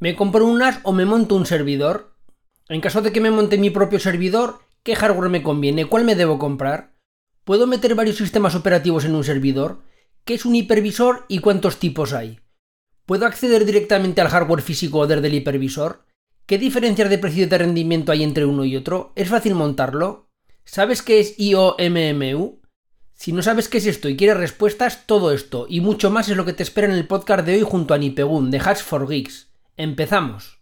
¿Me compro un NAS o me monto un servidor? En caso de que me monte mi propio servidor, ¿qué hardware me conviene? ¿Cuál me debo comprar? ¿Puedo meter varios sistemas operativos en un servidor? ¿Qué es un hipervisor y cuántos tipos hay? ¿Puedo acceder directamente al hardware físico desde el hipervisor? ¿Qué diferencias de precio y de rendimiento hay entre uno y otro? ¿Es fácil montarlo? ¿Sabes qué es IOMMU? Si no sabes qué es esto y quieres respuestas, todo esto y mucho más es lo que te espera en el podcast de hoy junto a Nipegun de Hacks for Geeks. ¡Empezamos!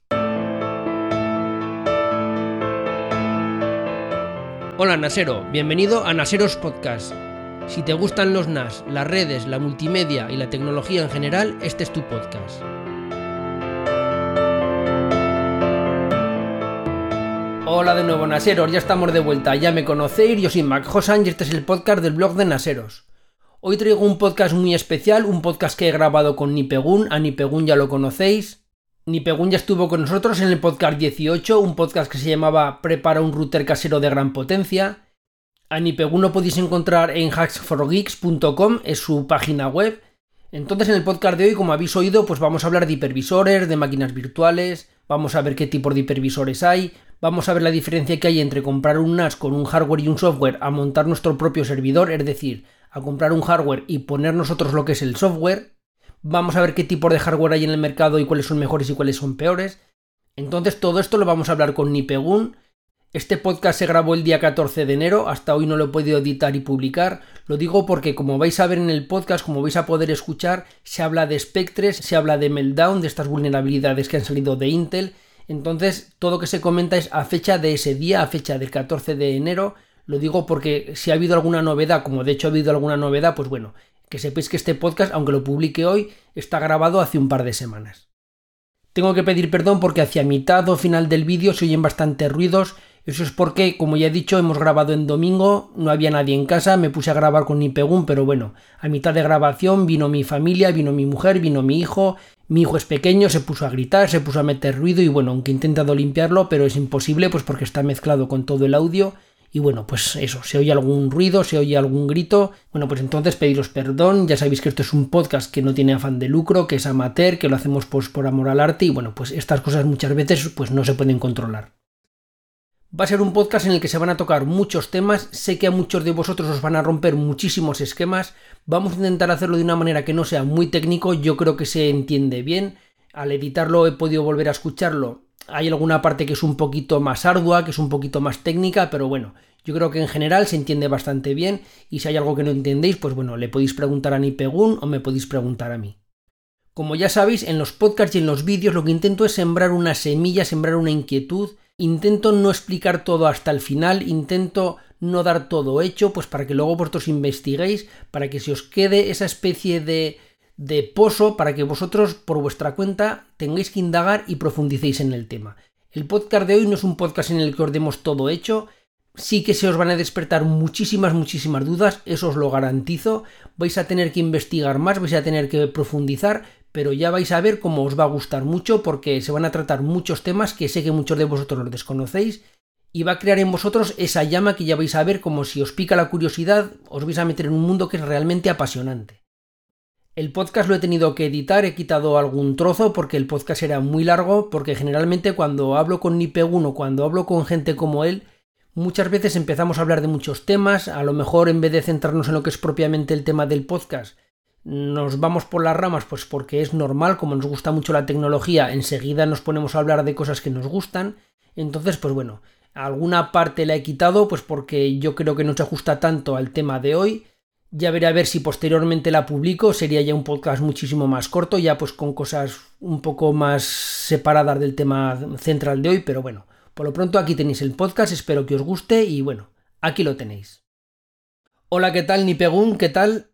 Hola Nasero, bienvenido a Naseros Podcast. Si te gustan los NAS, las redes, la multimedia y la tecnología en general, este es tu podcast. Hola de nuevo Naseros, ya estamos de vuelta, ya me conocéis, yo soy Mac Hosan y este es el podcast del blog de Naseros. Hoy traigo un podcast muy especial, un podcast que he grabado con Nipegun, a Nipegun ya lo conocéis. Nipegun ya estuvo con nosotros en el podcast 18, un podcast que se llamaba Prepara un router casero de gran potencia. A Nipegun lo podéis encontrar en hacksforgeeks.com, es su página web. Entonces en el podcast de hoy, como habéis oído, pues vamos a hablar de hipervisores, de máquinas virtuales, vamos a ver qué tipo de hipervisores hay, vamos a ver la diferencia que hay entre comprar un NAS con un hardware y un software a montar nuestro propio servidor, es decir, a comprar un hardware y poner nosotros lo que es el software. Vamos a ver qué tipo de hardware hay en el mercado y cuáles son mejores y cuáles son peores. Entonces todo esto lo vamos a hablar con Nipegun, este podcast se grabó el día 14 de enero, hasta hoy no lo he podido editar y publicar. Lo digo porque como vais a ver en el podcast, como vais a poder escuchar, se habla de Spectres, se habla de Meltdown, de estas vulnerabilidades que han salido de Intel. Entonces, todo lo que se comenta es a fecha de ese día, a fecha del 14 de enero. Lo digo porque si ha habido alguna novedad, como de hecho ha habido alguna novedad, pues bueno, que sepáis que este podcast, aunque lo publique hoy, está grabado hace un par de semanas. Tengo que pedir perdón porque hacia mitad o final del vídeo se oyen bastantes ruidos. Eso es porque, como ya he dicho, hemos grabado en domingo, no había nadie en casa, me puse a grabar con Nipegun, pero bueno, a mitad de grabación vino mi familia, vino mi mujer, vino mi hijo, mi hijo es pequeño, se puso a gritar, se puso a meter ruido y bueno, aunque he intentado limpiarlo, pero es imposible pues porque está mezclado con todo el audio y bueno, pues eso, se oye algún ruido, se oye algún grito, bueno, pues entonces pediros perdón, ya sabéis que esto es un podcast que no tiene afán de lucro, que es amateur, que lo hacemos pues por amor al arte y bueno, pues estas cosas muchas veces pues no se pueden controlar. Va a ser un podcast en el que se van a tocar muchos temas, sé que a muchos de vosotros os van a romper muchísimos esquemas, vamos a intentar hacerlo de una manera que no sea muy técnico, yo creo que se entiende bien, al editarlo he podido volver a escucharlo, hay alguna parte que es un poquito más ardua, que es un poquito más técnica, pero bueno, yo creo que en general se entiende bastante bien y si hay algo que no entendéis, pues bueno, le podéis preguntar a Nipegun o me podéis preguntar a mí. Como ya sabéis, en los podcasts y en los vídeos lo que intento es sembrar una semilla, sembrar una inquietud, Intento no explicar todo hasta el final, intento no dar todo hecho, pues para que luego vosotros investiguéis, para que se os quede esa especie de, de pozo, para que vosotros por vuestra cuenta tengáis que indagar y profundicéis en el tema. El podcast de hoy no es un podcast en el que os demos todo hecho, sí que se os van a despertar muchísimas, muchísimas dudas, eso os lo garantizo, vais a tener que investigar más, vais a tener que profundizar, pero ya vais a ver cómo os va a gustar mucho porque se van a tratar muchos temas que sé que muchos de vosotros los desconocéis y va a crear en vosotros esa llama que ya vais a ver como si os pica la curiosidad, os vais a meter en un mundo que es realmente apasionante. El podcast lo he tenido que editar, he quitado algún trozo porque el podcast era muy largo, porque generalmente cuando hablo con Nipegun o cuando hablo con gente como él, muchas veces empezamos a hablar de muchos temas, a lo mejor en vez de centrarnos en lo que es propiamente el tema del podcast, nos vamos por las ramas, pues porque es normal, como nos gusta mucho la tecnología, enseguida nos ponemos a hablar de cosas que nos gustan. Entonces, pues bueno, alguna parte la he quitado, pues porque yo creo que no se ajusta tanto al tema de hoy. Ya veré a ver si posteriormente la publico, sería ya un podcast muchísimo más corto, ya pues con cosas un poco más separadas del tema central de hoy, pero bueno, por lo pronto aquí tenéis el podcast, espero que os guste y bueno, aquí lo tenéis. Hola, ¿qué tal Nipegun? ¿Qué tal?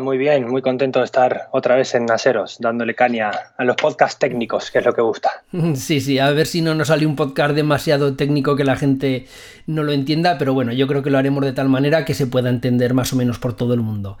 Muy bien, muy contento de estar otra vez en Naseros, dándole caña a los podcasts técnicos, que es lo que gusta. Sí, sí, a ver si no nos sale un podcast demasiado técnico que la gente no lo entienda, pero bueno, yo creo que lo haremos de tal manera que se pueda entender más o menos por todo el mundo.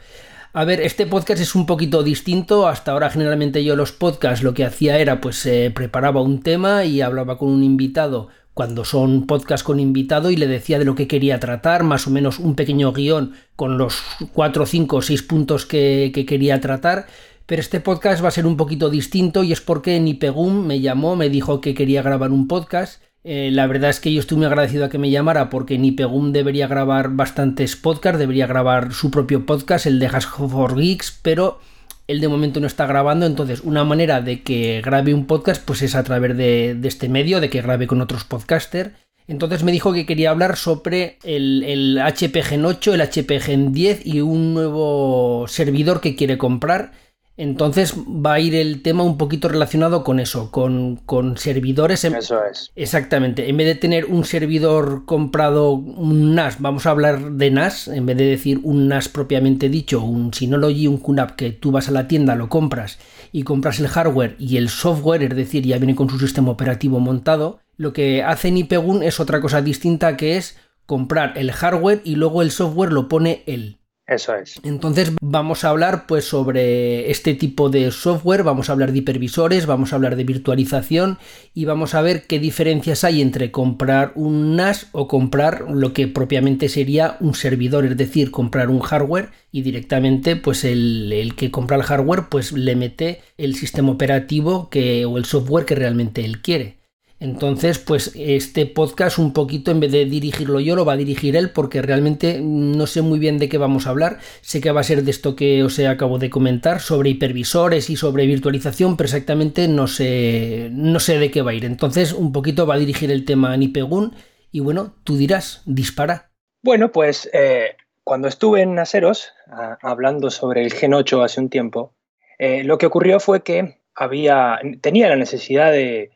A ver, este podcast es un poquito distinto. Hasta ahora generalmente yo los podcasts lo que hacía era pues eh, preparaba un tema y hablaba con un invitado cuando son podcast con invitado y le decía de lo que quería tratar, más o menos un pequeño guion con los 4, 5, 6 puntos que, que quería tratar. pero este podcast va a ser un poquito distinto y es porque Nipegum me llamó, me dijo que quería grabar un podcast. Eh, la verdad es que yo estoy muy agradecido a que me llamara porque Nipegum debería grabar bastantes podcasts, debería grabar su propio podcast, el de Hash for Geeks, pero él de momento no está grabando, entonces una manera de que grabe un podcast pues es a través de, este medio, de que grabe con otros podcasters. Entonces me dijo que quería hablar sobre el, el HP Gen 8, el HP Gen 10 y un nuevo servidor que quiere comprar. Entonces va a ir el tema un poquito relacionado con eso, con, con servidores. Eso es. Exactamente. En vez de tener un servidor comprado, un NAS, vamos a hablar de NAS, en vez de decir un NAS propiamente dicho, un Synology, un QNAP, que tú vas a la tienda, lo compras y compras el hardware y el software, es decir, ya viene con su sistema operativo montado. Lo que hace Nipegun es otra cosa distinta que es comprar el hardware y luego el software lo pone él. Eso es. Entonces vamos a hablar pues sobre este tipo de software, vamos a hablar de hipervisores, vamos a hablar de virtualización y vamos a ver qué diferencias hay entre comprar un NAS o comprar lo que propiamente sería un servidor, es decir, comprar un hardware y directamente pues el, el que compra el hardware pues le mete el sistema operativo que, o el software que realmente él quiere. Entonces, pues este podcast un poquito, en vez de dirigirlo yo, lo va a dirigir él porque realmente no sé muy bien de qué vamos a hablar. Sé que va a ser de esto que os acabo de comentar, sobre hipervisores y sobre virtualización, pero exactamente no sé, no sé de qué va a ir. Entonces, un poquito va a dirigir el tema a Nipegun y bueno, tú dirás, dispara. Bueno, pues eh, cuando estuve en Naseros, a, hablando sobre el Gen 8 hace un tiempo, eh, lo que ocurrió fue que había, tenía la necesidad de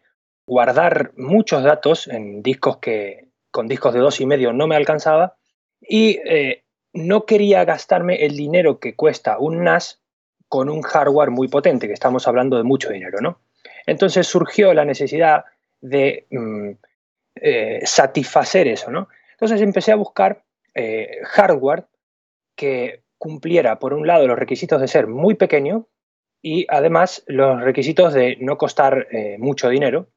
guardar muchos datos en discos que con discos de dos y medio no me alcanzaba y eh, no quería gastarme el dinero que cuesta un NAS con un hardware muy potente, que estamos hablando de mucho dinero, ¿no? Entonces surgió la necesidad de mm, eh, satisfacer eso, ¿no? Entonces empecé a buscar eh, hardware que cumpliera, por un lado, los requisitos de ser muy pequeño y además los requisitos de no costar mucho dinero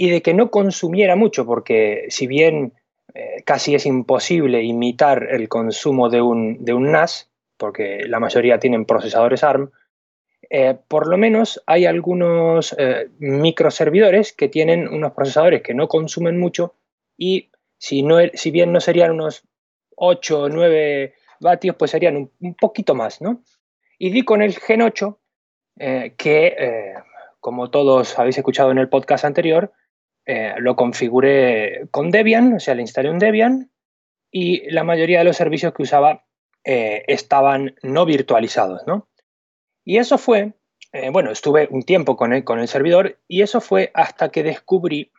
y de que no consumiera mucho, porque si bien eh, casi es imposible imitar el consumo de un, de un, NAS, porque la mayoría tienen procesadores ARM, eh, por lo menos hay algunos eh, microservidores que tienen unos procesadores que no consumen mucho y si, no, si bien no serían unos 8 o 9 vatios, pues serían un, un, poquito más, ¿no? Y di con el Gen 8, que, como todos habéis escuchado en el podcast anterior, eh, lo configuré con Debian, o sea, le instalé un Debian y la mayoría de los servicios que usaba eh, estaban no virtualizados, ¿no? Y eso fue, eh, bueno, estuve un tiempo con el, con el servidor y eso fue hasta que descubrí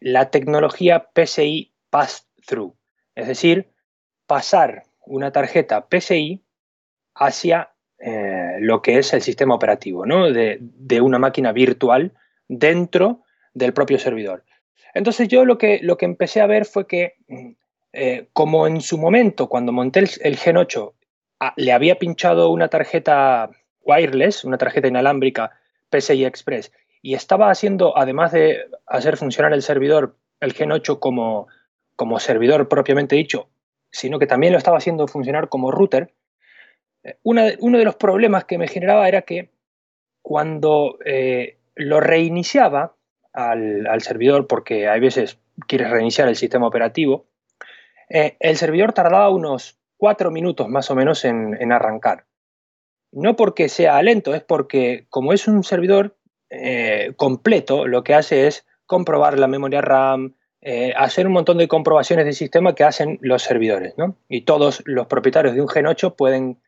la tecnología PCI Pass-Through, es decir, pasar una tarjeta PCI hacia lo que es el sistema operativo, ¿no? De, de una máquina virtual dentro del propio servidor. Entonces yo lo que, lo que empecé a ver fue que, eh, como en su momento, cuando monté el, Gen 8, ah, le había pinchado una tarjeta wireless, una tarjeta inalámbrica PCI Express, y estaba haciendo, además de hacer funcionar el servidor, el Gen 8 como, como servidor propiamente dicho, sino que también lo estaba haciendo funcionar como router, eh, uno de los problemas que me generaba era que cuando eh, lo reiniciaba, al, servidor porque hay veces quieres reiniciar el sistema operativo, eh, el servidor tardaba unos cuatro minutos más o menos en, arrancar. No porque sea lento, es porque como es un servidor eh, completo, lo que hace es comprobar la memoria RAM, eh, hacer un montón de comprobaciones del sistema que hacen los servidores. Y todos los propietarios de un Gen 8 pueden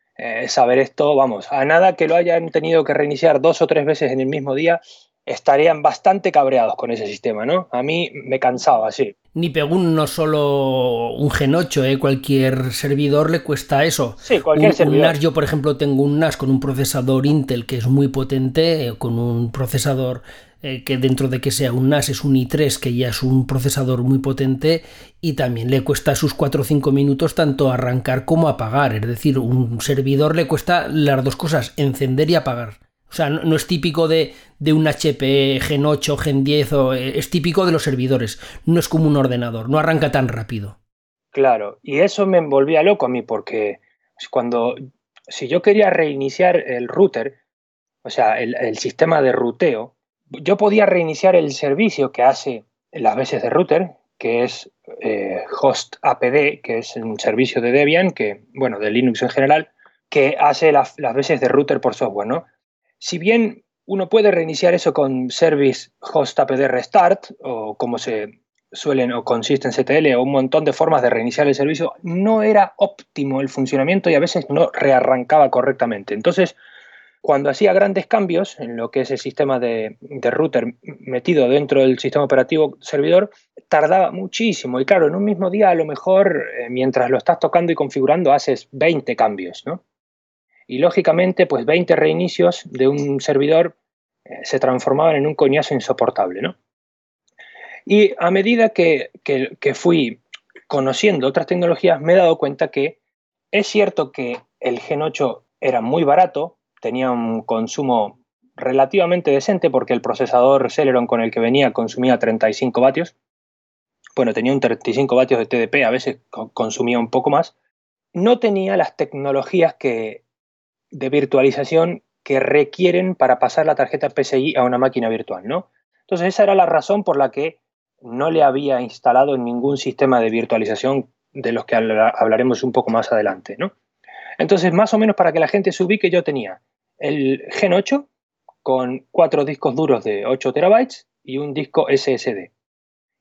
saber esto, vamos, a nada que lo hayan tenido que reiniciar dos o tres veces en el mismo día, estarían bastante cabreados con ese sistema, ¿no? A mí me cansaba, sí. Ni Pegun no solo un Gen 8, ¿eh? cualquier servidor le cuesta eso. Sí, cualquier un, servidor. Un NAS, yo por ejemplo tengo un NAS con un procesador Intel que es muy potente, eh, con un procesador eh, que dentro de que sea un NAS es un i3 que ya es un procesador muy potente y también le cuesta sus 4 o 5 minutos tanto arrancar como apagar. Es decir, un servidor le cuesta las dos cosas, encender y apagar. O sea, no, es típico de, un HP Gen 8, Gen 10, o, eh, es típico de los servidores. No es como un ordenador, no arranca tan rápido. Claro, y eso me envolvía loco a mí porque cuando, si yo quería reiniciar el router, o sea, el, sistema de ruteo, yo podía reiniciar el servicio que hace las veces de router, que es eh, host APD, que es un servicio de Debian, que, bueno, de Linux en general, que hace las veces de router por software, ¿no? Si bien uno puede reiniciar eso con service host APD restart, o como se suelen, o consiste en CTL, o un montón de formas de reiniciar el servicio, no era óptimo el funcionamiento y a veces no rearrancaba correctamente. Entonces, cuando hacía grandes cambios en lo que es el sistema de, router metido dentro del sistema operativo servidor, tardaba muchísimo. Y claro, en un mismo día a lo mejor, eh, mientras lo estás tocando y configurando, haces 20 cambios, ¿no? Y lógicamente, pues 20 reinicios de un servidor eh, se transformaban en un coñazo insoportable, ¿no? Y a medida que, que fui conociendo otras tecnologías, me he dado cuenta que es cierto que el Gen 8 era muy barato, tenía un consumo relativamente decente porque el procesador Celeron con el que venía consumía 35 vatios. Bueno, tenía un 35 vatios de TDP, a veces consumía un poco más. No tenía las tecnologías que, de virtualización que requieren para pasar la tarjeta PCI a una máquina virtual, ¿no? Entonces esa era la razón por la que no le había instalado ningún sistema de virtualización de los que hablaremos un poco más adelante, ¿no? Entonces, más o menos para que la gente se ubique, yo tenía el Gen 8 con cuatro discos duros de 8 terabytes y un disco SSD.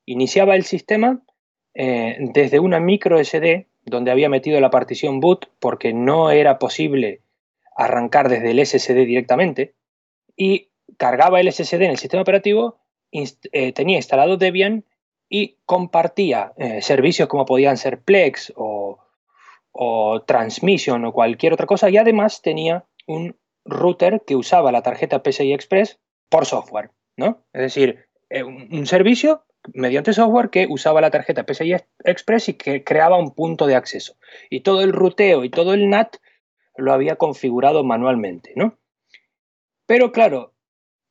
Iniciaba el sistema eh, desde una micro SD donde había metido la partición boot porque no era posible arrancar desde el SSD directamente y cargaba el SSD en el sistema operativo, eh, tenía instalado Debian y compartía eh, servicios como podían ser Plex o, o Transmission o cualquier otra cosa y además tenía un router que usaba la tarjeta PCI Express por software, ¿no? Es decir, eh, un servicio mediante software que usaba la tarjeta PCI Express y que creaba un punto de acceso. Y todo el ruteo y todo el NAT lo había configurado manualmente, ¿no? Pero claro,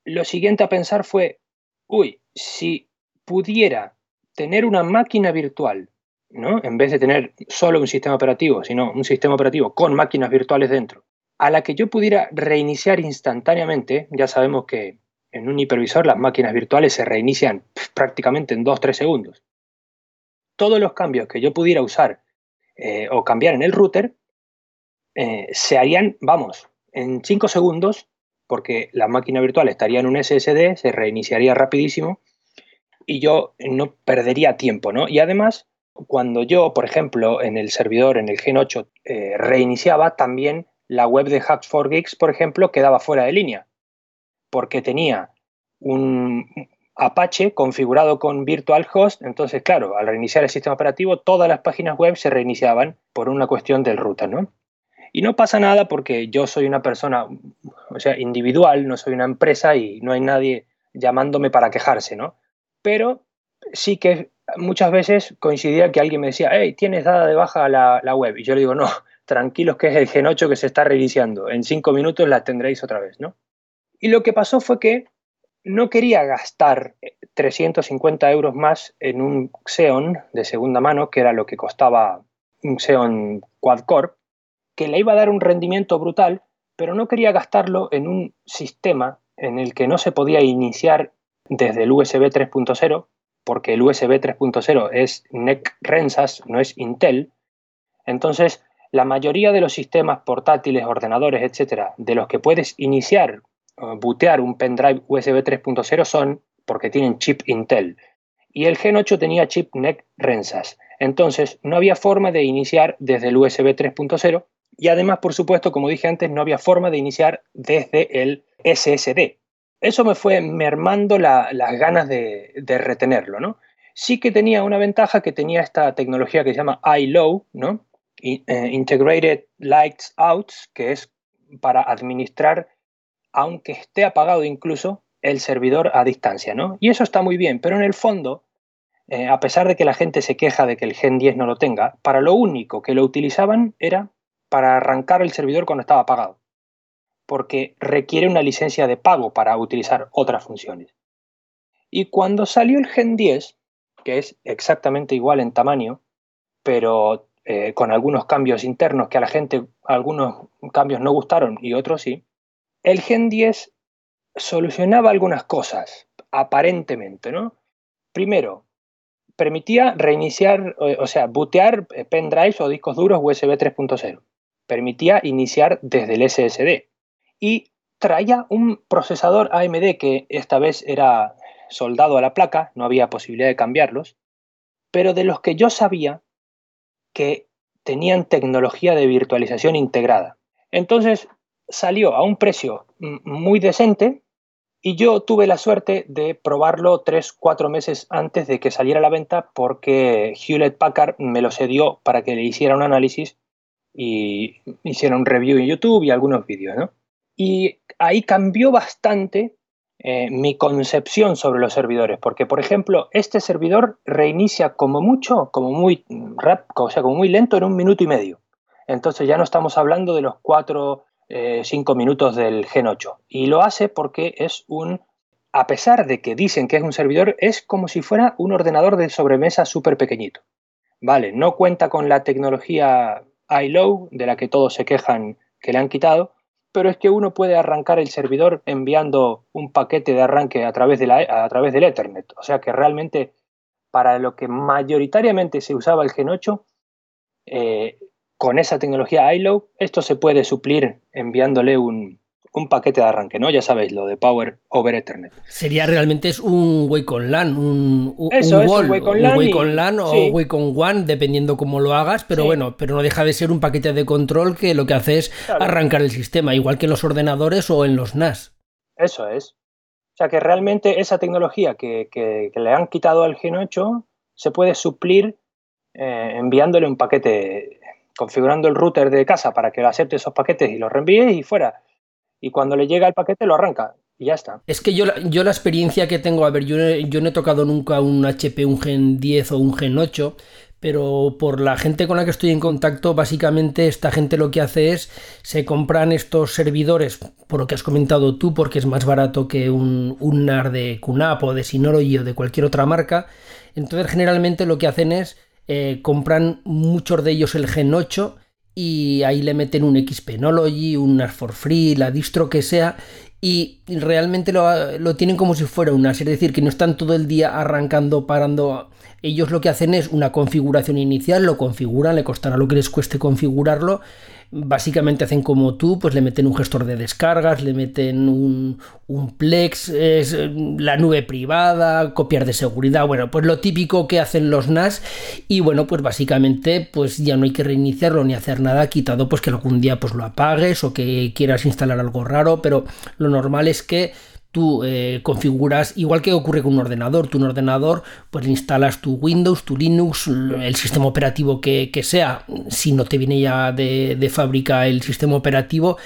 lo siguiente a pensar fue, uy, si pudiera tener una máquina virtual, ¿no? En vez de tener solo un sistema operativo, sino un sistema operativo con máquinas virtuales dentro, a la que yo pudiera reiniciar instantáneamente, ya sabemos que en un hipervisor las máquinas virtuales se reinician prácticamente en 2-3 segundos. Todos los cambios que yo pudiera usar eh, o cambiar en el router eh, se harían, vamos, en 5 segundos, porque la máquina virtual estaría en un SSD, se reiniciaría rapidísimo y yo no perdería tiempo, ¿no? Y además, cuando yo, por ejemplo, en el servidor, en el Gen 8, eh, reiniciaba, también la web de Hacks 4 Geeks, por ejemplo, quedaba fuera de línea, porque tenía un Apache configurado con Virtual Host, entonces, claro, al reiniciar el sistema operativo, todas las páginas web se reiniciaban por una cuestión del router, ¿no? Y no pasa nada porque yo soy una persona, o sea, individual, no soy una empresa y no hay nadie llamándome para quejarse, ¿no? Pero sí que muchas veces coincidía que alguien me decía, hey, tienes dada de baja la, la web. Y yo le digo, no, tranquilos que es el Gen 8 que se está reiniciando. En cinco minutos la tendréis otra vez, ¿no? Y lo que pasó fue que no quería gastar 350 euros más en un Xeon de segunda mano, que era lo que costaba un Xeon quad-core, que le iba a dar un rendimiento brutal, pero no quería gastarlo en un sistema en el que no se podía iniciar desde el USB 3.0, porque el USB 3.0 es NEC Rensas, no es Intel. Entonces, la mayoría de los sistemas portátiles, ordenadores, etcétera, de los que puedes iniciar, o bootear un pendrive USB 3.0 son porque tienen chip Intel. Y el Gen 8 tenía chip NEC Rensas. Entonces, no había forma de iniciar desde el USB 3.0 y además, por supuesto, como dije antes, no había forma de iniciar desde el SSD. Eso me fue mermando las ganas de, retenerlo, ¿no? Sí que tenía una ventaja que tenía esta tecnología que se llama iLow, ¿no? Eh, integrated Lights Out, que es para administrar, aunque esté apagado incluso, el servidor a distancia, ¿no? Y eso está muy bien, pero en el fondo, eh, a pesar de que la gente se queja de que el Gen 10 no lo tenga, para lo único que lo utilizaban era para arrancar el servidor cuando estaba apagado, porque requiere una licencia de pago para utilizar otras funciones. Y cuando salió el Gen 10, que es exactamente igual en tamaño, pero eh, con algunos cambios internos que a la gente algunos cambios no gustaron y otros sí, el Gen 10 solucionaba algunas cosas, aparentemente, ¿no? Primero, permitía reiniciar, o sea, bootear eh, pendrives o discos duros USB 3.0. Permitía iniciar desde el SSD. Y traía un procesador AMD que esta vez era soldado a la placa, no había posibilidad de cambiarlos, pero de los que yo sabía que tenían tecnología de virtualización integrada. Entonces salió a un precio muy decente y yo tuve la suerte de probarlo tres, cuatro meses antes de que saliera a la venta porque Hewlett Packard me lo cedió para que le hiciera un análisis y hiciera un review en YouTube y algunos vídeos, ¿no? Y ahí cambió bastante eh, mi concepción sobre los servidores, porque por ejemplo, este servidor reinicia como mucho, como muy rap, o sea, como muy lento en un minuto y medio. Entonces ya no estamos hablando de los cuatro, eh, cinco minutos del Gen 8. Y lo hace porque es un, a pesar de que dicen que es un servidor, es como si fuera un ordenador de sobremesa súper pequeñito. Vale, no cuenta con la tecnología iLow, de la que todos se quejan que le han quitado, pero es que uno puede arrancar el servidor enviando un paquete de arranque a través, de la, a través del Ethernet. O sea que realmente para lo que mayoritariamente se usaba el Gen 8, eh, con esa tecnología iLow, esto se puede suplir enviándole un, un paquete de arranque, ¿no? Ya sabéis, lo de Power over Ethernet. Sería realmente es un Wake on LAN, un, un, Eso es, un Wake on LAN, Wake on LAN o sí. Wake on One, dependiendo cómo lo hagas, pero Sí. bueno, pero no deja de ser un paquete de control que lo que hace es Claro. arrancar el sistema, igual que en los ordenadores o en los NAS. Eso es. O sea que realmente esa tecnología que, que- que le han quitado al Gen 8 se puede suplir eh, enviándole un paquete, configurando el router de casa para que acepte esos paquetes y los reenvíe y fuera. Y cuando le llega el paquete lo arranca y ya está. Es que yo, yo la experiencia que tengo, a ver, yo, yo no he tocado nunca un HP, un Gen 10 o un Gen 8, pero por la gente con la que estoy en contacto, básicamente esta gente lo que hace es, se compran estos servidores, por lo que has comentado tú, porque es más barato que un, un NAR de QNAP o de Synology o de cualquier otra marca. Entonces generalmente lo que hacen es, eh, compran muchos de ellos el Gen 8 y ahí le meten un Xpenology, un NAS for Free, la distro que sea, y realmente lo, lo tienen como si fuera un NAS, es decir, que no están todo el día arrancando, parando. Ellos lo que hacen es una configuración inicial, lo configuran, le costará lo que les cueste configurarlo. Básicamente hacen como tú, pues le meten un gestor de descargas, le meten un, un Plex, es, eh, la nube privada, copiar de seguridad, bueno, pues lo típico que hacen los NAS. Y bueno, pues básicamente pues ya no hay que reiniciarlo ni hacer nada, quitado pues que algún día pues lo apagues o que quieras instalar algo raro, pero lo normal es que tú eh, configuras, igual que ocurre con un ordenador, tú un ordenador, pues instalas tu Windows, tu Linux, el sistema operativo que, que sea, si no te viene ya de, de fábrica el sistema operativo,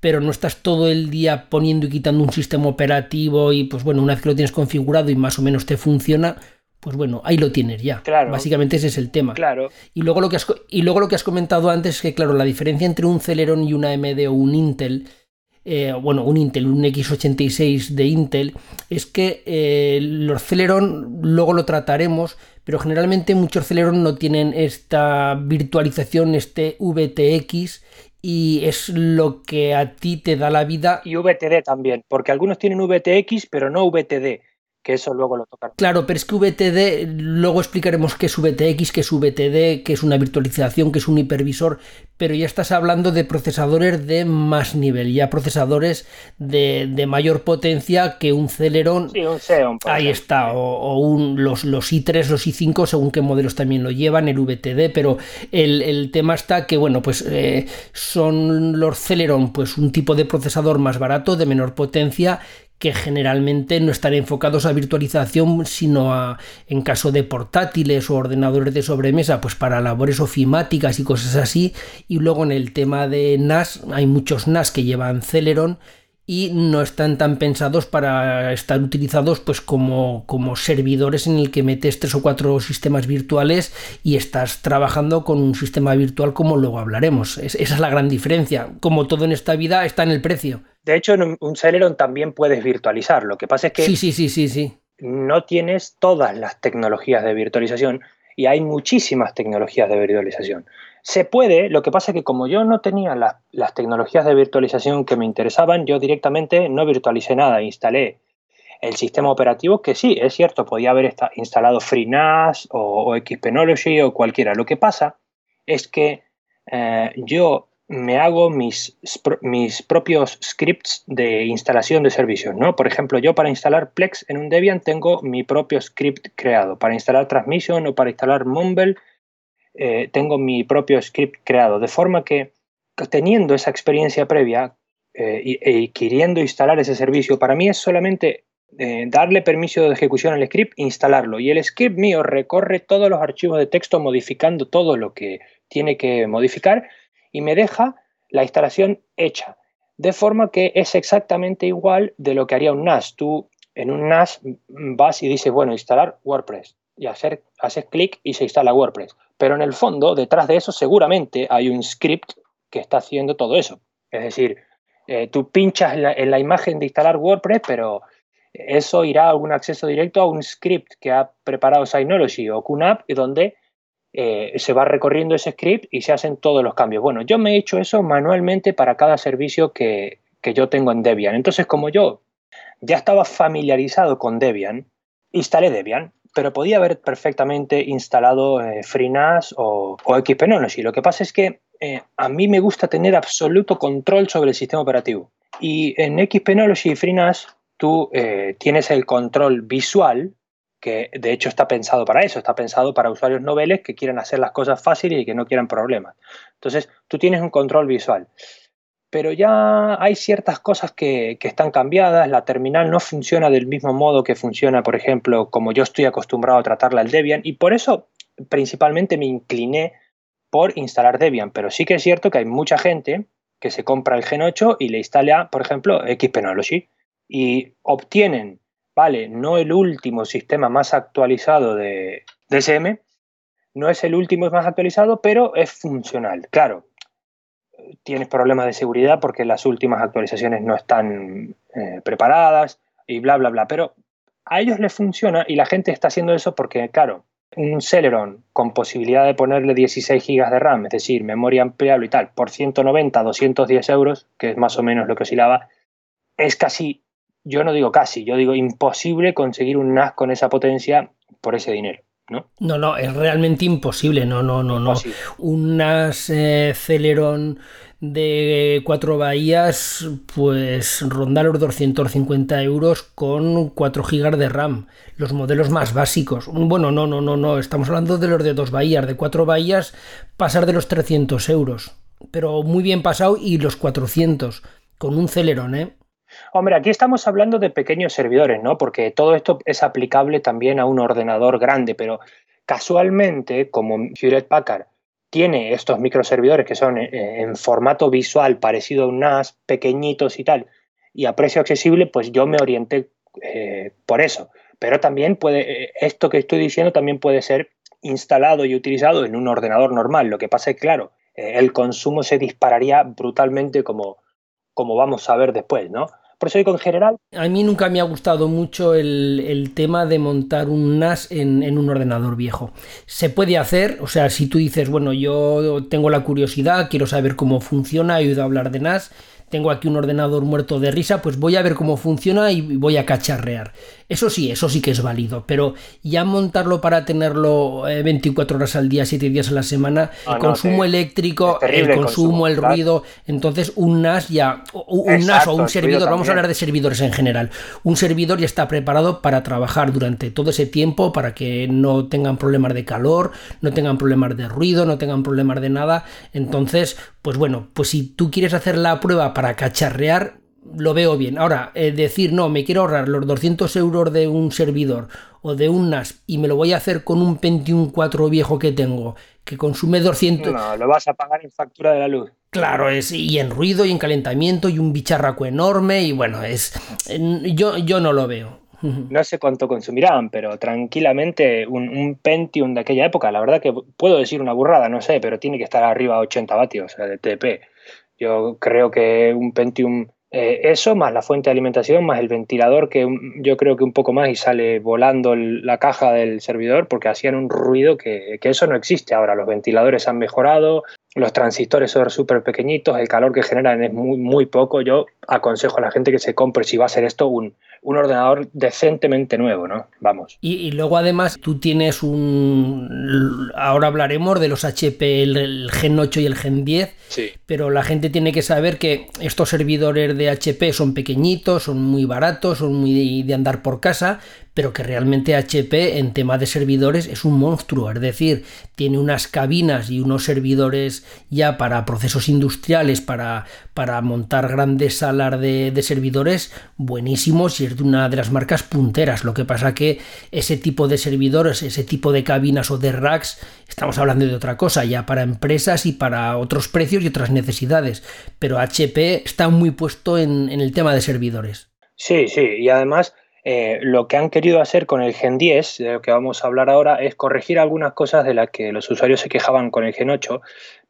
pero no estás todo el día poniendo y quitando un sistema operativo y pues bueno, una vez que lo tienes configurado y más o menos te funciona, pues bueno, ahí lo tienes ya. Claro. Básicamente ese es el tema. Claro. Y luego, lo que has, y luego lo que has comentado antes es que, claro, la diferencia entre un Celeron y una AMD o un Intel, eh, bueno, un Intel, un X86 de Intel, es que eh, los Celeron, luego lo trataremos, pero generalmente muchos Celeron no tienen esta virtualización, este VTX, y es lo que a ti te da la vida. Y VTD también, porque algunos tienen VTX, pero no VTD, que eso luego lo tocan. Claro, pero es que VTD, luego explicaremos qué es VTX, qué es VTD, qué es una virtualización, qué es un hipervisor, pero ya estás hablando de procesadores de más nivel, ya procesadores de, de mayor potencia que un Celeron. Sí, un Xeon. Ahí ejemplo. está, o, o un, los, los i3, los i5, según qué modelos también lo llevan, el VTD, pero el, el tema está que, bueno, pues eh, son los Celeron, pues un tipo de procesador más barato, de menor potencia, que generalmente no están enfocados a virtualización, sino a, en caso de portátiles o ordenadores de sobremesa, pues para labores ofimáticas y cosas así. Y luego en el tema de NAS, hay muchos NAS que llevan Celeron y no están tan pensados para estar utilizados pues como, como servidores en el que metes tres o cuatro sistemas virtuales y estás trabajando con un sistema virtual como luego hablaremos. Es- esa es la gran diferencia. Como todo en esta vida está en el precio. De hecho, en un- un Celeron también puedes virtualizar. Lo que pasa es que Sí, sí, sí, sí, sí. no tienes todas las tecnologías de virtualización y hay muchísimas tecnologías de virtualización. Se puede, lo que pasa es que como yo no tenía las tecnologías de virtualización que me interesaban, yo directamente no virtualicé nada, instalé el sistema operativo que sí, es cierto, podía haber instalado FreeNAS o, Xpenology o cualquiera. Lo que pasa es que eh, yo me hago mis, mis propios scripts de instalación de servicios, ¿no? Por ejemplo, yo para instalar Plex en un Debian tengo mi propio script creado. Para instalar Transmission o para instalar Mumble eh, tengo mi propio script creado. De forma que teniendo esa experiencia previa eh, y, queriendo instalar ese servicio, para mí es solamente darle permiso de ejecución al script, instalarlo. Y el script mío recorre todos los archivos de texto modificando todo lo que tiene que modificar y me deja la instalación hecha. De forma que es exactamente igual de lo que haría un NAS. Tú en un NAS vas y dices, bueno, instalar WordPress. Y hacer, haces clic y se instala WordPress. Pero en el fondo, detrás de eso, seguramente hay un script que está haciendo todo eso. Es decir, eh, tú pinchas en la, imagen de instalar WordPress, pero eso irá a un acceso directo a un script que ha preparado Synology o QNAP, donde eh, se va recorriendo ese script y se hacen todos los cambios. Bueno, yo me he hecho eso manualmente para cada servicio que, yo tengo en Debian. Entonces, como yo ya estaba familiarizado con Debian, instalé Debian, pero podía haber perfectamente instalado eh, FreeNAS o, o Xpenology. Lo que pasa es que eh, a mí me gusta tener absoluto control sobre el sistema operativo. Y en Xpenology y FreeNAS tú tienes el control visual que de hecho está pensado para eso, está pensado para usuarios noveles que quieren hacer las cosas fáciles y que no quieran problemas. Entonces, tú tienes un control visual. Pero ya hay ciertas cosas que, están cambiadas, la terminal no funciona del mismo modo que funciona, por ejemplo, como yo estoy acostumbrado a tratarla el Debian, y por eso principalmente me incliné por instalar Debian, pero sí que es cierto que hay mucha gente que se compra el Gen 8 y le instala, por ejemplo, Xpenology, y obtienen vale, no el último sistema más actualizado de DSM, no es el último más actualizado, pero es funcional. Claro, tienes problemas de seguridad porque las últimas actualizaciones no están eh, preparadas y bla, bla, bla, pero a ellos les funciona y la gente está haciendo eso porque, claro, un Celeron con posibilidad de ponerle 16 GB de RAM, es decir, memoria ampliable y tal, por 190, 210 euros, que es más o menos lo que oscilaba, es casi yo no digo casi, yo digo imposible conseguir un NAS con esa potencia por ese dinero. ¿No? No, no, es realmente imposible. No, no, no, no. Un NAS eh, Celeron de cuatro bahías, pues ronda los 250 euros con 4 GB de RAM. Los modelos más básicos. Bueno, no, no, no, no. Estamos hablando de los de dos bahías. De cuatro bahías, pasar de los 300 euros. Pero muy bien pasado y los 400 con un Celeron, ¿eh? Hombre, aquí estamos hablando de pequeños servidores, ¿no? Porque todo esto es aplicable también a un ordenador grande, pero casualmente, como Hewlett Packard tiene estos microservidores que son eh, en formato visual parecido a un NAS, pequeñitos y tal, y a precio accesible, pues yo me orienté eh, por eso. Pero también puede, eh, esto que estoy diciendo también puede ser instalado y utilizado en un ordenador normal. Lo que pasa es claro, el consumo se dispararía brutalmente como, como vamos a ver después, ¿no? Por eso digo en general. A mí nunca me ha gustado mucho el, tema de montar un NAS en, en, un ordenador viejo. Se puede hacer, o sea, si tú dices, bueno, yo tengo la curiosidad, quiero saber cómo funciona, he oído hablar de NAS, tengo aquí un ordenador muerto de risa, pues voy a ver cómo funciona y voy a cacharrear. Eso sí, eso sí que es válido, pero ya montarlo para tenerlo 24 eh, horas al día, 7 días a la semana, el consumo eléctrico, el consumo, el ruido, entonces un NAS ya, un NAS o un servidor, vamos a hablar de servidores en general, un servidor ya está preparado para trabajar durante todo ese tiempo, para que no tengan problemas de calor, no tengan problemas de ruido, no tengan problemas de nada, entonces, pues bueno, pues si tú quieres hacer la prueba para cacharrear, lo veo bien. Ahora, eh, decir, no, me quiero ahorrar los 200 euros de un servidor o de un NAS y me lo voy a hacer con un Pentium 4 viejo que tengo, que consume 200... No, lo vas a pagar en factura de la luz. Claro, es, y en ruido y en calentamiento y un bicharraco enorme y bueno, es... Yo, yo no lo veo. No sé cuánto consumirán, pero tranquilamente un, Pentium de aquella época, la verdad que puedo decir una burrada, no sé, pero tiene que estar arriba a 80 vatios de TP. Yo creo que un Pentium Eh, eso más la fuente de alimentación, más el ventilador, que yo creo que un poco más y sale volando la caja del servidor, porque hacían un ruido que, que eso no existe ahora. Los ventiladores han mejorado, los transistores son súper pequeñitos, el calor que generan es muy, muy poco. Yo aconsejo a la gente que se compre, si va a hacer esto, un, un ordenador decentemente nuevo, ¿no? Vamos. Y, luego además tú tienes un... Ahora hablaremos de los HP, el, Gen 8 y el Gen 10, pero la gente tiene que saber que estos servidores de HP son pequeñitos, son muy baratos, son muy de andar por casa, pero que realmente HP en tema de servidores es un monstruo, es decir, tiene unas cabinas y unos servidores ya para procesos industriales, para, para montar grandes salas de, de servidores buenísimos y es de una de las marcas punteras. Lo que pasa que ese tipo de servidores, ese tipo de cabinas o de racks, estamos hablando de otra cosa, ya para empresas y para otros precios y otras necesidades, pero HP está muy puesto en, el tema de servidores. Sí, sí, y además eh, lo que han querido hacer con el Gen 10, de lo que vamos a hablar ahora, es corregir algunas cosas de las que los usuarios se quejaban con el Gen 8,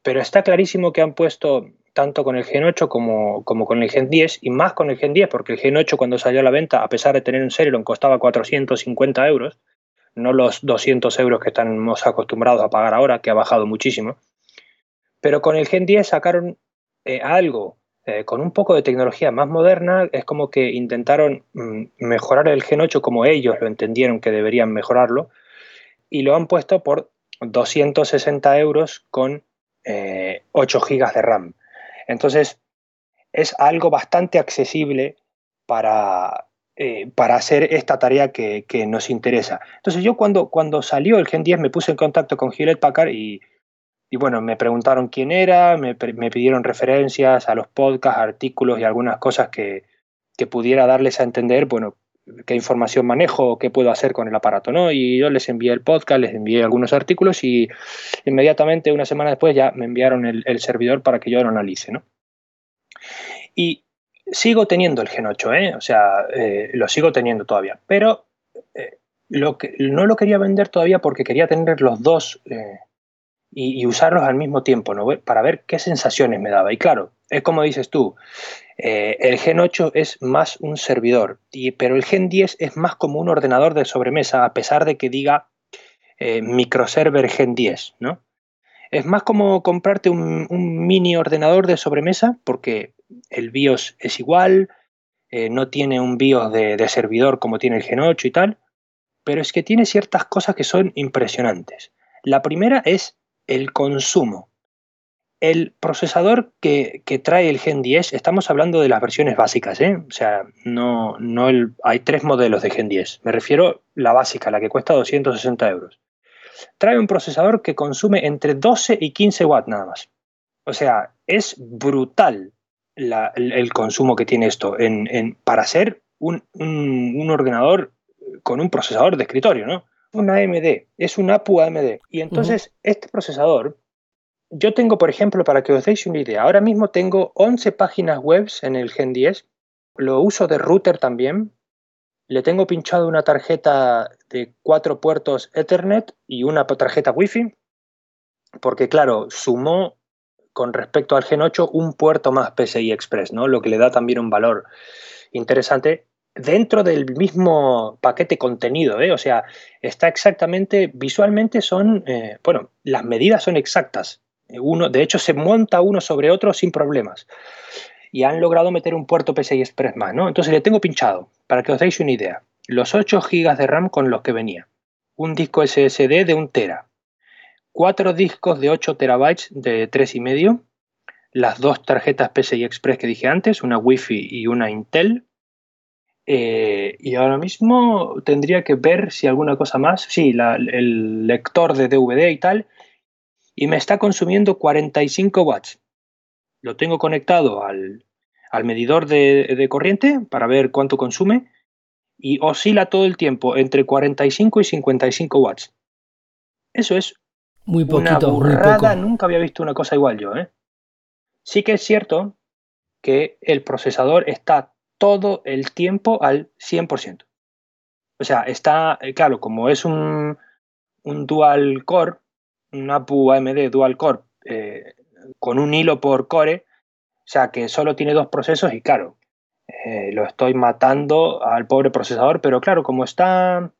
pero está clarísimo que han puesto tanto con el Gen 8 como, como, con el Gen 10 y más con el Gen 10, porque el Gen 8 cuando salió a la venta, a pesar de tener un Celeron, costaba 450 euros, no los 200 euros que estamos acostumbrados a pagar ahora, que ha bajado muchísimo. Pero con el Gen 10 sacaron eh, algo eh, con un poco de tecnología más moderna, es como que intentaron mm, mejorar el Gen 8 como ellos lo entendieron que deberían mejorarlo, y lo han puesto por 260 euros con 8 eh, GB de RAM. Entonces, es algo bastante accesible para, eh, para hacer esta tarea que, que, nos interesa. Entonces, yo cuando, cuando salió el Gen 10 me puse en contacto con Hewlett Packard y y bueno, me preguntaron quién era, me, pidieron referencias a los podcasts, artículos y algunas cosas que, pudiera darles a entender, bueno, qué información manejo, qué puedo hacer con el aparato, ¿no? Y yo les envié el podcast, les envié algunos artículos y inmediatamente, una semana después, ya me enviaron el, servidor para que yo lo analice, ¿no? Y sigo teniendo el Gen 8, ¿eh? O sea, eh, lo sigo teniendo todavía, pero eh, lo que, no lo quería vender todavía porque quería tener los dos y, usarlos al mismo tiempo, ¿no? Para ver qué sensaciones me daba. Y claro, es como dices tú, eh, el Gen 8 es más un servidor, y, pero el Gen 10 es más como un ordenador de sobremesa, a pesar de que diga eh, microserver Gen 10, ¿no? Es más como comprarte un, mini ordenador de sobremesa, porque el BIOS es igual, eh, no tiene un BIOS de, de servidor como tiene el Gen 8 y tal, pero es que tiene ciertas cosas que son impresionantes. La primera es el consumo. El procesador que, trae el Gen 10, estamos hablando de las versiones básicas, ¿eh? o sea, no, no el, hay tres modelos de Gen 10. Me refiero la básica, la que cuesta 260 euros. Trae un procesador que consume entre 12 y 15 watts nada más. O sea, es brutal el, consumo que tiene esto en, para ser un, ordenador con un procesador de escritorio, ¿no? Una AMD, es un APU AMD. Y entonces este procesador, yo tengo, por ejemplo, para que os deis una idea, ahora mismo tengo 11 páginas web en el Gen 10, lo uso de router también, le tengo pinchado una tarjeta de cuatro puertos Ethernet y una tarjeta Wi-Fi, porque claro, sumó con respecto al Gen 8 un puerto más PCI Express, ¿no? Lo que le da también un valor interesante dentro del mismo paquete contenido, ¿eh? o sea, está exactamente, visualmente son, eh, bueno, las medidas son exactas. Uno, de hecho, se monta uno sobre otro sin problemas. Y han logrado meter un puerto PCI Express más, ¿no? Entonces le tengo pinchado, para que os deis una idea. Los 8 GB de RAM con los que venía. Un disco SSD de 1 tera. Cuatro discos de 8 terabytes de 3,5. Las dos tarjetas PCI Express que dije antes, una Wi-Fi y una Intel eh, y ahora mismo tendría que ver si alguna cosa más. Sí, el lector de DVD y tal. Y me está consumiendo 45 watts. Lo tengo conectado al, medidor de, corriente para ver cuánto consume. Y oscila todo el tiempo entre 45 y 55 watts. Eso es muy poquito, una burrada. Nunca había visto una cosa igual yo. ¿eh? Sí que es cierto que el procesador está todo el tiempo al 100%. O sea, está, eh, claro, como es un, dual core, un APU AMD dual core eh, con un hilo por core, o sea, que solo tiene dos procesos y claro, eh, lo estoy matando al pobre procesador, pero claro, como está,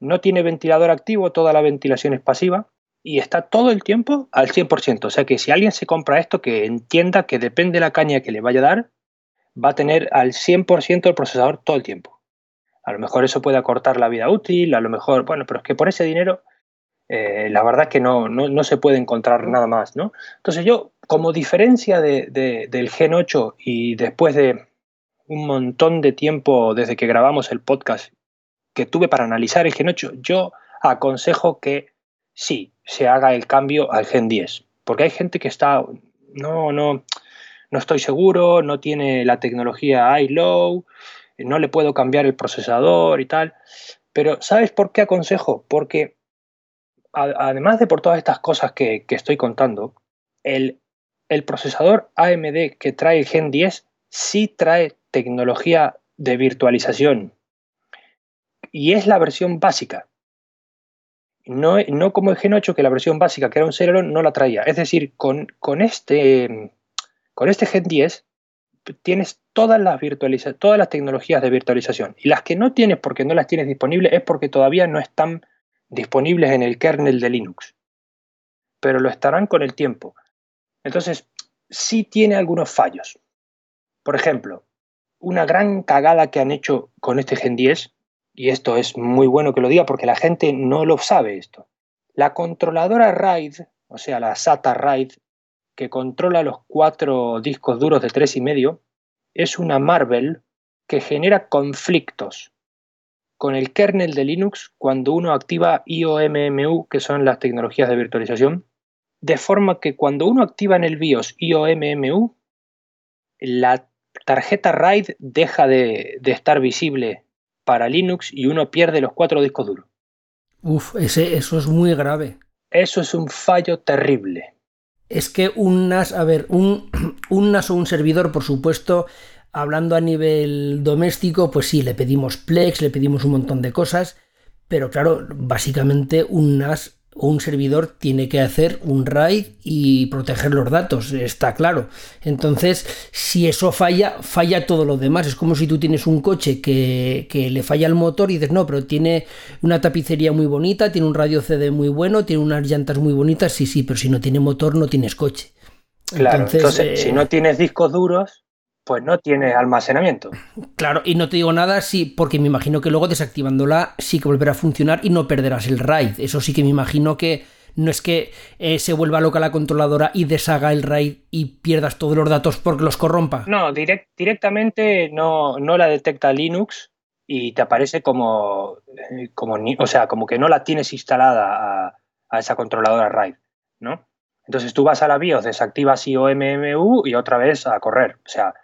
no tiene ventilador activo, toda la ventilación es pasiva y está todo el tiempo al 100%. O sea que si alguien se compra esto, que entienda que depende de la caña que le vaya a dar, va a tener al 100% el procesador todo el tiempo. A lo mejor eso puede acortar la vida útil, a lo mejor, bueno, pero es que por ese dinero, eh, la verdad es que no, no, se puede encontrar nada más, ¿no? Entonces yo, como diferencia del Gen 8 y después de un montón de tiempo desde que grabamos el podcast que tuve para analizar el Gen 8, yo aconsejo que sí, se haga el cambio al Gen 10, porque hay gente que está, no, no, no estoy seguro, no tiene la tecnología iLow, no le puedo cambiar el procesador y tal. Pero ¿sabes por qué aconsejo? Porque además de por todas estas cosas que, estoy contando, el, el, procesador AMD que trae el Gen 10 sí trae tecnología de virtualización. Y es la versión básica. No, no como el Gen 8, que la versión básica, que era un Celeron, no la traía. Es decir, con, con este con este Gen 10 tienes todas las, todas las tecnologías de virtualización y las que no tienes porque no las tienes disponibles es porque todavía no están disponibles en el kernel de Linux, pero lo estarán con el tiempo. Entonces, sí tiene algunos fallos. Por ejemplo, una gran cagada que han hecho con este Gen 10, y esto es muy bueno que lo diga porque la gente no lo sabe esto. La controladora RAID, o sea, la SATA RAID, que controla los cuatro discos duros de tres y medio, es una Marvel que genera conflictos con el kernel de Linux cuando uno activa IOMMU, que son las tecnologías de virtualización, de forma que cuando uno activa en el BIOS IOMMU, la tarjeta RAID deja de, de estar visible para Linux y uno pierde los cuatro discos duros. Uf, ese, eso es muy grave. Eso es un fallo terrible es que un NAS, a ver, un, un NAS o un servidor, por supuesto, hablando a nivel doméstico, pues sí, le pedimos Plex, le pedimos un montón de cosas, pero claro, básicamente un NAS un servidor tiene que hacer un RAID y proteger los datos, está claro. Entonces, si eso falla, falla todo lo demás. Es como si tú tienes un coche que, le falla el motor y dices, no, pero tiene una tapicería muy bonita, tiene un radio CD muy bueno, tiene unas llantas muy bonitas, sí, sí, pero si no tiene motor no tienes coche. Claro, entonces, si eh, no tienes discos duros, pues no tiene almacenamiento. Claro, y no te digo nada, sí, porque me imagino que luego desactivándola sí que volverá a funcionar y no perderás el RAID. Eso sí que me imagino que no es que eh, se vuelva loca la controladora y deshaga el RAID y pierdas todos los datos porque los corrompa. No, directamente no, no la detecta Linux y te aparece como, eh, como, o sea, como que no la tienes instalada a, a esa controladora RAID, ¿no? Entonces tú vas a la BIOS, desactivas IOMMU y otra vez a correr. O sea,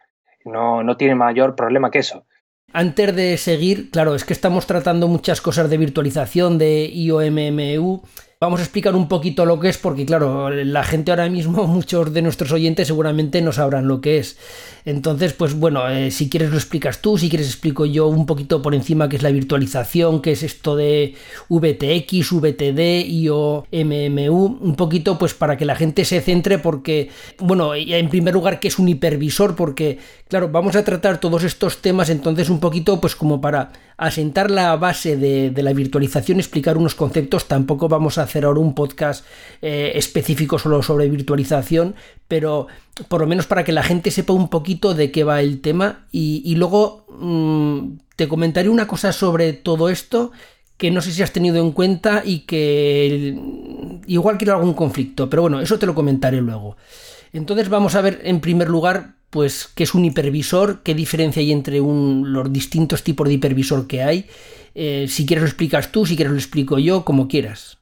no, no tiene mayor problema que eso. Antes de seguir, claro, es que estamos tratando muchas cosas de virtualización de IOMMU Vamos a explicar un poquito lo que es, porque claro, la gente ahora mismo, muchos de nuestros oyentes seguramente no sabrán lo que es. Entonces, pues bueno, eh, si quieres lo explicas tú, si quieres explico yo un poquito por encima qué es la virtualización, qué es esto de VTX, VTD, IO, MMU, un poquito pues para que la gente se centre porque, bueno, en primer lugar, qué es un hipervisor, porque claro, vamos a tratar todos estos temas entonces un poquito pues como para asentar la base de, la virtualización, explicar unos conceptos, tampoco vamos a hacer ahora un podcast eh, específico solo sobre virtualización, pero por lo menos para que la gente sepa un poquito de qué va el tema y, luego mm, te comentaré una cosa sobre todo esto que no sé si has tenido en cuenta y que igual quiero algún conflicto, pero bueno, eso te lo comentaré luego. Entonces vamos a ver en primer lugar pues qué es un hipervisor, qué diferencia hay entre los distintos tipos de hipervisor que hay. Eh, si quieres lo explicas tú, si quieres lo explico yo, como quieras.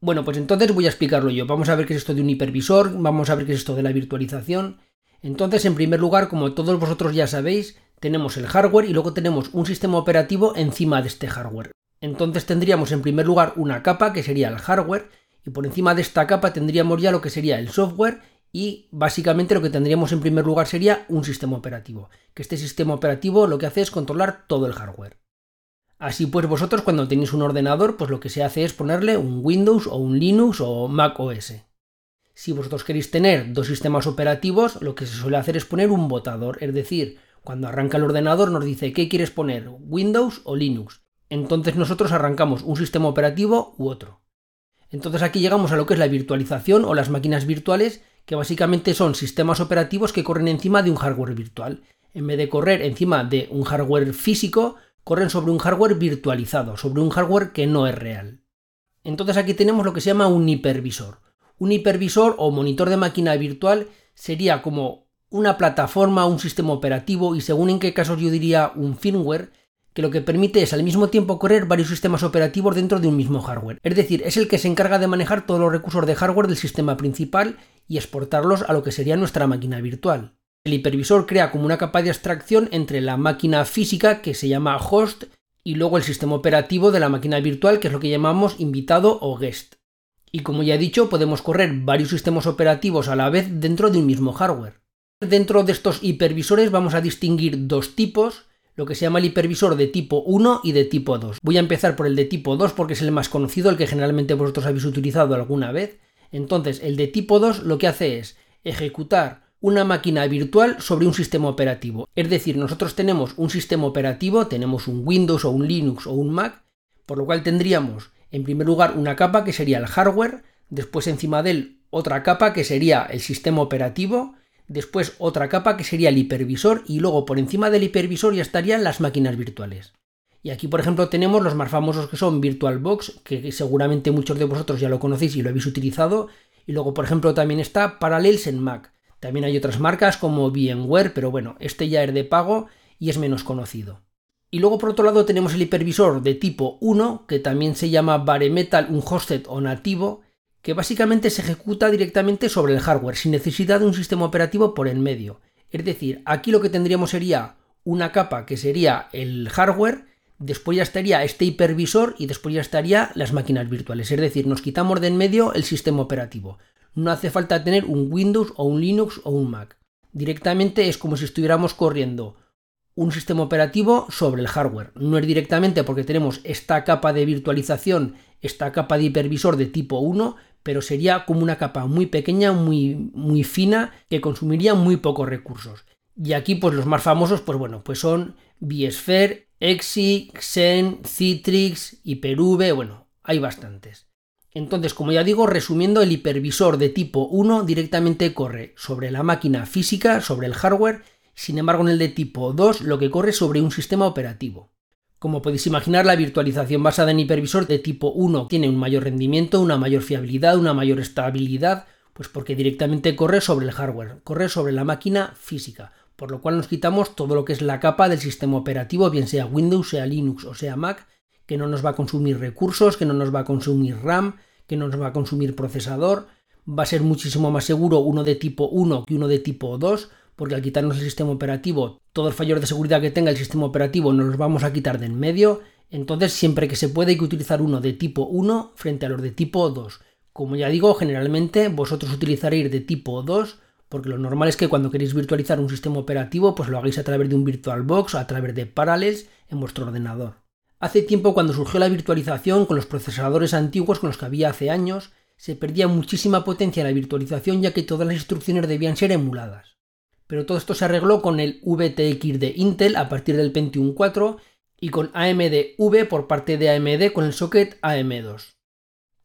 Bueno, pues entonces voy a explicarlo yo. Vamos a ver qué es esto de un hipervisor, vamos a ver qué es esto de la virtualización. Entonces, en primer lugar, como todos vosotros ya sabéis, tenemos el hardware y luego tenemos un sistema operativo encima de este hardware. Entonces tendríamos en primer lugar una capa que sería el hardware y por encima de esta capa tendríamos ya lo que sería el software y básicamente lo que tendríamos en primer lugar sería un sistema operativo, que este sistema operativo lo que hace es controlar todo el hardware. Así pues vosotros cuando tenéis un ordenador, pues lo que se hace es ponerle un Windows o un Linux o Mac OS. Si vosotros queréis tener dos sistemas operativos, lo que se suele hacer es poner un botador, es decir, Cuando arranca el ordenador nos dice ¿qué quieres poner? ¿Windows o Linux? Entonces nosotros arrancamos un sistema operativo u otro. Entonces aquí llegamos a lo que es la virtualización o las máquinas virtuales, que básicamente son sistemas operativos que corren encima de un hardware virtual. En vez de correr encima de un hardware físico, corren sobre un hardware virtualizado, sobre un hardware que no es real. Entonces aquí tenemos lo que se llama un hipervisor. Un hipervisor o monitor de máquina virtual sería como una plataforma, un sistema operativo y según en qué casos yo diría un firmware que lo que permite es al mismo tiempo correr varios sistemas operativos dentro de un mismo hardware. Es decir, es el que se encarga de manejar todos los recursos de hardware del sistema principal y exportarlos a lo que sería nuestra máquina virtual. El hipervisor crea como una capa de abstracción entre la máquina física, que se llama host, y luego el sistema operativo de la máquina virtual, que es lo que llamamos invitado o guest. Y como ya he dicho, podemos correr varios sistemas operativos a la vez dentro de un mismo hardware. Dentro de estos hipervisores vamos a distinguir dos tipos, lo que se llama el hipervisor de tipo 1 y de tipo 2. Voy a empezar por el de tipo 2 porque es el más conocido, el que generalmente vosotros habéis utilizado alguna vez. Entonces, el de tipo 2 lo que hace es ejecutar una máquina virtual sobre un sistema operativo. Es decir, nosotros tenemos un sistema operativo, tenemos un Windows o un Linux o un Mac, por lo cual tendríamos en primer lugar una capa que sería el hardware, después encima de él otra capa que sería el sistema operativo, después otra capa que sería el hipervisor y luego por encima del hipervisor ya estarían las máquinas virtuales. Y aquí, por ejemplo, tenemos los más famosos que son VirtualBox, que seguramente muchos de vosotros ya lo conocéis y lo habéis utilizado. Y luego, por ejemplo, también está Parallels en Mac. También hay otras marcas como VMware, pero bueno, este ya es de pago y es menos conocido. Y luego por otro lado tenemos el hipervisor de tipo 1, que también se llama Bare Metal Unhosted o nativo, que básicamente se ejecuta directamente sobre el hardware, sin necesidad de un sistema operativo por en medio. Es decir, aquí lo que tendríamos sería una capa que sería el hardware, después ya estaría este hipervisor y después ya estaría las máquinas virtuales. Es decir, nos quitamos de en medio el sistema operativo. No hace falta tener un Windows o un Linux o un Mac. Directamente es como si estuviéramos corriendo un sistema operativo sobre el hardware. No es directamente porque tenemos esta capa de virtualización, esta capa de hipervisor de tipo 1, pero sería como una capa muy pequeña, muy, muy fina, que consumiría muy pocos recursos. Y aquí, pues los más famosos, pues bueno, pues son vSphere, Exi, Xen, Citrix, Hyper-V, bueno, hay bastantes. Entonces, como ya digo, resumiendo, el hipervisor de tipo 1 directamente corre sobre la máquina física, sobre el hardware, sin embargo, en el de tipo 2 lo que corre sobre un sistema operativo. Como podéis imaginar, la virtualización basada en hipervisor de tipo 1 tiene un mayor rendimiento, una mayor fiabilidad, una mayor estabilidad, pues porque directamente corre sobre el hardware, corre sobre la máquina física, por lo cual nos quitamos todo lo que es la capa del sistema operativo, bien sea Windows, sea Linux o sea Mac, que no nos va a consumir recursos, que no nos va a consumir RAM, que no nos va a consumir procesador, va a ser muchísimo más seguro uno de tipo 1 que uno de tipo 2, porque al quitarnos el sistema operativo, todos los fallos de seguridad que tenga el sistema operativo nos los vamos a quitar de en medio, entonces siempre que se puede hay que utilizar uno de tipo 1 frente a los de tipo 2. Como ya digo, generalmente vosotros utilizaréis de tipo 2 porque lo normal es que cuando queréis virtualizar un sistema operativo pues lo hagáis a través de un VirtualBox o a través de Parallels en vuestro ordenador. Hace tiempo cuando surgió la virtualización con los procesadores antiguos con los que había hace años, se perdía muchísima potencia en la virtualización ya que todas las instrucciones debían ser emuladas pero todo esto se arregló con el VTX de Intel a partir del Pentium 4 y con AMD V por parte de AMD con el socket AM2.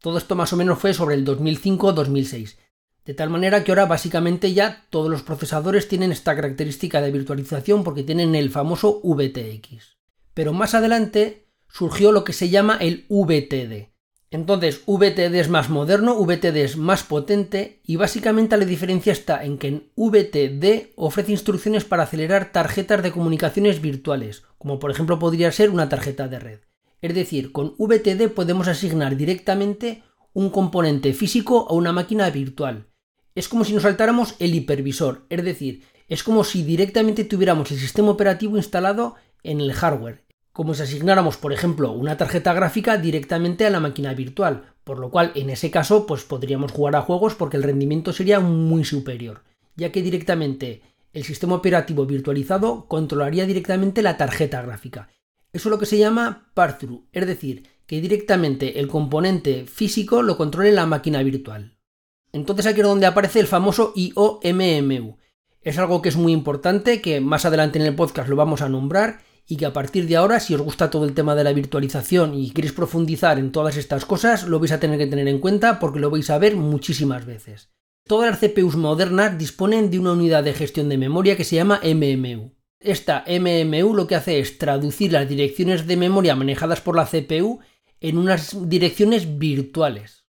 Todo esto más o menos fue sobre el 2005-2006, de tal manera que ahora básicamente ya todos los procesadores tienen esta característica de virtualización porque tienen el famoso VTX. Pero más adelante surgió lo que se llama el VTD, entonces, VTD es más moderno, VTD es más potente y básicamente la diferencia está en que en VTD ofrece instrucciones para acelerar tarjetas de comunicaciones virtuales, como por ejemplo podría ser una tarjeta de red. Es decir, con VTD podemos asignar directamente un componente físico a una máquina virtual. Es como si nos saltáramos el hipervisor, es decir, es como si directamente tuviéramos el sistema operativo instalado en el hardware como si asignáramos, por ejemplo, una tarjeta gráfica directamente a la máquina virtual, por lo cual en ese caso pues podríamos jugar a juegos porque el rendimiento sería muy superior, ya que directamente el sistema operativo virtualizado controlaría directamente la tarjeta gráfica. Eso es lo que se llama pass-through, es decir, que directamente el componente físico lo controle la máquina virtual. Entonces aquí es donde aparece el famoso IOMMU. Es algo que es muy importante, que más adelante en el podcast lo vamos a nombrar y que a partir de ahora, si os gusta todo el tema de la virtualización y queréis profundizar en todas estas cosas, lo vais a tener que tener en cuenta porque lo vais a ver muchísimas veces. Todas las CPUs modernas disponen de una unidad de gestión de memoria que se llama MMU. Esta MMU lo que hace es traducir las direcciones de memoria manejadas por la CPU en unas direcciones virtuales.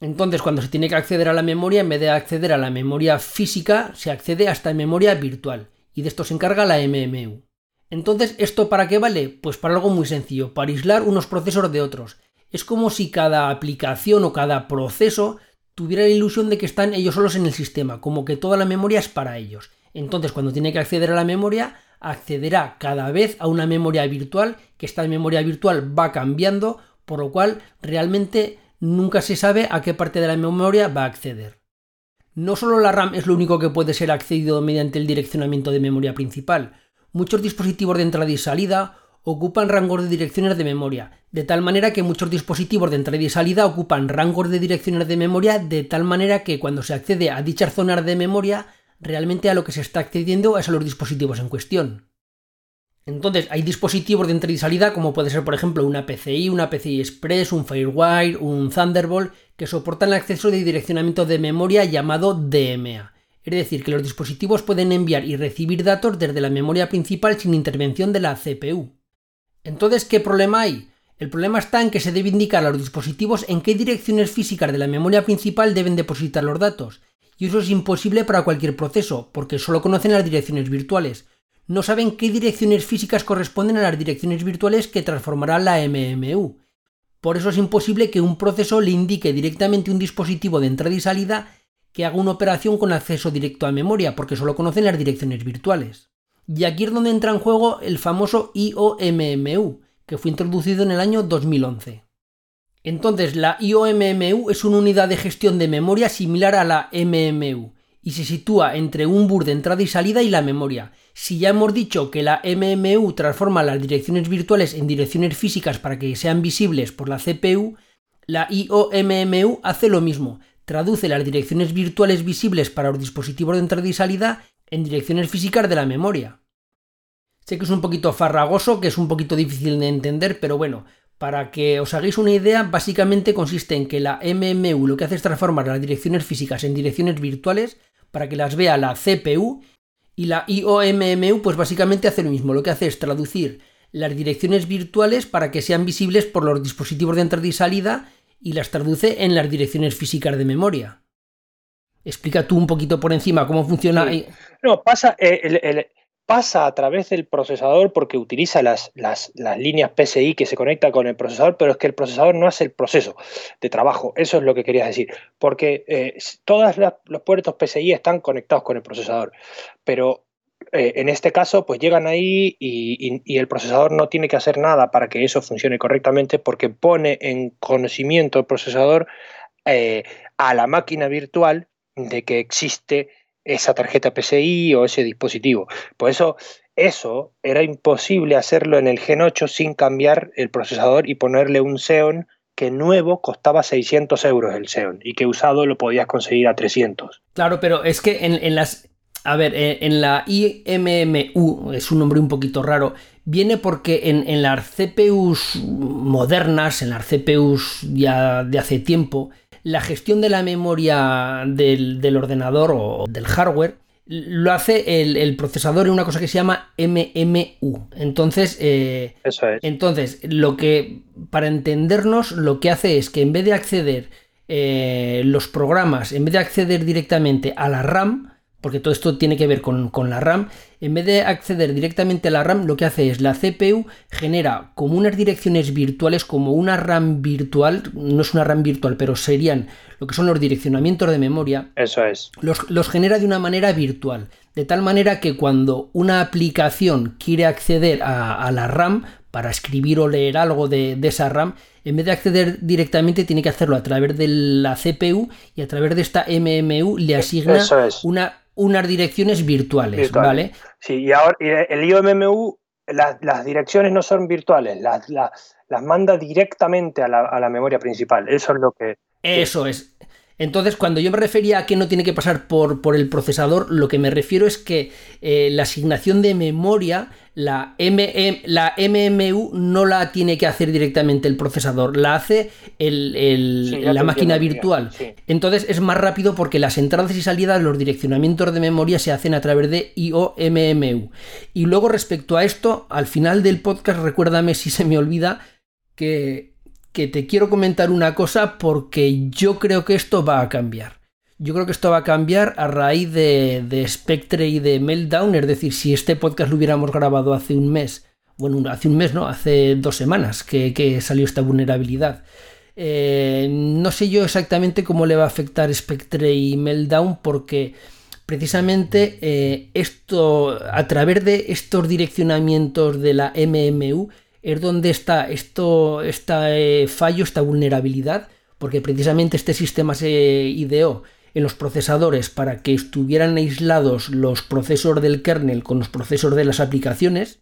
Entonces, cuando se tiene que acceder a la memoria, en vez de acceder a la memoria física, se accede a esta memoria virtual. Y de esto se encarga la MMU. Entonces, ¿esto para qué vale? Pues para algo muy sencillo, para aislar unos procesos de otros. Es como si cada aplicación o cada proceso tuviera la ilusión de que están ellos solos en el sistema, como que toda la memoria es para ellos. Entonces, cuando tiene que acceder a la memoria, accederá cada vez a una memoria virtual, que esta memoria virtual va cambiando, por lo cual realmente nunca se sabe a qué parte de la memoria va a acceder. No solo la RAM es lo único que puede ser accedido mediante el direccionamiento de memoria principal, muchos dispositivos de entrada y salida ocupan rangos de direcciones de memoria, de tal manera que muchos dispositivos de entrada y salida ocupan rangos de direcciones de memoria de tal manera que cuando se accede a dichas zonas de memoria realmente a lo que se está accediendo es a los dispositivos en cuestión. Entonces, hay dispositivos de entrada y salida como puede ser, por ejemplo, una PCI, una PCI Express, un Firewire, un Thunderbolt, que soportan el acceso de direccionamiento de memoria llamado DMA. Es decir, que los dispositivos pueden enviar y recibir datos desde la memoria principal sin intervención de la CPU. Entonces, ¿qué problema hay? El problema está en que se debe indicar a los dispositivos en qué direcciones físicas de la memoria principal deben depositar los datos, y eso es imposible para cualquier proceso, porque solo conocen las direcciones virtuales. No saben qué direcciones físicas corresponden a las direcciones virtuales que transformará la MMU. Por eso es imposible que un proceso le indique directamente un dispositivo de entrada y salida que haga una operación con acceso directo a memoria, porque solo conocen las direcciones virtuales. Y aquí es donde entra en juego el famoso IOMMU, que fue introducido en el año 2011. Entonces, la IOMMU es una unidad de gestión de memoria similar a la MMU y se sitúa entre un bus de entrada y salida y la memoria. Si ya hemos dicho que la MMU transforma las direcciones virtuales en direcciones físicas para que sean visibles por la CPU, la IOMMU hace lo mismo, traduce las direcciones virtuales visibles para los dispositivos de entrada y salida en direcciones físicas de la memoria. Sé que es un poquito farragoso, que es un poquito difícil de entender, pero bueno, para que os hagáis una idea, básicamente consiste en que la MMU lo que hace es transformar las direcciones físicas en direcciones virtuales para que las vea la CPU y la IOMMU pues básicamente hace lo mismo, lo que hace es traducir las direcciones virtuales para que sean visibles por los dispositivos de entrada y salida y las traduce en las direcciones físicas de memoria. Explica tú un poquito por encima cómo funciona. No, pasa, eh, pasa a través del procesador porque utiliza las, las, líneas PCI que se conecta con el procesador, pero es que el procesador no hace el proceso de trabajo. Eso es lo que querías decir. Porque eh, todos los puertos PCI están conectados con el procesador, pero eh, en este caso, pues llegan ahí y, el procesador no tiene que hacer nada para que eso funcione correctamente porque pone en conocimiento el procesador eh, a la máquina virtual de que existe esa tarjeta PCI o ese dispositivo. Por eso, eso era imposible hacerlo en el Gen 8 sin cambiar el procesador y ponerle un Xeon que nuevo costaba 600 euros el Xeon y que usado lo podías conseguir a 300. Claro, pero es que en, las... A ver, en, la IMMU, es un nombre un poquito raro, viene porque en, en las CPUs modernas, en las CPUs ya de hace tiempo, la gestión de la memoria del, ordenador o del hardware lo hace el, procesador en una cosa que se llama MMU. Entonces, eh, Eso es. entonces, lo que, para entendernos, lo que hace es que en vez de acceder eh, los programas, en vez de acceder directamente a la RAM, porque todo esto tiene que ver con, la RAM, en vez de acceder directamente a la RAM, lo que hace es la CPU genera como unas direcciones virtuales, como una RAM virtual, no es una RAM virtual, pero serían lo que son los direccionamientos de memoria. Eso es. Los, genera de una manera virtual, de tal manera que cuando una aplicación quiere acceder a, la RAM para escribir o leer algo de, de esa RAM, en vez de acceder directamente, tiene que hacerlo a través de la CPU y a través de esta MMU le asigna una unas direcciones virtuales, ¿vale? Sí, y ahora el IOMMU, las direcciones no son virtuales, las, las, manda directamente a la, memoria principal. Eso es lo que. Eso es. Entonces, cuando yo me refería a que no tiene que pasar por, por el procesador, lo que me refiero es que eh, la asignación de memoria, la, la MMU, no la tiene que hacer directamente el procesador, la hace la máquina virtual. Entonces es más rápido porque las entradas y salidas, los direccionamientos de memoria se hacen a través de IOMMU. Y luego respecto a esto, al final del podcast, recuérdame si se me olvida que que te quiero comentar una cosa porque yo creo que esto va a cambiar. Yo creo que esto va a cambiar a raíz de, Spectre y de Meltdown. Es decir, si este podcast lo hubiéramos grabado hace un mes, bueno, hace un mes, ¿no? Hace dos semanas que, salió esta vulnerabilidad. Eh, no sé yo exactamente cómo le va a afectar Spectre y Meltdown porque precisamente eh, esto, a través de estos direccionamientos de la MMU, es donde está esto, este fallo, esta vulnerabilidad, porque precisamente este sistema se ideó en los procesadores para que estuvieran aislados los procesos del kernel con los procesos de las aplicaciones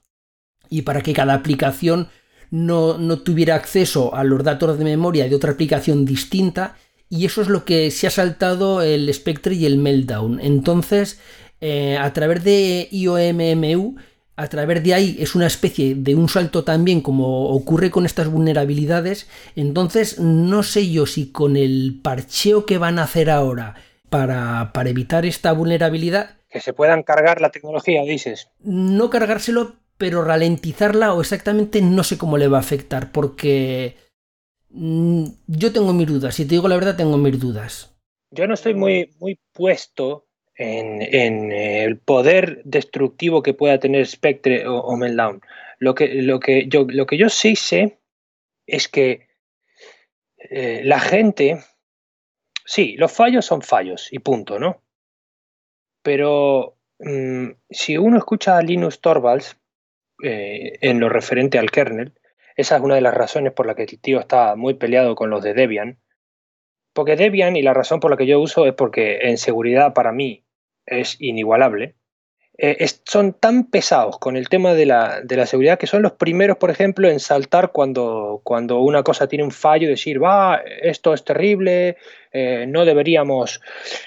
y para que cada aplicación no, tuviera acceso a los datos de memoria de otra aplicación distinta y eso es lo que se ha saltado el Spectre y el Meltdown. Entonces, eh, a través de IOMMU a través de ahí es una especie de un salto también como ocurre con estas vulnerabilidades. Entonces no sé yo si con el parcheo que van a hacer ahora para, para evitar esta vulnerabilidad... Que se puedan cargar la tecnología, dices. No cargárselo, pero ralentizarla o exactamente no sé cómo le va a afectar porque mm, yo tengo mis dudas. Si te digo la verdad, tengo mis dudas. Yo no estoy muy, muy puesto en, el poder destructivo que pueda tener Spectre o, Meltdown. Lo que, lo, que yo, lo que yo sí sé es que eh, la gente, sí, los fallos son fallos y punto, ¿no? Pero mm, si uno escucha a Linus Torvalds eh, en lo referente al kernel, esa es una de las razones por la que el tío está muy peleado con los de Debian. Porque Debian, y la razón por la que yo uso es porque en seguridad para mí es inigualable, eh, son tan pesados con el tema de la, seguridad que son los primeros, por ejemplo, en saltar cuando, cuando una cosa tiene un fallo y decir, va, esto es terrible, eh, no deberíamos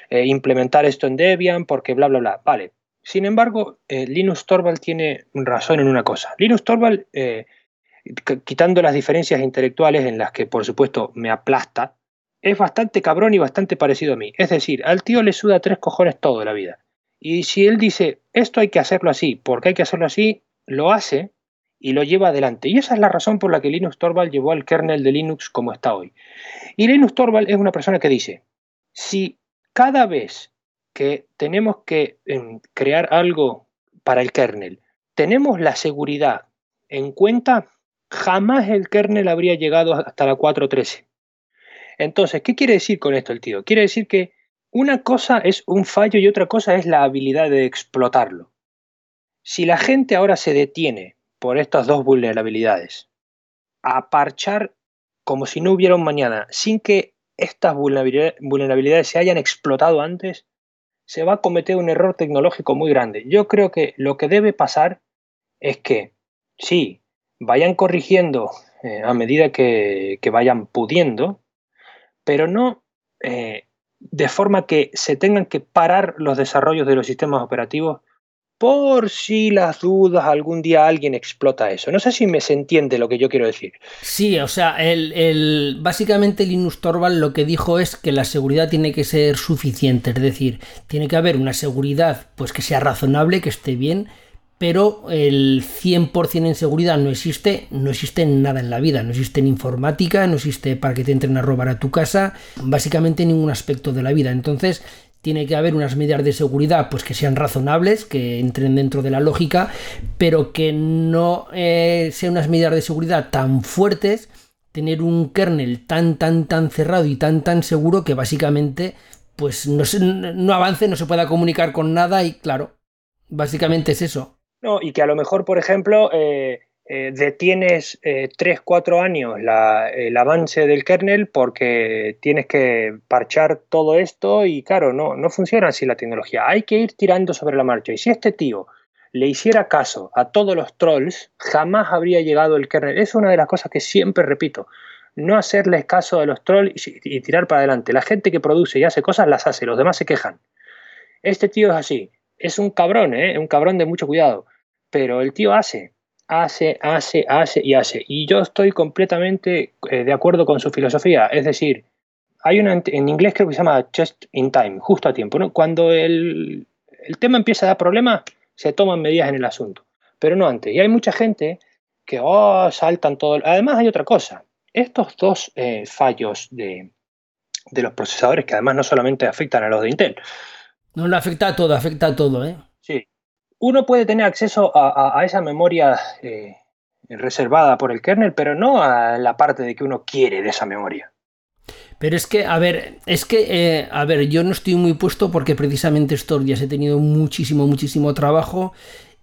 eh, implementar esto en Debian porque bla, bla, bla. Vale. Sin embargo, Linus Torvald tiene razón en una cosa. Linus Torvald, quitando las diferencias intelectuales en las que, por supuesto, me aplasta, es bastante cabrón y bastante parecido a mí. Es decir, al tío le suda tres cojones toda la vida. Y si él dice, esto hay que hacerlo así, porque hay que hacerlo así, lo hace y lo lleva adelante. Y esa es la razón por la que Linux Torvald llevó al kernel de Linux como está hoy. Y Linux Torvald es una persona que dice, si cada vez que tenemos que em, crear algo para el kernel, tenemos la seguridad en cuenta, jamás el kernel habría llegado hasta la 4.13. Entonces, ¿qué quiere decir con esto el tío? Quiere decir que una cosa es un fallo y otra cosa es la habilidad de explotarlo. Si la gente ahora se detiene por estas dos vulnerabilidades a parchar como si no hubiera un mañana, sin que estas vulnerabilidades se hayan explotado antes, se va a cometer un error tecnológico muy grande. Yo creo que lo que debe pasar es que, sí, vayan corrigiendo eh, a medida que vayan pudiendo, pero no eh, de forma que se tengan que parar los desarrollos de los sistemas operativos por si las dudas algún día alguien explota eso. No sé si me se entiende lo que yo quiero decir. Sí, o sea, el, básicamente Linus Torvald lo que dijo es que la seguridad tiene que ser suficiente, es decir, tiene que haber una seguridad pues que sea razonable, que esté bien, pero el 100% en seguridad no existe, no existe nada en la vida, no existe en informática, no existe para que te entren a robar a tu casa, básicamente en ningún aspecto de la vida. Entonces, tiene que haber unas medidas de seguridad pues que sean razonables, que entren dentro de la lógica, pero que no eh, sean unas medidas de seguridad tan fuertes, tener un kernel tan tan tan cerrado y tan tan seguro que básicamente pues no avance, no se pueda comunicar con nada y claro, básicamente es eso. No, y que a lo mejor, por ejemplo, eh, eh, detienes eh, 3, 4 años el avance del kernel porque tienes que parchar todo esto y claro, no, no funciona así la tecnología. Hay que ir tirando sobre la marcha. Y si este tío le hiciera caso a todos los trolls, jamás habría llegado el kernel. Es una de las cosas que siempre repito. no hacerles caso a los trolls y, tirar para adelante. La gente que produce y hace cosas las hace, los demás se quejan. Este tío es así, es un cabrón, ¿eh? un cabrón de mucho cuidado, pero el tío hace, hace, hace, hace y hace. Y yo estoy completamente eh, de acuerdo con su filosofía, es decir, hay una en inglés creo que se llama just in time, justo a tiempo. ¿no? Cuando el, el tema empieza a dar problemas, se toman medidas en el asunto, pero no antes. Y hay mucha gente que oh, saltan todo. Además hay otra cosa. Estos dos eh, fallos de, los procesadores, que además no solamente afectan a los de Intel. No le afecta a todo, afecta a todo, ¿eh? Uno puede tener acceso a, esa memoria eh, reservada por el kernel, pero no a la parte de que uno quiere de esa memoria. Pero es que, a ver, es que, eh, a ver, yo no estoy muy puesto porque precisamente estos días he tenido muchísimo, muchísimo trabajo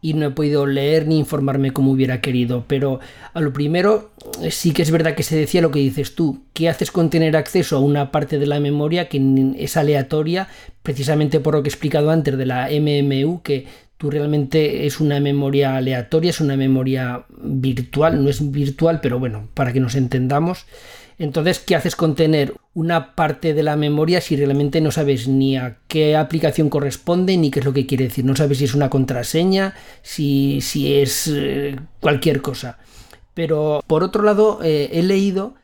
y no he podido leer ni informarme como hubiera querido. Pero a lo primero, eh, sí que es verdad que se decía lo que dices tú. ¿Qué haces con tener acceso a una parte de la memoria que es aleatoria? Precisamente por lo que he explicado antes de la MMU, que tú realmente es una memoria aleatoria, es una memoria virtual, no es virtual, pero bueno, para que nos entendamos. Entonces, ¿qué haces con tener una parte de la memoria si realmente no sabes ni a qué aplicación corresponde ni qué es lo que quiere decir? No sabes si es una contraseña, si, si es eh, cualquier cosa. Pero por otro lado, eh, he leído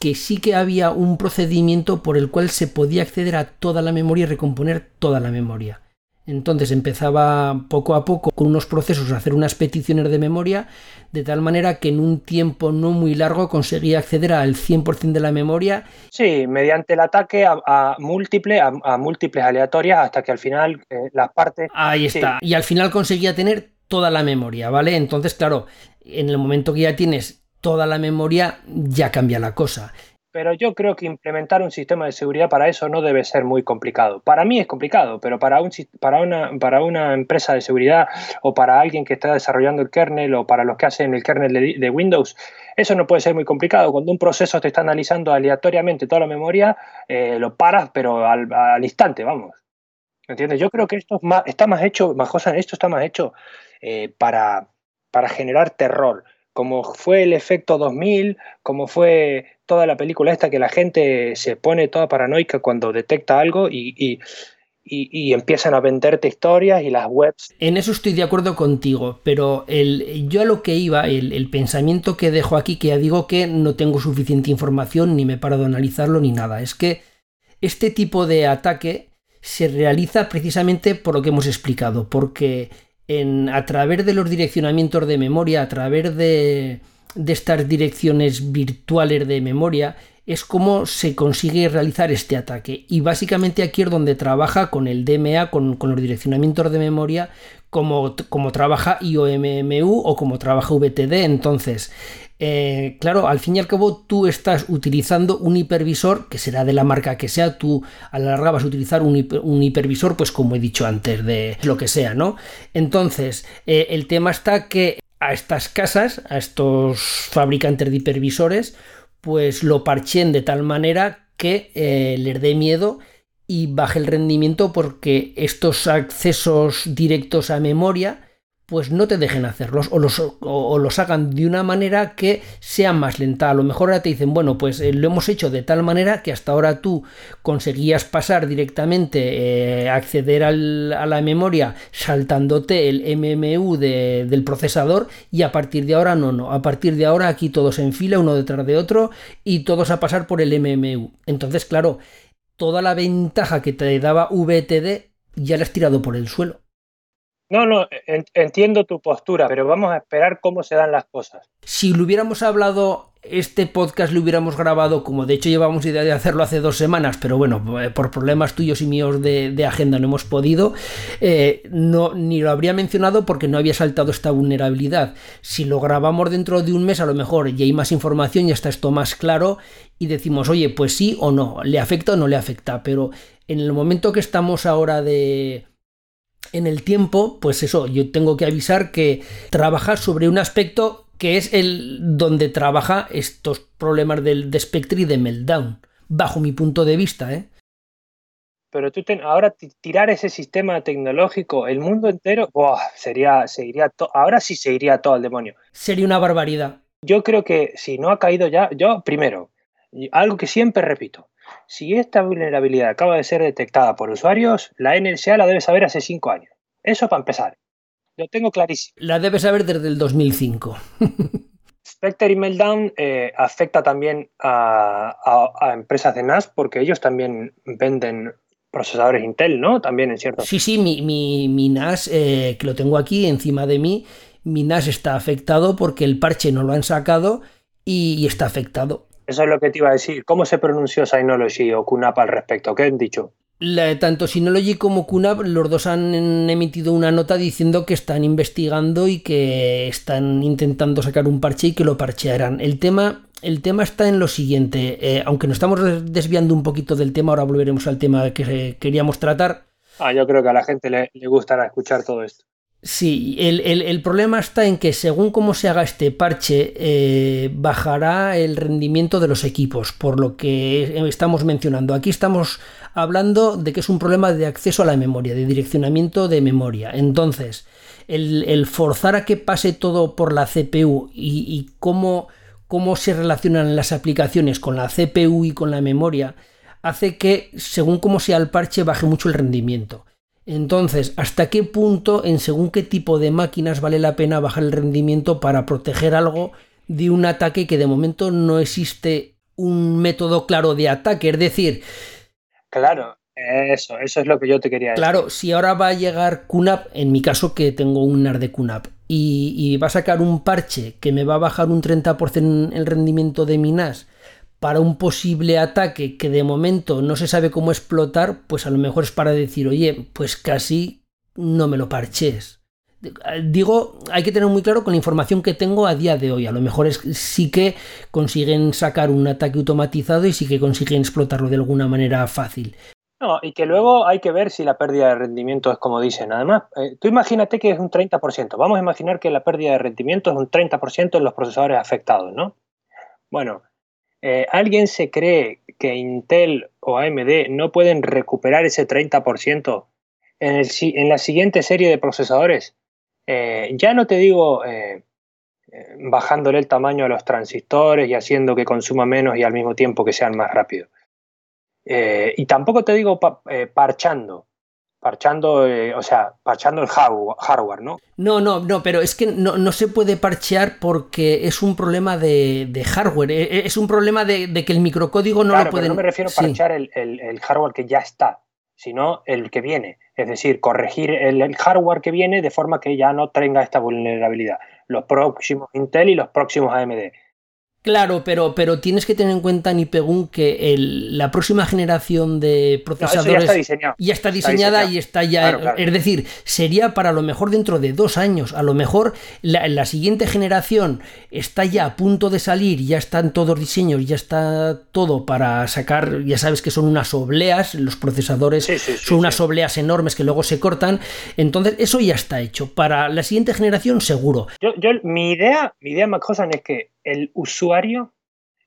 que sí que había un procedimiento por el cual se podía acceder a toda la memoria y recomponer toda la memoria. Entonces empezaba poco a poco con unos procesos a hacer unas peticiones de memoria, de tal manera que en un tiempo no muy largo conseguía acceder al 100% de la memoria. Sí, mediante el ataque a, múltiples, a, múltiples aleatorias, hasta que al final eh, las partes... Ahí está. Y al final conseguía tener toda la memoria, ¿vale? Entonces, claro, en el momento que ya tienes toda la memoria, ya cambia la cosa pero yo creo que implementar un sistema de seguridad para eso no debe ser muy complicado. Para mí es complicado, pero para, un, para, una, para una empresa de seguridad o para alguien que está desarrollando el kernel o para los que hacen el kernel de, Windows, eso no puede ser muy complicado. Cuando un proceso te está analizando aleatoriamente toda la memoria, eh, lo paras, pero al, instante, vamos. ¿Entiendes? Yo creo que esto está más hecho, Majosa, esto está más hecho eh, para, para generar terror como fue el efecto 2000, como fue toda la película esta que la gente se pone toda paranoica cuando detecta algo y, empiezan a venderte historias y las webs. En eso estoy de acuerdo contigo, pero el, yo a lo que iba, el, pensamiento que dejo aquí, que ya digo que no tengo suficiente información, ni me paro de analizarlo, ni nada, es que este tipo de ataque se realiza precisamente por lo que hemos explicado, porque en, a través de los direccionamientos de memoria, a través de, de estas direcciones virtuales de memoria, es como se consigue realizar este ataque. Y básicamente aquí es donde trabaja con el DMA, con, los direccionamientos de memoria, como, como trabaja IOMMU o como trabaja VTD. Entonces, eh, claro, al fin y al cabo tú estás utilizando un hipervisor, que será de la marca que sea, tú a la larga vas a utilizar un, hipervisor, pues como he dicho antes, de lo que sea, ¿no? Entonces, eh, el tema está que a estas casas, a estos fabricantes de hipervisores, pues lo parchen de tal manera que eh, les dé miedo y baje el rendimiento porque estos accesos directos a memoria pues no te dejen hacerlos o los, o, los, hagan de una manera que sea más lenta. A lo mejor ahora te dicen, bueno, pues eh, lo hemos hecho de tal manera que hasta ahora tú conseguías pasar directamente, eh, acceder a la memoria saltándote el MMU del procesador y a partir de ahora no, no. A partir de ahora aquí todos en fila, uno detrás de otro y todos a pasar por el MMU. Entonces, claro, toda la ventaja que te daba VTD ya la has tirado por el suelo. No, no, entiendo tu postura, pero vamos a esperar cómo se dan las cosas. Si lo hubiéramos hablado, este podcast lo hubiéramos grabado, como de hecho llevamos idea de hacerlo hace dos semanas, pero bueno, eh, por problemas tuyos y míos de, agenda no hemos podido, eh, no, ni lo habría mencionado porque no había saltado esta vulnerabilidad. Si lo grabamos dentro de un mes, a lo mejor ya hay más información, ya está esto más claro y decimos, oye, pues sí o no, le afecta o no le afecta, pero en el momento que estamos ahora de en el tiempo, pues eso, yo tengo que avisar que trabaja sobre un aspecto que es el donde trabaja estos problemas del, de Spectre y de Meltdown, bajo mi punto de vista, ¿eh? Pero tú ahora tirar ese sistema tecnológico, el mundo entero, sería, se iría ahora sí se iría todo al demonio. Sería una barbaridad. Yo creo que si no ha caído ya, yo primero, algo que siempre repito, si esta vulnerabilidad acaba de ser detectada por usuarios, la NSA la debe saber hace cinco años. Eso para empezar. Lo tengo clarísimo. La debe saber desde el 2005. Spectre y Meltdown eh, afecta también a, empresas de NAS porque ellos también venden procesadores Intel, ¿no? También en cierto. Sí, sí, mi, mi, NAS, eh, que lo tengo aquí encima de mí, mi NAS está afectado porque el parche no lo han sacado y, está afectado. Eso es lo que te iba a decir. ¿Cómo se pronunció Synology o QNAP al respecto? ¿Qué han dicho? tanto Synology como QNAP, los dos han emitido una nota diciendo que están investigando y que están intentando sacar un parche y que lo parchearán. El tema, el tema está en lo siguiente, eh, aunque nos estamos desviando un poquito del tema, ahora volveremos al tema que queríamos tratar. Ah, yo creo que a la gente le, le gustará escuchar todo esto. Sí, el, problema está en que según cómo se haga este parche, eh, bajará el rendimiento de los equipos, por lo que estamos mencionando. Aquí estamos hablando de que es un problema de acceso a la memoria, de direccionamiento de memoria. Entonces, el, forzar a que pase todo por la CPU y, cómo, cómo se relacionan las aplicaciones con la CPU y con la memoria, hace que, según cómo sea el parche, baje mucho el rendimiento. Entonces, ¿hasta qué punto, en según qué tipo de máquinas vale la pena bajar el rendimiento para proteger algo de un ataque que de momento no existe un método claro de ataque? Es decir... Claro, eso, eso es lo que yo te quería decir. Claro, si ahora va a llegar QNAP, en mi caso que tengo un NAR de QNAP, y, y va a sacar un parche que me va a bajar un 30% el rendimiento de mi NAS para un posible ataque que de momento no se sabe cómo explotar, pues a lo mejor es para decir, oye, pues casi no me lo parches. Digo, hay que tener muy claro con la información que tengo a día de hoy. A lo mejor es, sí que consiguen sacar un ataque automatizado y sí que consiguen explotarlo de alguna manera fácil. No, y que luego hay que ver si la pérdida de rendimiento es como dicen. Además, eh, tú imagínate que es un 30%. Vamos a imaginar que la pérdida de rendimiento es un 30% en los procesadores afectados, ¿no? Bueno, eh, ¿alguien se cree que Intel o AMD no pueden recuperar ese 30% en, en la siguiente serie de procesadores? Eh, ya no te digo eh, bajándole el tamaño a los transistores y haciendo que consuma menos y al mismo tiempo que sean más rápidos. y tampoco te digo parchando, parchando, eh, o sea, parchando el hardware, ¿no? No, no, no, pero es que no, se puede parchear porque es un problema de, hardware, e, e, es un problema de, que el microcódigo no lo puede. no me refiero a parchear el, hardware que ya está, sino el que viene. Es decir, corregir el, hardware que viene de forma que ya no tenga esta vulnerabilidad. Los próximos Intel y los próximos AMD. Claro, pero, pero tienes que tener en cuenta, Nipegun, que el, la próxima generación de procesadores ya, está diseñada y está ya. Es decir, sería para lo mejor dentro de dos años. A lo mejor la, la, siguiente generación está ya a punto de salir, ya están todos diseños, ya está todo para sacar. Ya sabes que son unas obleas, los procesadores son unas obleas enormes que luego se cortan. Entonces, eso ya está hecho. Para la siguiente generación, seguro. Yo, yo mi idea, mi idea, Macosan, es que el usuario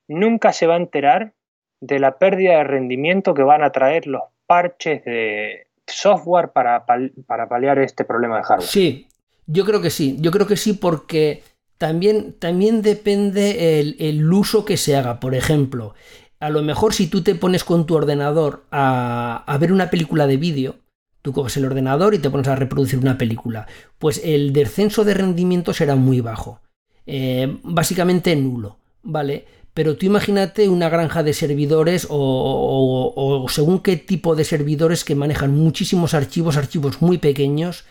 nunca se va a enterar de la pérdida de rendimiento que van a traer los parches de software para, para paliar este problema de hardware. Sí, yo creo que sí, yo creo que sí porque también, también depende el, uso que se haga. Por ejemplo, a lo mejor si tú te pones con tu ordenador a, a ver una película de vídeo, tú coges el ordenador y te pones a reproducir una película, pues el descenso de rendimiento será muy bajo. Eh, básicamente nulo, ¿vale? Pero tú imagínate una granja de servidores o, según qué tipo de servidores que manejan muchísimos archivos, archivos muy pequeños,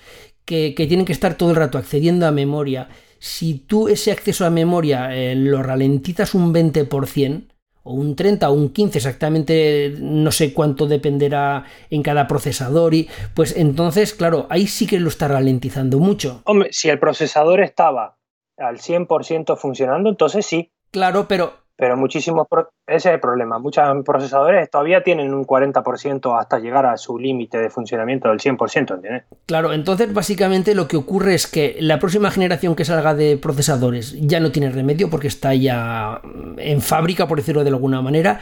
que, tienen que estar todo el rato accediendo a memoria. Si tú ese acceso a memoria eh, lo ralentizas un 20%, o un 30 o un 15 exactamente, no sé cuánto dependerá en cada procesador y pues entonces, claro, ahí sí que lo está ralentizando mucho. Hombre, si el procesador estaba al 100% funcionando, entonces sí. Claro, pero... Pero muchísimos, ese es el problema, muchos procesadores todavía tienen un 40% hasta llegar a su límite de funcionamiento del 100%, ¿entiendes? Claro, entonces básicamente lo que ocurre es que la próxima generación que salga de procesadores ya no tiene remedio porque está ya en fábrica, por decirlo de alguna manera,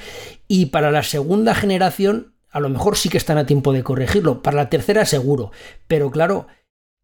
y para la segunda generación a lo mejor sí que están a tiempo de corregirlo, para la tercera seguro, pero claro,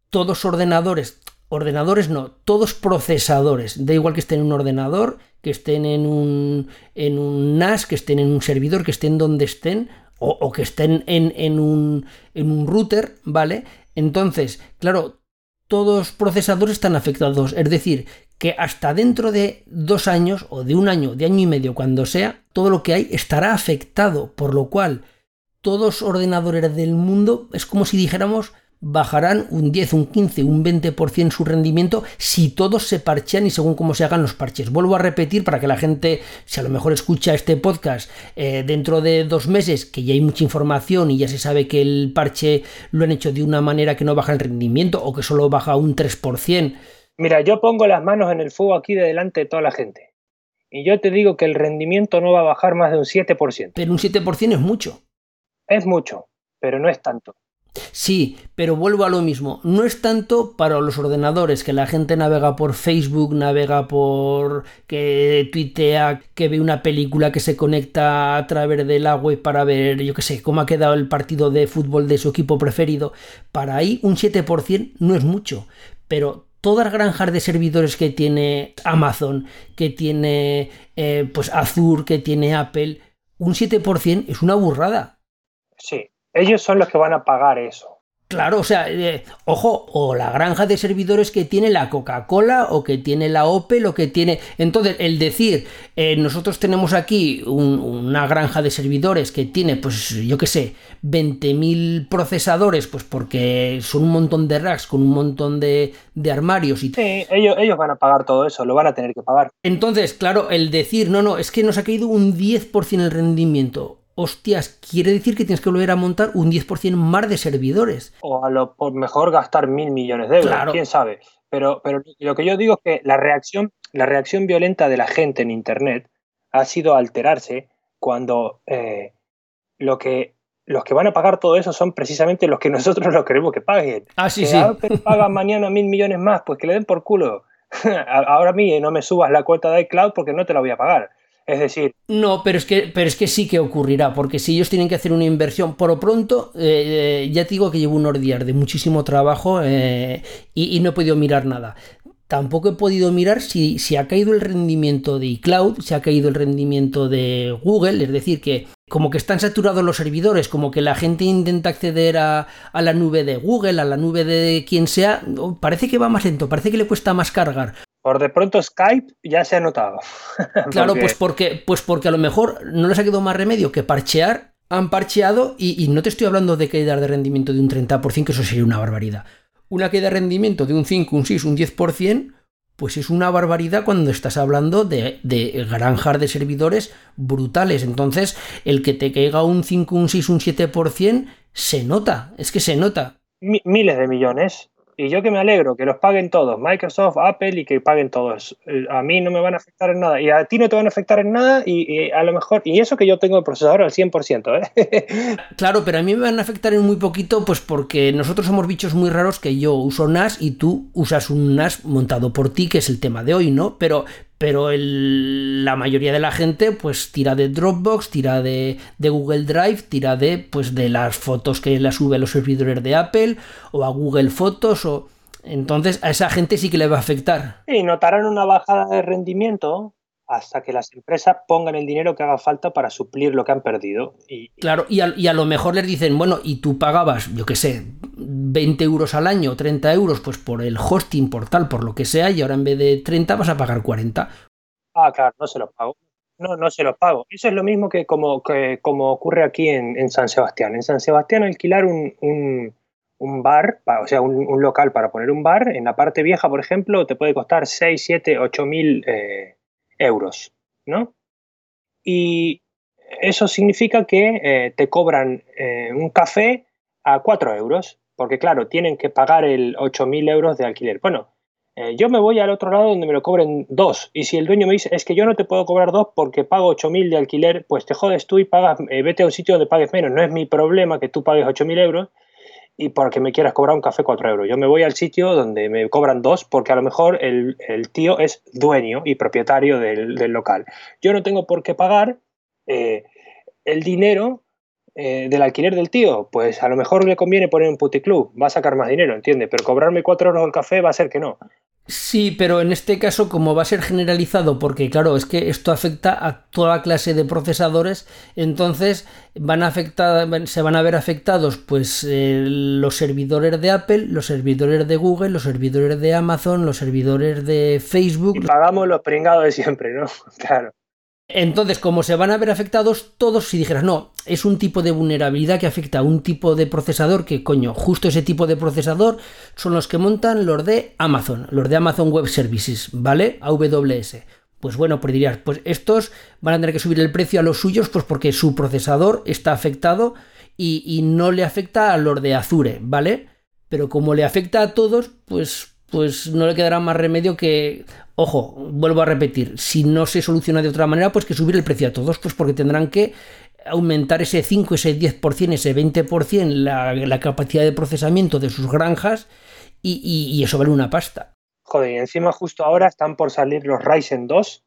todos ordenadores, ordenadores no, todos procesadores. Da igual que estén en un ordenador, que estén en un, en un NAS, que estén en un servidor, que estén donde estén, o, que estén en, en, un, en un router, ¿vale? Entonces, claro, todos procesadores están afectados. Es decir, que hasta dentro de dos años, o de un año, de año y medio, cuando sea, todo lo que hay estará afectado. Por lo cual, todos ordenadores del mundo es como si dijéramos bajarán un 10, un 15, un 20% su rendimiento si todos se parchean y según cómo se hagan los parches. Vuelvo a repetir para que la gente, si a lo mejor escucha este podcast eh, dentro de dos meses, que ya hay mucha información y ya se sabe que el parche lo han hecho de una manera que no baja el rendimiento o que solo baja un 3%. Mira, yo pongo las manos en el fuego aquí de delante de toda la gente. Y yo te digo que el rendimiento no va a bajar más de un 7%. Pero un 7% es mucho. Es mucho, pero no es tanto. Sí, pero vuelvo a lo mismo. No es tanto para los ordenadores, que la gente navega por Facebook, navega por que tuitea, que ve una película que se conecta a través de la web para ver, yo qué sé, cómo ha quedado el partido de fútbol de su equipo preferido. Para ahí un 7% no es mucho, pero todas las granjas de servidores que tiene Amazon, que tiene eh, pues Azure, que tiene Apple, un 7% es una burrada. Sí, ellos son los que van a pagar eso. Claro, o sea, eh, ojo, o la granja de servidores que tiene la Coca-Cola o que tiene la Opel o que tiene... Entonces, el decir, eh, nosotros tenemos aquí una granja de servidores que tiene, pues yo qué sé, 20.000 procesadores, pues porque son un montón de racks con un montón de, armarios y... Sí, ellos, ellos van a pagar todo eso, lo van a tener que pagar. Entonces, claro, el decir, no, no, es que nos ha caído un 10% el rendimiento hostias, quiere decir que tienes que volver a montar un 10% más de servidores. O a lo por mejor gastar mil millones de euros, quién sabe. Pero, pero lo que yo digo es que la reacción, la reacción violenta de la gente en Internet ha sido alterarse cuando eh, lo que los que van a pagar todo eso son precisamente los que nosotros lo queremos que paguen. Ah, sí, sí. pagan mañana mil millones más, pues que le den por culo. Ahora a mí no me subas la cuota de iCloud porque no te la voy a pagar. Es decir. No, pero es que, pero es que sí que ocurrirá, porque si ellos tienen que hacer una inversión, por lo pronto, eh, ya te digo que llevo unos días de muchísimo trabajo eh, y, no he podido mirar nada. Tampoco he podido mirar si, si ha caído el rendimiento de iCloud, si ha caído el rendimiento de Google, es decir, que como que están saturados los servidores, como que la gente intenta acceder a, a, la nube de Google, a la nube de quien sea, parece que va más lento, parece que le cuesta más cargar. Por de pronto Skype ya se ha notado. Claro, pues porque, pues porque a lo mejor no les ha quedado más remedio que parchear, han parcheado y, no te estoy hablando de caída de rendimiento de un 30%, que eso sería una barbaridad. Una caída de rendimiento de un 5, un 6, un 10%, pues es una barbaridad cuando estás hablando de, de, granjas de servidores brutales. Entonces, el que te caiga un 5, un 6, un 7%, se nota, es que se nota. miles de millones. Y yo que me alegro, que los paguen todos, Microsoft, Apple y que paguen todos. Eh, a mí no me van a afectar en nada y a ti no te van a afectar en nada y, a lo mejor, y eso que yo tengo el procesador al 100%, ¿eh? Claro, pero a mí me van a afectar en muy poquito pues porque nosotros somos bichos muy raros que yo uso NAS y tú usas un NAS montado por ti, que es el tema de hoy, ¿no? Pero, pero la mayoría de la gente pues tira de Dropbox, tira de, Google Drive, tira de pues de las fotos que la sube a los servidores de Apple o a Google Fotos o entonces a esa gente sí que le va a afectar. Y notarán una bajada de rendimiento hasta que las empresas pongan el dinero que haga falta para suplir lo que han perdido. Y, claro, y a, lo mejor les dicen, bueno, y tú pagabas, yo qué sé, 20 euros al año, 30 euros, pues por el hosting, por tal, por lo que sea, y ahora en vez de 30 vas a pagar 40. Ah, claro, no se los pago. No, no se los pago. Eso es lo mismo que como, que, como ocurre aquí en, San Sebastián. En San Sebastián alquilar un, un, bar, o sea, un, local para poner un bar, en la parte vieja, por ejemplo, te puede costar 6, 7, 8 mil eh, euros, ¿no? Y eso significa que eh, te cobran eh, un café a 4 euros, porque claro, tienen que pagar el 8.000 euros de alquiler. Bueno, eh, yo me voy al otro lado donde me lo cobren 2, y si el dueño me dice, es que yo no te puedo cobrar 2 porque pago 8.000 de alquiler, pues te jodes tú y pagas, vete a un sitio donde pagues menos. No es mi problema que tú pagues 8.000 euros, y porque me quieras cobrar un café 4 euros. Yo me voy al sitio donde me cobran 2 porque a lo mejor el, tío es dueño y propietario del, local. Yo no tengo por qué pagar eh, el dinero eh, del alquiler del tío, pues a lo mejor le conviene poner un puticlub, va a sacar más dinero, ¿entiendes? Pero cobrarme cuatro euros el café va a ser que no. Sí, pero en este caso, como va a ser generalizado, porque claro, es que esto afecta a toda clase de procesadores, entonces van a afectar, se van a ver afectados pues eh, los servidores de Apple, los servidores de Google, los servidores de Amazon, los servidores de Facebook. Y pagamos los pringados de siempre, ¿no? Claro. Entonces, como se van a ver afectados todos, si dijeras, no, es un tipo de vulnerabilidad que afecta a un tipo de procesador, que coño, justo ese tipo de procesador son los que montan los de Amazon, los de Amazon Web Services, ¿vale? AWS. Pues bueno, pues dirías, pues estos van a tener que subir el precio a los suyos, pues porque su procesador está afectado y, y no le afecta a los de Azure, ¿vale? Pero como le afecta a todos, pues pues no le quedará más remedio que, ojo, vuelvo a repetir, si no se soluciona de otra manera, pues que subir el precio a todos, pues porque tendrán que aumentar ese 5, ese 10%, ese 20% la, la capacidad de procesamiento de sus granjas y, eso vale una pasta. Joder, y encima justo ahora están por salir los Ryzen 2,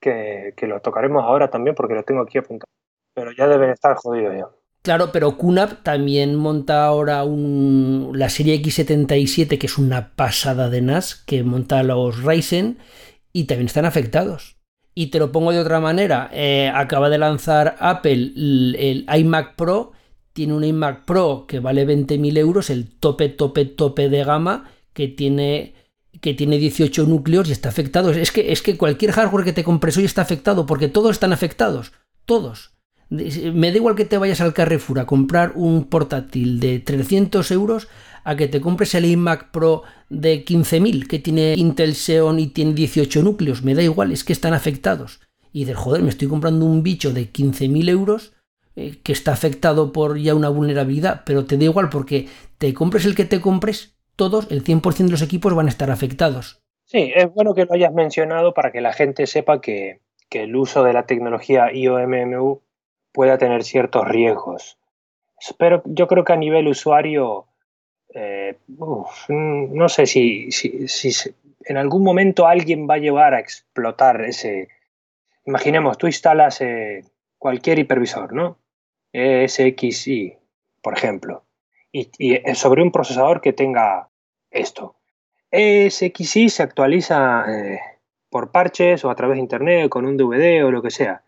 que, que lo tocaremos ahora también porque lo tengo aquí apuntado. Pero ya deben estar jodidos ya. Claro, pero QNAP también monta ahora la serie X77, que es una pasada de NAS, que monta los Ryzen y también están afectados. Y te lo pongo de otra manera, eh, acaba de lanzar Apple el, iMac Pro, tiene un iMac Pro que vale 20.000 euros, el tope, tope, tope de gama, que tiene que tiene 18 núcleos y está afectado. Es que, es que cualquier hardware que te compres hoy está afectado, porque todos están afectados. Todos. Me da igual que te vayas al Carrefour a comprar un portátil de 300 euros a que te compres el iMac Pro de 15.000 que tiene Intel Xeon y tiene 18 núcleos. Me da igual, es que están afectados. Y de joder, me estoy comprando un bicho de 15.000 euros eh, que está afectado por ya una vulnerabilidad, pero te da igual porque te compres el que te compres, todos, el 100% de los equipos van a estar afectados. Sí, es bueno que lo hayas mencionado para que la gente sepa que, que el uso de la tecnología IOMMU pueda tener ciertos riesgos. Pero yo creo que a nivel usuario, eh, no sé si, si, en algún momento alguien va a llevar a explotar ese... Imaginemos, tú instalas eh, cualquier hipervisor, ¿no? ESXi, por ejemplo, y, y, sobre un procesador que tenga esto. ESXi se actualiza eh, por parches o a través de internet, con un DVD o lo que sea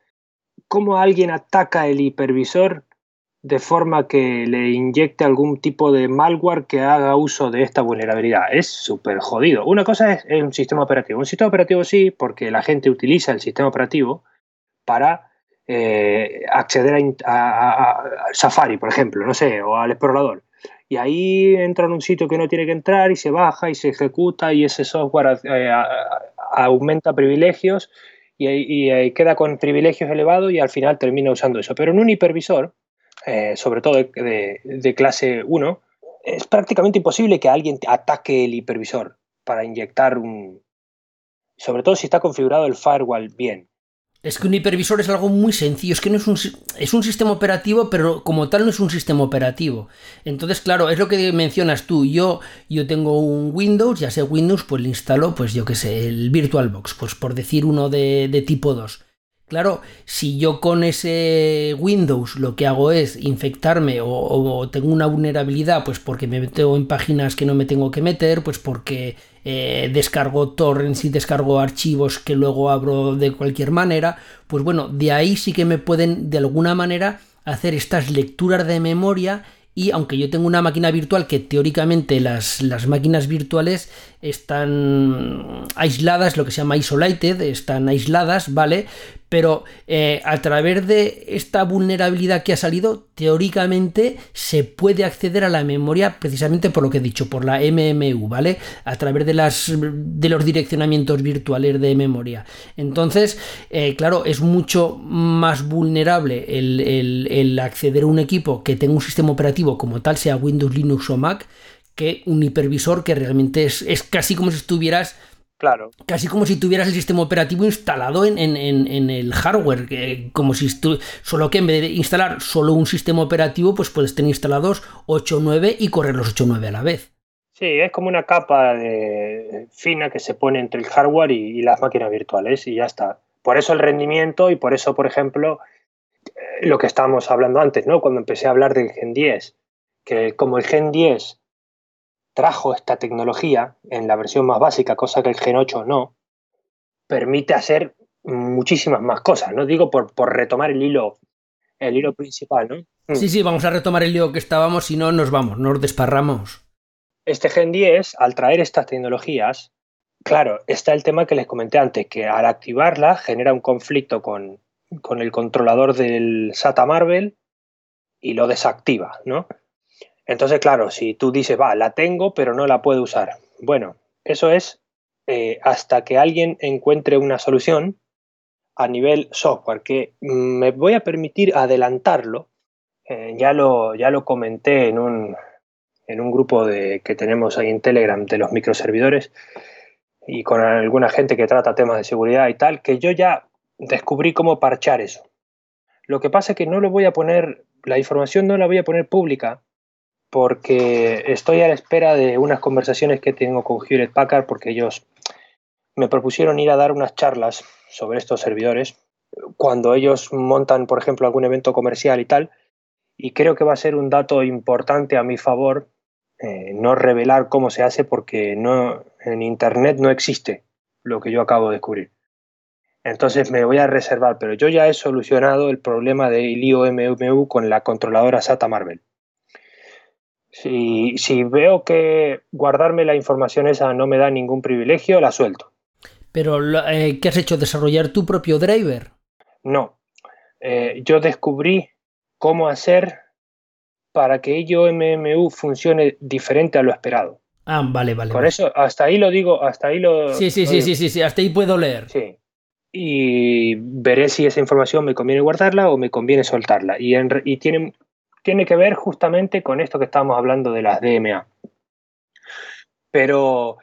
cómo alguien ataca el hipervisor de forma que le inyecte algún tipo de malware que haga uso de esta vulnerabilidad. Es súper jodido. Una cosa es, un sistema operativo. Un sistema operativo sí, porque la gente utiliza el sistema operativo para eh, acceder a, Safari, por ejemplo, no sé, o al explorador. Y ahí entra en un sitio que no tiene que entrar y se baja y se ejecuta y ese software eh, aumenta privilegios y, queda con privilegios elevados y al final termina usando eso. Pero en un hipervisor, eh, sobre todo de, clase 1, es prácticamente imposible que alguien ataque el hipervisor para inyectar un... Sobre todo si está configurado el firewall bien. Es que un hipervisor es algo muy sencillo, es que no es un, es un sistema operativo, pero como tal no es un sistema operativo. Entonces, claro, es lo que mencionas tú. Yo, yo tengo un Windows, ya sé Windows, pues le instalo, pues yo qué sé, el VirtualBox, pues por decir uno de, de tipo 2. Claro, si yo con ese Windows lo que hago es infectarme o, tengo una vulnerabilidad, pues porque me meto en páginas que no me tengo que meter, pues porque eh, descargo torrents y descargo archivos que luego abro de cualquier manera, pues bueno, de ahí sí que me pueden de alguna manera hacer estas lecturas de memoria y aunque yo tengo una máquina virtual que teóricamente las, las, máquinas virtuales están aisladas, lo que se llama isolated, están aisladas, ¿vale? Pero eh, a través de esta vulnerabilidad que ha salido, teóricamente se puede acceder a la memoria precisamente por lo que he dicho, por la MMU, ¿vale? A través de, las, de los direccionamientos virtuales de memoria. Entonces, eh, claro, es mucho más vulnerable el, el acceder a un equipo que tenga un sistema operativo como tal, sea Windows, Linux o Mac, que un hipervisor que realmente es, es casi como si estuvieras Claro. Casi como si tuvieras el sistema operativo instalado en, el hardware, como si solo que en vez de instalar solo un sistema operativo, pues puedes tener instalados 8 o 9 y correr los 8 o 9 a la vez. Sí, es como una capa de, fina que se pone entre el hardware y, las máquinas virtuales y ya está. Por eso el rendimiento y por eso, por ejemplo, lo que estábamos hablando antes, ¿no? Cuando empecé a hablar del Gen 10, que como el Gen 10 trajo esta tecnología en la versión más básica, cosa que el Gen 8 no, permite hacer muchísimas más cosas, ¿no? Digo por, por retomar el hilo, el hilo principal, ¿no? Mm. Sí, sí, vamos a retomar el hilo que estábamos y no nos vamos, nos desparramos. Este Gen 10, al traer estas tecnologías, claro, está el tema que les comenté antes, que al activarla genera un conflicto con, con el controlador del SATA Marvel y lo desactiva, ¿no? Entonces, claro, si tú dices, va, la tengo, pero no la puedo usar. Bueno, eso es eh, hasta que alguien encuentre una solución a nivel software, que me voy a permitir adelantarlo. Eh, ya, lo, ya lo comenté en un, en un grupo de, que tenemos ahí en Telegram de los microservidores y con alguna gente que trata temas de seguridad y tal, que yo ya descubrí cómo parchar eso. Lo que pasa es que no lo voy a poner, la información no la voy a poner pública porque estoy a la espera de unas conversaciones que tengo con Hewlett Packard porque ellos me propusieron ir a dar unas charlas sobre estos servidores cuando ellos montan, por ejemplo, algún evento comercial y tal, y creo que va a ser un dato importante a mi favor eh, no revelar cómo se hace porque no, en Internet no existe lo que yo acabo de descubrir. Entonces me voy a reservar, pero yo ya he solucionado el problema de IOMMU con la controladora SATA Marvel. Si, si, veo que guardarme la información esa no me da ningún privilegio, la suelto. Pero, eh, ¿qué has hecho? ¿Desarrollar tu propio driver? No. Eh, yo descubrí cómo hacer para que IOMMU funcione diferente a lo esperado. Ah, vale, vale. Por eso, hasta ahí lo digo, hasta ahí lo. Sí, sí, sí, sí, sí, sí, hasta ahí puedo leer. Sí. Y veré si esa información me conviene guardarla o me conviene soltarla. Y, y tiene, tiene que ver justamente con esto que estábamos hablando de las DMA. Pero,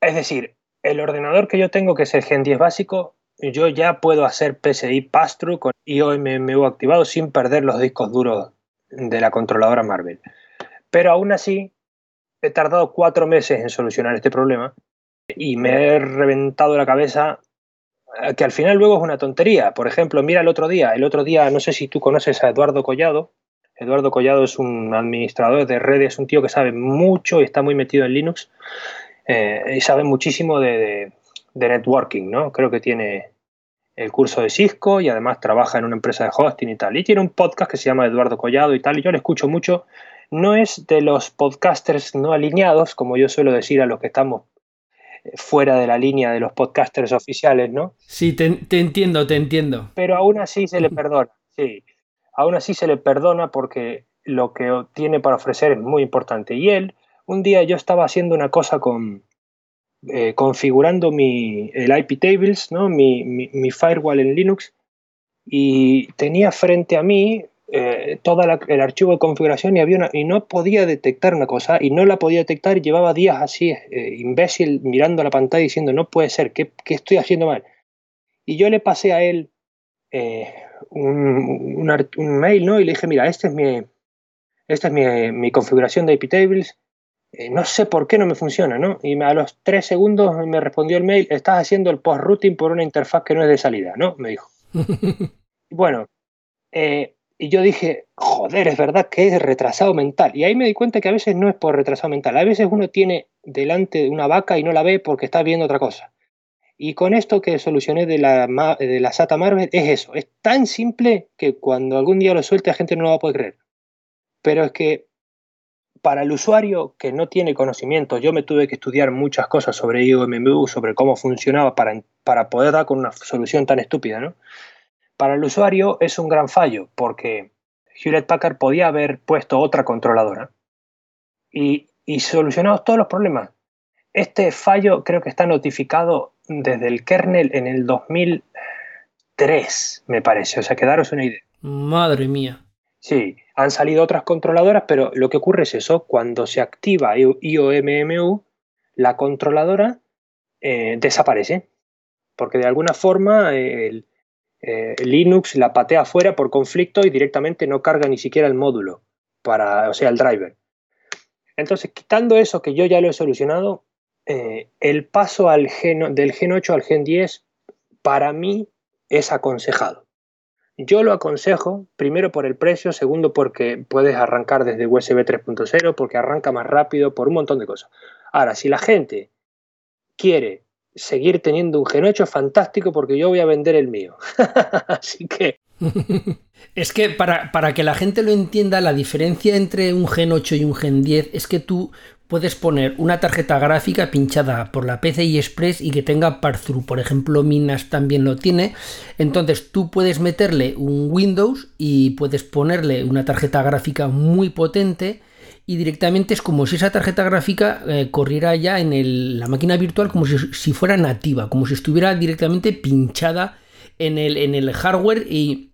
es decir, el ordenador que yo tengo, que es el Gen 10 básico, yo ya puedo hacer PCI pass-through con IOMMU activado sin perder los discos duros de la controladora Marvel. Pero aún así, he tardado cuatro meses en solucionar este problema y me he reventado la cabeza eh, que al final luego es una tontería. Por ejemplo, mira el otro día, el otro día, no sé si tú conoces a Eduardo Collado. Eduardo Collado es un administrador de redes, un tío que sabe mucho y está muy metido en Linux eh, y sabe muchísimo de, de, networking, ¿no? Creo que tiene el curso de Cisco y además trabaja en una empresa de hosting y tal. Y tiene un podcast que se llama Eduardo Collado y tal, y yo le escucho mucho no es de los podcasters no alineados, como yo suelo decir a los que estamos eh, fuera de la línea de los podcasters oficiales, ¿no? Sí, te, entiendo, te entiendo. Pero aún así se le perdona, sí. Aún así se le perdona porque lo que tiene para ofrecer es muy importante. Y él, un día yo estaba haciendo una cosa con, eh, configurando mi, el IP tables, ¿no? Mi, mi, firewall en Linux, y tenía frente a mí eh, todo el archivo de configuración y, había y no podía detectar una cosa y no la podía detectar y llevaba días así, eh, imbécil, mirando la pantalla diciendo, no puede ser, ¿qué, estoy haciendo mal? Y yo le pasé a él eh, un, mail, ¿no? Y le dije, mira, este es mi, esta es mi, configuración de IP tables, no sé por qué no me funciona, ¿no? Y a los tres segundos me respondió el mail, estás haciendo el post-routing por una interfaz que no es de salida, ¿no? Me dijo. bueno, eh, y yo dije, joder, es verdad que es retrasado mental. Y ahí me di cuenta que a veces no es por retrasado mental. A veces uno tiene delante de una vaca y no la ve porque está viendo otra cosa. Y con esto que solucioné de la, de la SATA Marvel es eso. Es tan simple que cuando algún día lo suelte la gente no lo va a poder creer. Pero es que para el usuario que no tiene conocimiento, yo me tuve que estudiar muchas cosas sobre IOMMU, sobre cómo funcionaba para, para poder dar con una solución tan estúpida, ¿no? Para el usuario es un gran fallo porque Hewlett Packard podía haber puesto otra controladora y, y solucionado todos los problemas. Este fallo creo que está notificado desde el kernel en el 2003, me parece. O sea, que daros una idea. Madre mía. Sí, han salido otras controladoras, pero lo que ocurre es eso, cuando se activa IOMMU, la controladora eh, desaparece, porque de alguna forma el, eh, Linux la patea afuera por conflicto y directamente no carga ni siquiera el módulo, para, o sea, el driver. Entonces, quitando eso que yo ya lo he solucionado, eh, el paso del Gen 8 al Gen 10 para mí es aconsejado. Yo lo aconsejo, primero por el precio, segundo porque puedes arrancar desde USB 3.0, porque arranca más rápido, por un montón de cosas. Ahora, si la gente quiere seguir teniendo un Gen 8, fantástico, porque yo voy a vender el mío. Así que... es que para, para, que la gente lo entienda, la diferencia entre un Gen 8 y un Gen 10 es que tú puedes poner una tarjeta gráfica pinchada por la PCI Express y que tenga par-through. Por ejemplo, Minas también lo tiene. Entonces tú puedes meterle un Windows y puedes ponerle una tarjeta gráfica muy potente y directamente es como si esa tarjeta gráfica eh, corriera ya en la máquina virtual como si, fuera nativa, como si estuviera directamente pinchada en el, en el hardware y,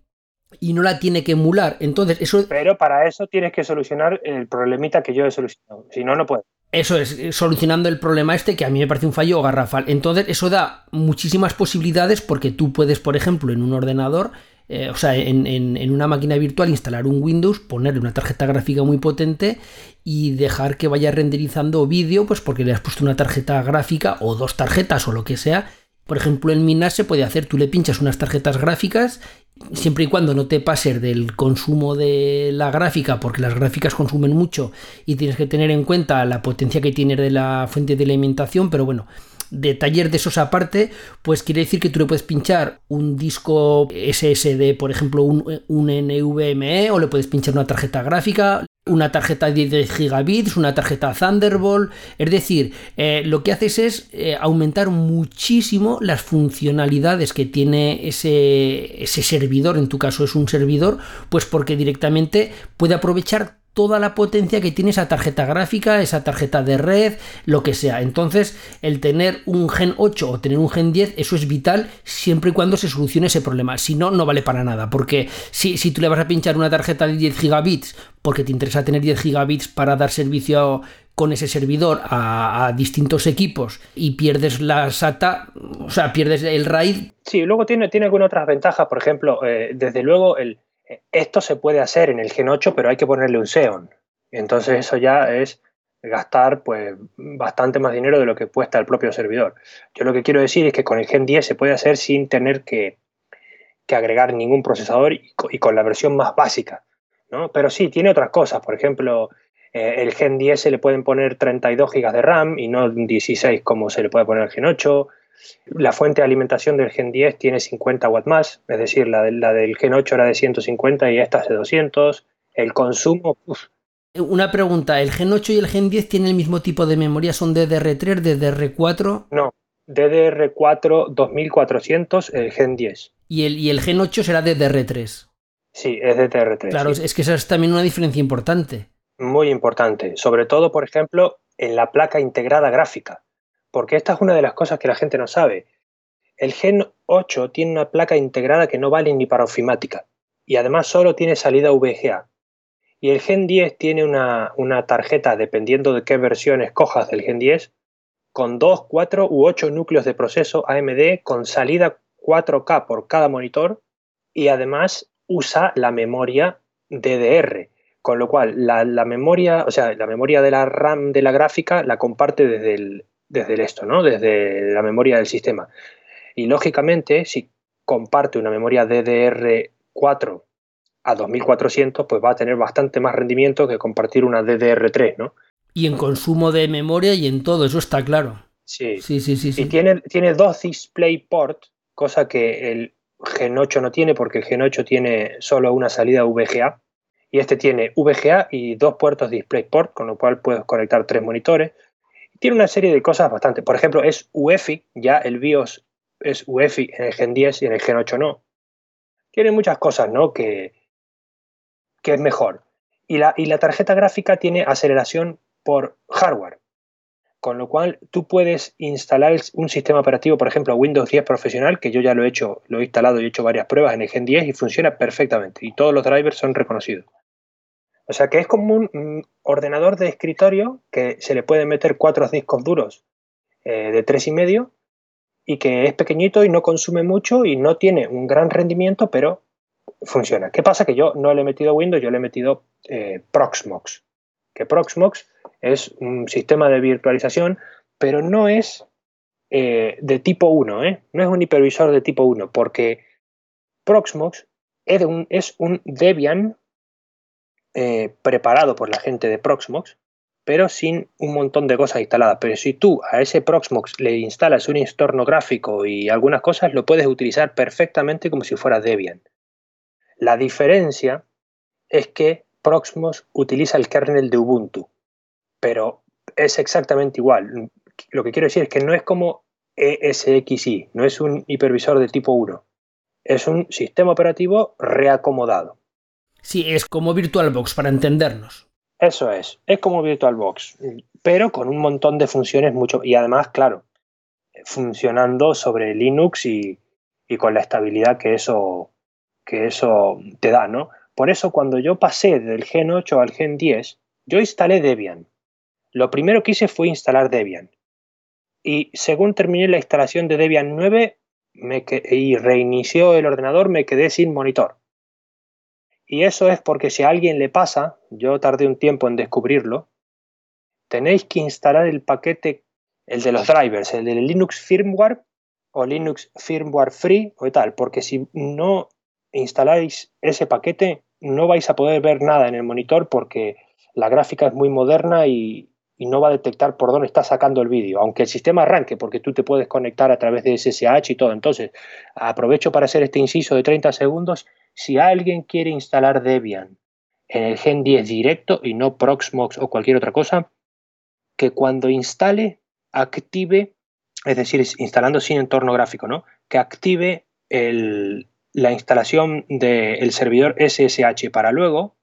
y no la tiene que emular. Entonces, eso. Pero para eso tienes que solucionar el problemita que yo he solucionado. Si no, no puedes. Eso es, eh, solucionando el problema este que a mí me parece un fallo garrafal. Entonces, eso da muchísimas posibilidades porque tú puedes, por ejemplo, en un ordenador, eh, o sea, en, en, una máquina virtual, instalar un Windows, ponerle una tarjeta gráfica muy potente y dejar que vaya renderizando vídeo, pues porque le has puesto una tarjeta gráfica o dos tarjetas o lo que sea. Por ejemplo, en Minas se puede hacer, tú le pinchas unas tarjetas gráficas siempre y cuando no te pases del consumo de la gráfica, porque las gráficas consumen mucho y tienes que tener en cuenta la potencia que tiene de la fuente de alimentación, pero bueno, detalles de esos aparte, pues quiere decir que tú le puedes pinchar un disco SSD, por ejemplo, un, NVMe, o le puedes pinchar una tarjeta gráfica, una tarjeta de 10 gigabits, una tarjeta Thunderbolt. Es decir, eh, lo que haces es eh, aumentar muchísimo las funcionalidades que tiene ese, ese servidor, en tu caso es un servidor, pues porque directamente puede aprovechar toda la potencia que tiene esa tarjeta gráfica, esa tarjeta de red, lo que sea. Entonces, el tener un Gen 8 o tener un Gen 10, eso es vital siempre y cuando se solucione ese problema. Si no, no vale para nada, porque si, si tú le vas a pinchar una tarjeta de 10 gigabits porque te interesa tener 10 gigabits para dar servicio con ese servidor a, distintos equipos y pierdes la SATA, o sea, pierdes el RAID. Sí, luego tiene, tiene algunas otras ventajas, por ejemplo, eh, desde luego el, esto se puede hacer en el Gen 8, pero hay que ponerle un Xeon. Entonces eso ya es gastar pues bastante más dinero de lo que cuesta el propio servidor. Yo lo que quiero decir es que con el Gen 10 se puede hacer sin tener que, agregar ningún procesador y, con la versión más básica. ¿no? Pero sí, tiene otras cosas. Por ejemplo, eh, el Gen 10 se le pueden poner 32 GB de RAM y no 16 como se le puede poner al Gen 8. La fuente de alimentación del Gen 10 tiene 50 watts más, es decir, la, la del Gen 8 era de 150 y esta es de 200. El consumo... Una pregunta, ¿el Gen 8 y el Gen 10 tienen el mismo tipo de memoria? ¿Son DDR3, DDR4? No, DDR4 2400, el Gen 10. ¿Y el, y el Gen 8 será DDR3? Sí, es DDR3. Claro, es que esa es también una diferencia importante. Muy importante, sobre todo, por ejemplo, en la placa integrada gráfica porque esta es una de las cosas que la gente no sabe. El Gen 8 tiene una placa integrada que no vale ni para ofimática y además solo tiene salida VGA. Y el Gen 10 tiene una, tarjeta, dependiendo de qué versión escojas del Gen 10, con 2, 4 u 8 núcleos de proceso AMD con salida 4K por cada monitor y además usa la memoria DDR, con lo cual la, memoria, o sea, la memoria de la RAM de la gráfica la comparte desde el, desde esto, ¿no? Desde la memoria del sistema. Y lógicamente, si comparte una memoria DDR4 a 2400, pues va a tener bastante más rendimiento que compartir una DDR3, ¿no? Y en consumo de memoria y en todo, eso está claro. Sí, sí, sí. sí, Y tiene, tiene dos DisplayPort, cosa que el Gen 8 no tiene porque el Gen 8 tiene solo una salida VGA. Y este tiene VGA y dos puertos DisplayPort, con lo cual puedes conectar tres monitores tiene una serie de cosas bastante. Por ejemplo, es UEFI, ya el BIOS es UEFI en el Gen 10 y en el Gen 8 no. Tiene muchas cosas, ¿no? Que, que es mejor. Y la, y la tarjeta gráfica tiene aceleración por hardware. Con lo cual tú puedes instalar un sistema operativo, por ejemplo, Windows 10 profesional, que yo ya lo he hecho, lo he instalado y he hecho varias pruebas en el Gen 10 y funciona perfectamente. Y todos los drivers son reconocidos. O sea que es como un ordenador de escritorio que se le pueden meter cuatro discos duros eh, de tres y medio y que es pequeñito y no consume mucho y no tiene un gran rendimiento, pero funciona. ¿Qué pasa? Que yo no le he metido Windows, yo le he metido eh, Proxmox. Que Proxmox es un sistema de virtualización, pero no es eh, de tipo 1, no es un hipervisor de tipo 1, porque Proxmox es un, Debian eh, preparado por la gente de Proxmox, pero sin un montón de cosas instaladas. Pero si tú a ese Proxmox le instalas un entorno gráfico y algunas cosas, lo puedes utilizar perfectamente como si fuera Debian. La diferencia es que Proxmox utiliza el kernel de Ubuntu, pero es exactamente igual. Lo que quiero decir es que no es como ESXi, no es un hipervisor de tipo 1, es un sistema operativo reacomodado. Sí, es como VirtualBox para entendernos. Eso es, es como VirtualBox, pero con un montón de funciones mucho y además, claro, funcionando sobre Linux y, con la estabilidad que eso, que eso te da, ¿no? Por eso cuando yo pasé del Gen 8 al Gen 10, yo instalé Debian. Lo primero que hice fue instalar Debian. Y según terminé la instalación de Debian 9 me y reinició el ordenador, me quedé sin monitor. Y eso es porque si a alguien le pasa, yo tardé un tiempo en descubrirlo, tenéis que instalar el paquete, el de los drivers, el de Linux Firmware o Linux Firmware Free o tal, porque si no instaláis ese paquete, no vais a poder ver nada en el monitor porque la gráfica es muy moderna y, no va a detectar por dónde está sacando el vídeo, aunque el sistema arranque, porque tú te puedes conectar a través de SSH y todo. Entonces, aprovecho para hacer este inciso de 30 segundos. Si alguien quiere instalar Debian en el Gen 10 directo y no Proxmox o cualquier otra cosa, que cuando instale, active, es decir, instalando sin entorno gráfico, ¿no? Que active la instalación del servidor SSH para luego,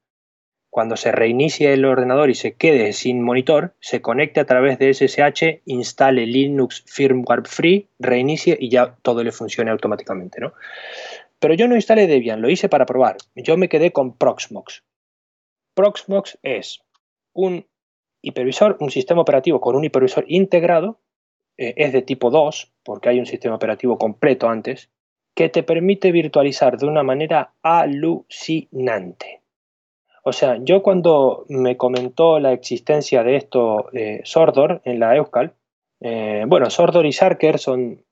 cuando se reinicie el ordenador y se quede sin monitor, se conecte a través de SSH, instale Linux Firmware Free, reinicie y ya todo le funcione automáticamente. ¿no? Pero yo no instalé Debian, lo hice para probar. Yo me quedé con Proxmox. Proxmox es un hipervisor, un sistema operativo con un hipervisor integrado, eh, es de tipo 2, porque hay un sistema operativo completo antes, que te permite virtualizar de una manera alucinante. O sea, yo cuando me comentó la existencia de esto eh, Sordor en la Euskal, eh, bueno, Sordor y Sarker son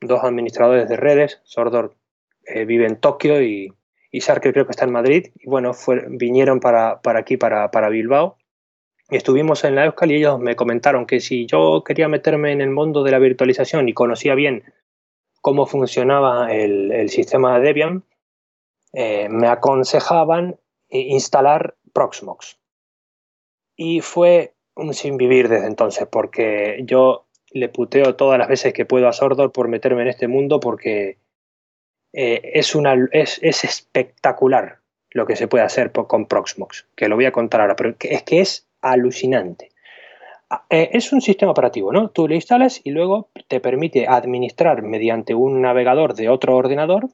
dos administradores de redes. Sordor eh, vive en Tokio y, y, creo que está en Madrid. Y bueno, vinieron para, para aquí, para, para Bilbao. Y estuvimos en la Euskal y ellos me comentaron que si yo quería meterme en el mundo de la virtualización y conocía bien cómo funcionaba el, sistema de Debian, eh, me aconsejaban instalar Proxmox. Y fue un sin vivir desde entonces, porque yo le puteo todas las veces que puedo a Sordor por meterme en este mundo, porque eh, es, una, es, espectacular lo que se puede hacer con Proxmox, que lo voy a contar ahora, pero es que es alucinante. Ah, eh, es un sistema operativo, ¿no? Tú lo instalas y luego te permite administrar mediante un navegador de otro ordenador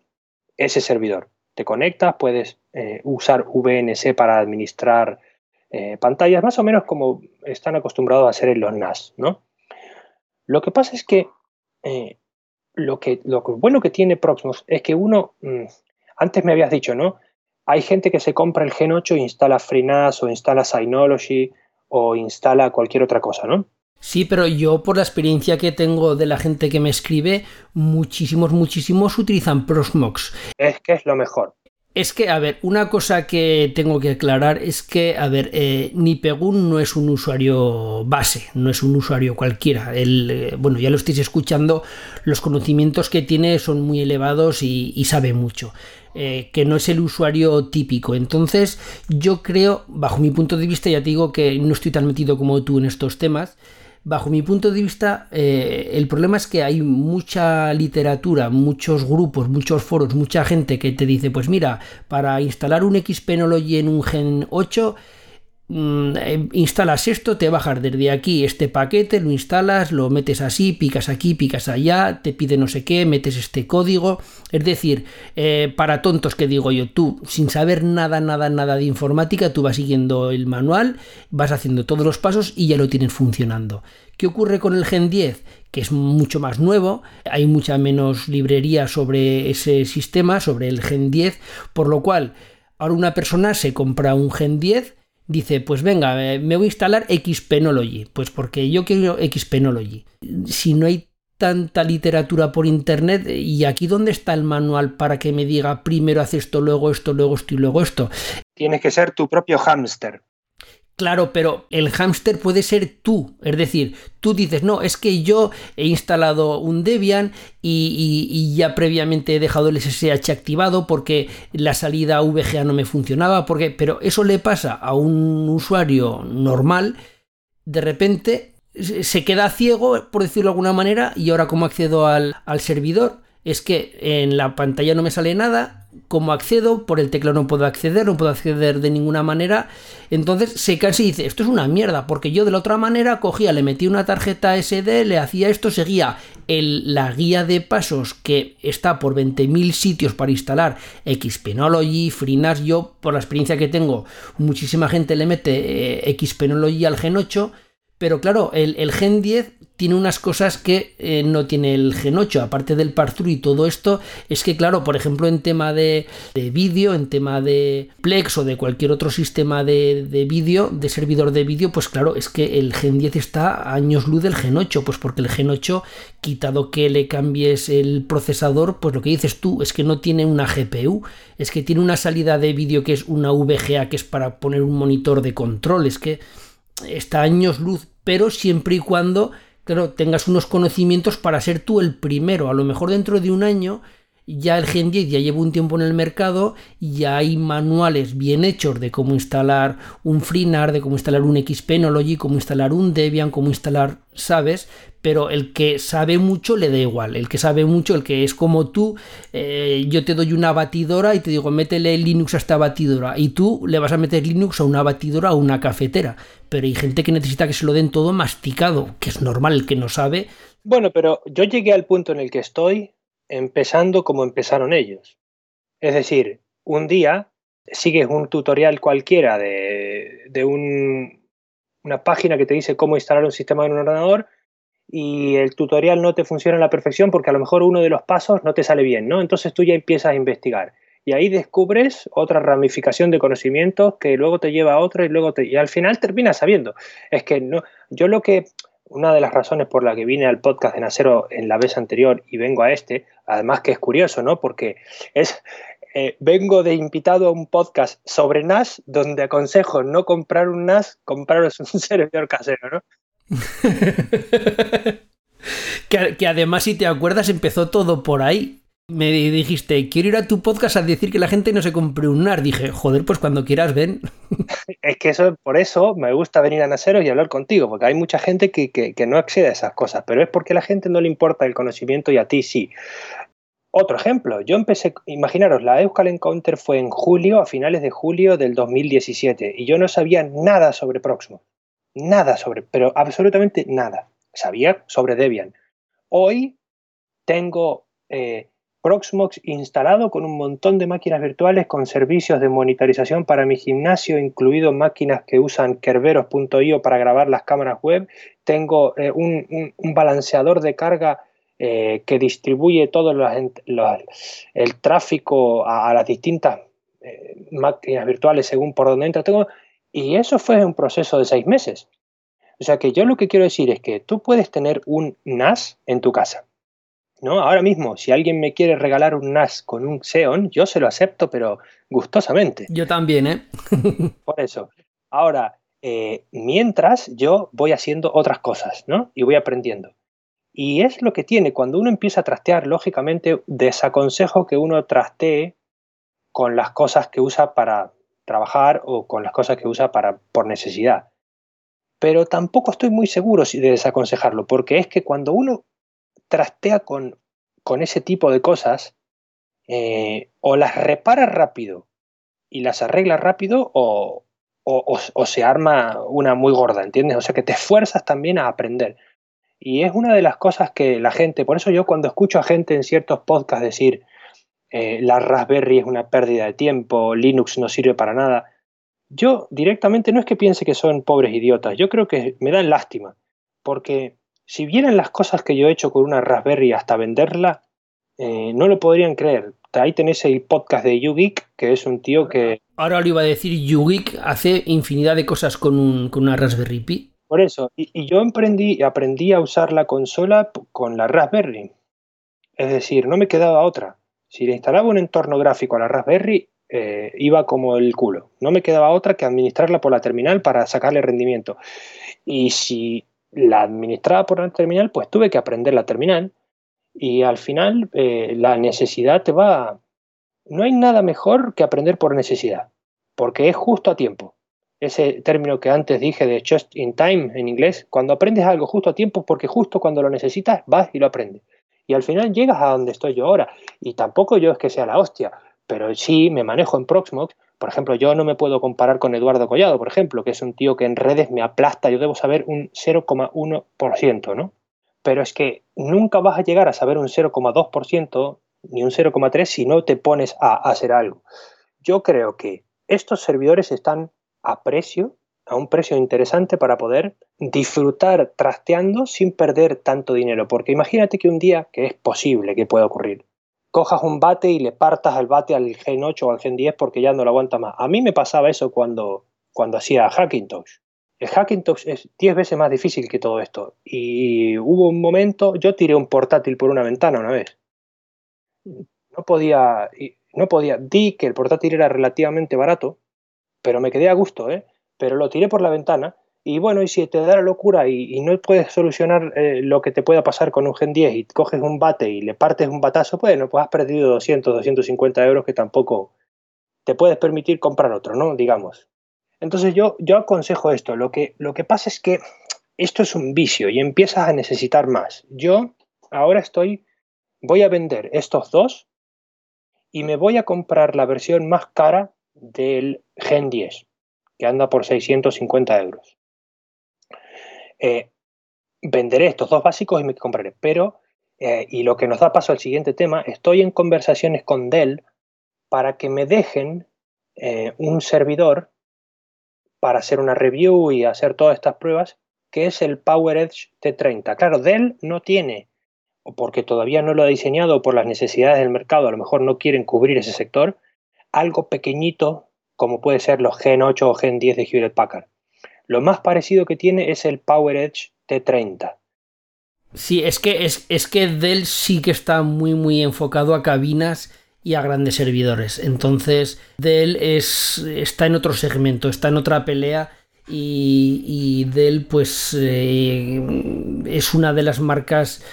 ese servidor. Te conectas, puedes eh, usar VNC para administrar pantallas, más o menos como están acostumbrados a hacer en los NAS, ¿no? Lo que pasa es que lo, que lo bueno que tiene Proxmox es que uno, mm, antes me habías dicho, ¿no? Hay gente que se compra el Gen 8 e instala FreeNAS o instala Synology o instala cualquier otra cosa, ¿no? Sí, pero yo por la experiencia que tengo de la gente que me escribe, muchísimos, muchísimos utilizan Prosmox. Es que es lo mejor. Es que, a ver, una cosa que tengo que aclarar es que, a ver, eh, Nipegun no es un usuario base, no es un usuario cualquiera. El, eh, bueno, ya lo estáis escuchando, los conocimientos que tiene son muy elevados y, sabe mucho. Eh, que no es el usuario típico. Entonces, yo creo, bajo mi punto de vista, ya te digo que no estoy tan metido como tú en estos temas bajo mi punto de vista, eh, el problema es que hay mucha literatura, muchos grupos, muchos foros, mucha gente que te dice, pues mira, para instalar un Xpenology en un Gen 8 Mm, em, instalas esto, te bajas desde aquí este paquete, lo instalas, lo metes así, picas aquí, picas allá, te pide no sé qué, metes este código. Es decir, eh, para tontos que digo yo, tú sin saber nada, nada, nada de informática, tú vas siguiendo el manual, vas haciendo todos los pasos y ya lo tienes funcionando. ¿Qué ocurre con el Gen 10? Que es mucho más nuevo, hay mucha menos librería sobre ese sistema, sobre el Gen 10, por lo cual ahora una persona se compra un Gen 10, dice, pues venga, eh, me voy a instalar Xpenology, pues porque yo quiero Xpenology. Si no hay tanta literatura por internet y aquí dónde está el manual para que me diga primero haz esto, luego esto, luego esto y luego esto. Tienes que ser tu propio hámster. Claro, pero el hámster puede ser tú. Es decir, tú dices, no, es que yo he instalado un Debian y, ya previamente he dejado el SSH activado porque la salida VGA no me funcionaba. Porque, pero eso le pasa a un usuario normal. De repente se queda ciego, por decirlo de alguna manera, y ahora cómo accedo al, al servidor. Es que en la pantalla no me sale nada, cómo accedo, por el teclado no puedo acceder, no puedo acceder de ninguna manera. Entonces se cansa y dice, esto es una mierda, porque yo de la otra manera cogía, le metí una tarjeta SD, le hacía esto, seguía el, la guía de pasos que está por 20.000 sitios para instalar Xpenology, FreeNAS, yo por la experiencia que tengo, muchísima gente le mete eh, Xpenology al Gen 8 pero claro, el, Gen 10 tiene unas cosas que eh, no tiene el Gen 8, aparte del pass y todo esto, es que claro, por ejemplo, en tema de, vídeo, en tema de Plex o de cualquier otro sistema de, vídeo, de servidor de vídeo, pues claro, es que el Gen 10 está a años luz del Gen 8, pues porque el Gen 8, quitado que le cambies el procesador, pues lo que dices tú es que no tiene una GPU, es que tiene una salida de vídeo que es una VGA, que es para poner un monitor de control, es que está años luz, pero siempre y cuando, claro, tengas unos conocimientos para ser tú el primero. A lo mejor dentro de un año ya el Gen 10 ya lleva un tiempo en el mercado y ya hay manuales bien hechos de cómo instalar un FreeNAR, de cómo instalar un Xpenology, cómo instalar un Debian, cómo instalar, ¿sabes? Pero el que sabe mucho le da igual. El que sabe mucho, el que es como tú, eh, yo te doy una batidora y te digo, métele Linux a esta batidora. Y tú le vas a meter Linux a una batidora o una cafetera. Pero hay gente que necesita que se lo den todo masticado, que es normal, el que no sabe. Bueno, pero yo llegué al punto en el que estoy empezando como empezaron ellos. Es decir, un día sigues un tutorial cualquiera de, de una página que te dice cómo instalar un sistema en un ordenador y el tutorial no te funciona a la perfección porque a lo mejor uno de los pasos no te sale bien, ¿no? Entonces tú ya empiezas a investigar y ahí descubres otra ramificación de conocimientos que luego te lleva a otra y luego te, y al final terminas sabiendo. Es que no, yo lo que una de las razones por la que vine al podcast de Nacero en la vez anterior y vengo a este, además que es curioso, ¿no? Porque es, eh, vengo de invitado a un podcast sobre NAS donde aconsejo no comprar un NAS, compraros un servidor casero, ¿no? Que, además, si te acuerdas, empezó todo por ahí me dijiste, quiero ir a tu podcast a decir que la gente no se compre un NAR. Dije, joder, pues cuando quieras ven. Es que eso, por eso me gusta venir a Naseros y hablar contigo, porque hay mucha gente que, que, no accede a esas cosas, pero es porque a la gente no le importa el conocimiento y a ti sí. Otro ejemplo, yo empecé, imaginaros, la Euskal Encounter fue en julio, a finales de julio del 2017, y yo no sabía nada sobre Proxmox. Nada sobre, pero absolutamente nada. Sabía sobre Debian. Hoy tengo eh, Proxmox instalado con un montón de máquinas virtuales con servicios de monitorización para mi gimnasio, incluido máquinas que usan kerberos.io para grabar las cámaras web. Tengo eh, un, balanceador de carga eh, que distribuye todo el tráfico a, las distintas máquinas virtuales según por dónde entra. Tengo, y eso fue un proceso de seis meses. O sea que yo lo que quiero decir es que tú puedes tener un NAS en tu casa ¿no? Ahora mismo, si alguien me quiere regalar un NAS con un Xeon, yo se lo acepto, pero gustosamente. Yo también, ¿eh? Por eso. Ahora, eh, mientras yo voy haciendo otras cosas, ¿no? Y voy aprendiendo. Y es lo que tiene, cuando uno empieza a trastear, lógicamente desaconsejo que uno trastee con las cosas que usa para trabajar o con las cosas que usa para, por necesidad. Pero tampoco estoy muy seguro de desaconsejarlo, porque es que cuando uno trastea con, con ese tipo de cosas, eh, o las repara rápido y las arregla rápido, o, o, se arma una muy gorda, ¿entiendes? O sea que te esfuerzas también a aprender. Y es una de las cosas que la gente, por eso yo cuando escucho a gente en ciertos podcasts decir, eh, la Raspberry es una pérdida de tiempo, Linux no sirve para nada, yo directamente no es que piense que son pobres idiotas, yo creo que me dan lástima, porque si vieran las cosas que yo he hecho con una Raspberry hasta venderla, eh, no lo podrían creer. Ahí tenéis el podcast de YouGeek, que es un tío que... Ahora lo iba a decir, YouGeek hace infinidad de cosas con, una Raspberry Pi. Por eso, y, yo emprendí, aprendí a usar la consola con la Raspberry. Es decir, no me quedaba otra. Si le instalaba un entorno gráfico a la Raspberry, eh, iba como el culo. No me quedaba otra que administrarla por la terminal para sacarle rendimiento. Y si la administraba por la terminal, pues tuve que aprender la terminal. Y al final eh, la necesidad te va... No hay nada mejor que aprender por necesidad, porque es justo a tiempo. Ese término que antes dije de just in time en inglés, cuando aprendes algo justo a tiempo, porque justo cuando lo necesitas, vas y lo aprendes. Y al final llegas a donde estoy yo ahora. Y tampoco yo es que sea la hostia, pero sí me manejo en Proxmox. Por ejemplo, yo no me puedo comparar con Eduardo Collado, por ejemplo, que es un tío que en redes me aplasta, yo debo saber un 0,1%, ¿no? Pero es que nunca vas a llegar a saber un 0,2% ni un 0,3% si no te pones a hacer algo. Yo creo que estos servidores están a precio, a un precio interesante para poder disfrutar trasteando sin perder tanto dinero. Porque imagínate que un día, que es posible que pueda ocurrir, cojas un bate y le partas el bate al Gen 8 o al Gen 10 porque ya no lo aguanta más. A mí me pasaba eso cuando, cuando hacía Hackintosh. El Hackintosh es 10 veces más difícil que todo esto. Y hubo un momento, yo tiré un portátil por una ventana una vez. No podía, no podía, di que el portátil era relativamente barato, pero me quedé a gusto, ¿eh? Pero lo tiré por la ventana y bueno, y si te da la locura y, no puedes solucionar eh, lo que te pueda pasar con un Gen 10 y coges un bate y le partes un batazo, bueno, pues has perdido 200, 250 euros que tampoco te puedes permitir comprar otro, ¿no? Digamos. Entonces yo, yo aconsejo esto. Lo que, lo que pasa es que esto es un vicio y empiezas a necesitar más. Yo ahora estoy, voy a vender estos dos y me voy a comprar la versión más cara del Gen 10, que anda por 650 euros. Eh, venderé estos dos básicos y me compraré. Pero, eh, y lo que nos da paso al siguiente tema, estoy en conversaciones con Dell para que me dejen eh, un servidor para hacer una review y hacer todas estas pruebas, que es el PowerEdge T30. Claro, Dell no tiene, o porque todavía no lo ha diseñado por las necesidades del mercado, a lo mejor no quieren cubrir ese sector, algo pequeñito como puede ser los Gen 8 o Gen 10 de Hewlett Packard. Lo más parecido que tiene es el PowerEdge T30. Sí, es que, es, es que Dell sí que está muy, muy enfocado a cabinas y a grandes servidores. Entonces, Dell es, está en otro segmento, está en otra pelea y, Dell pues eh, es una de las marcas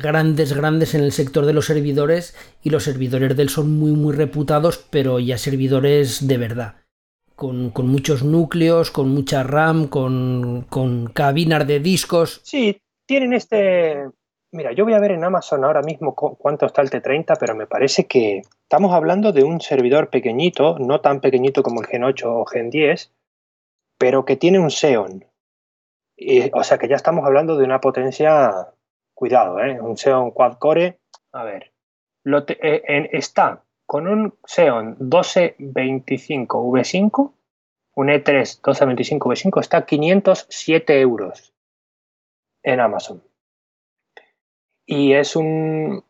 grandes, grandes en el sector de los servidores y los servidores Dell son muy, muy reputados, pero ya servidores de verdad con, muchos núcleos, con mucha RAM, con, con cabinas de discos. Sí, tienen este... Mira, yo voy a ver en Amazon ahora mismo cuánto está el T30, pero me parece que estamos hablando de un servidor pequeñito, no tan pequeñito como el Gen 8 o Gen 10, pero que tiene un Xeon. o sea que ya estamos hablando de una potencia, cuidado, ¿eh? un Xeon Quad Core. A ver, lo eh, está con un Xeon 1225 V5, un E3 1225 V5 está a 507 euros en Amazon. Y es un,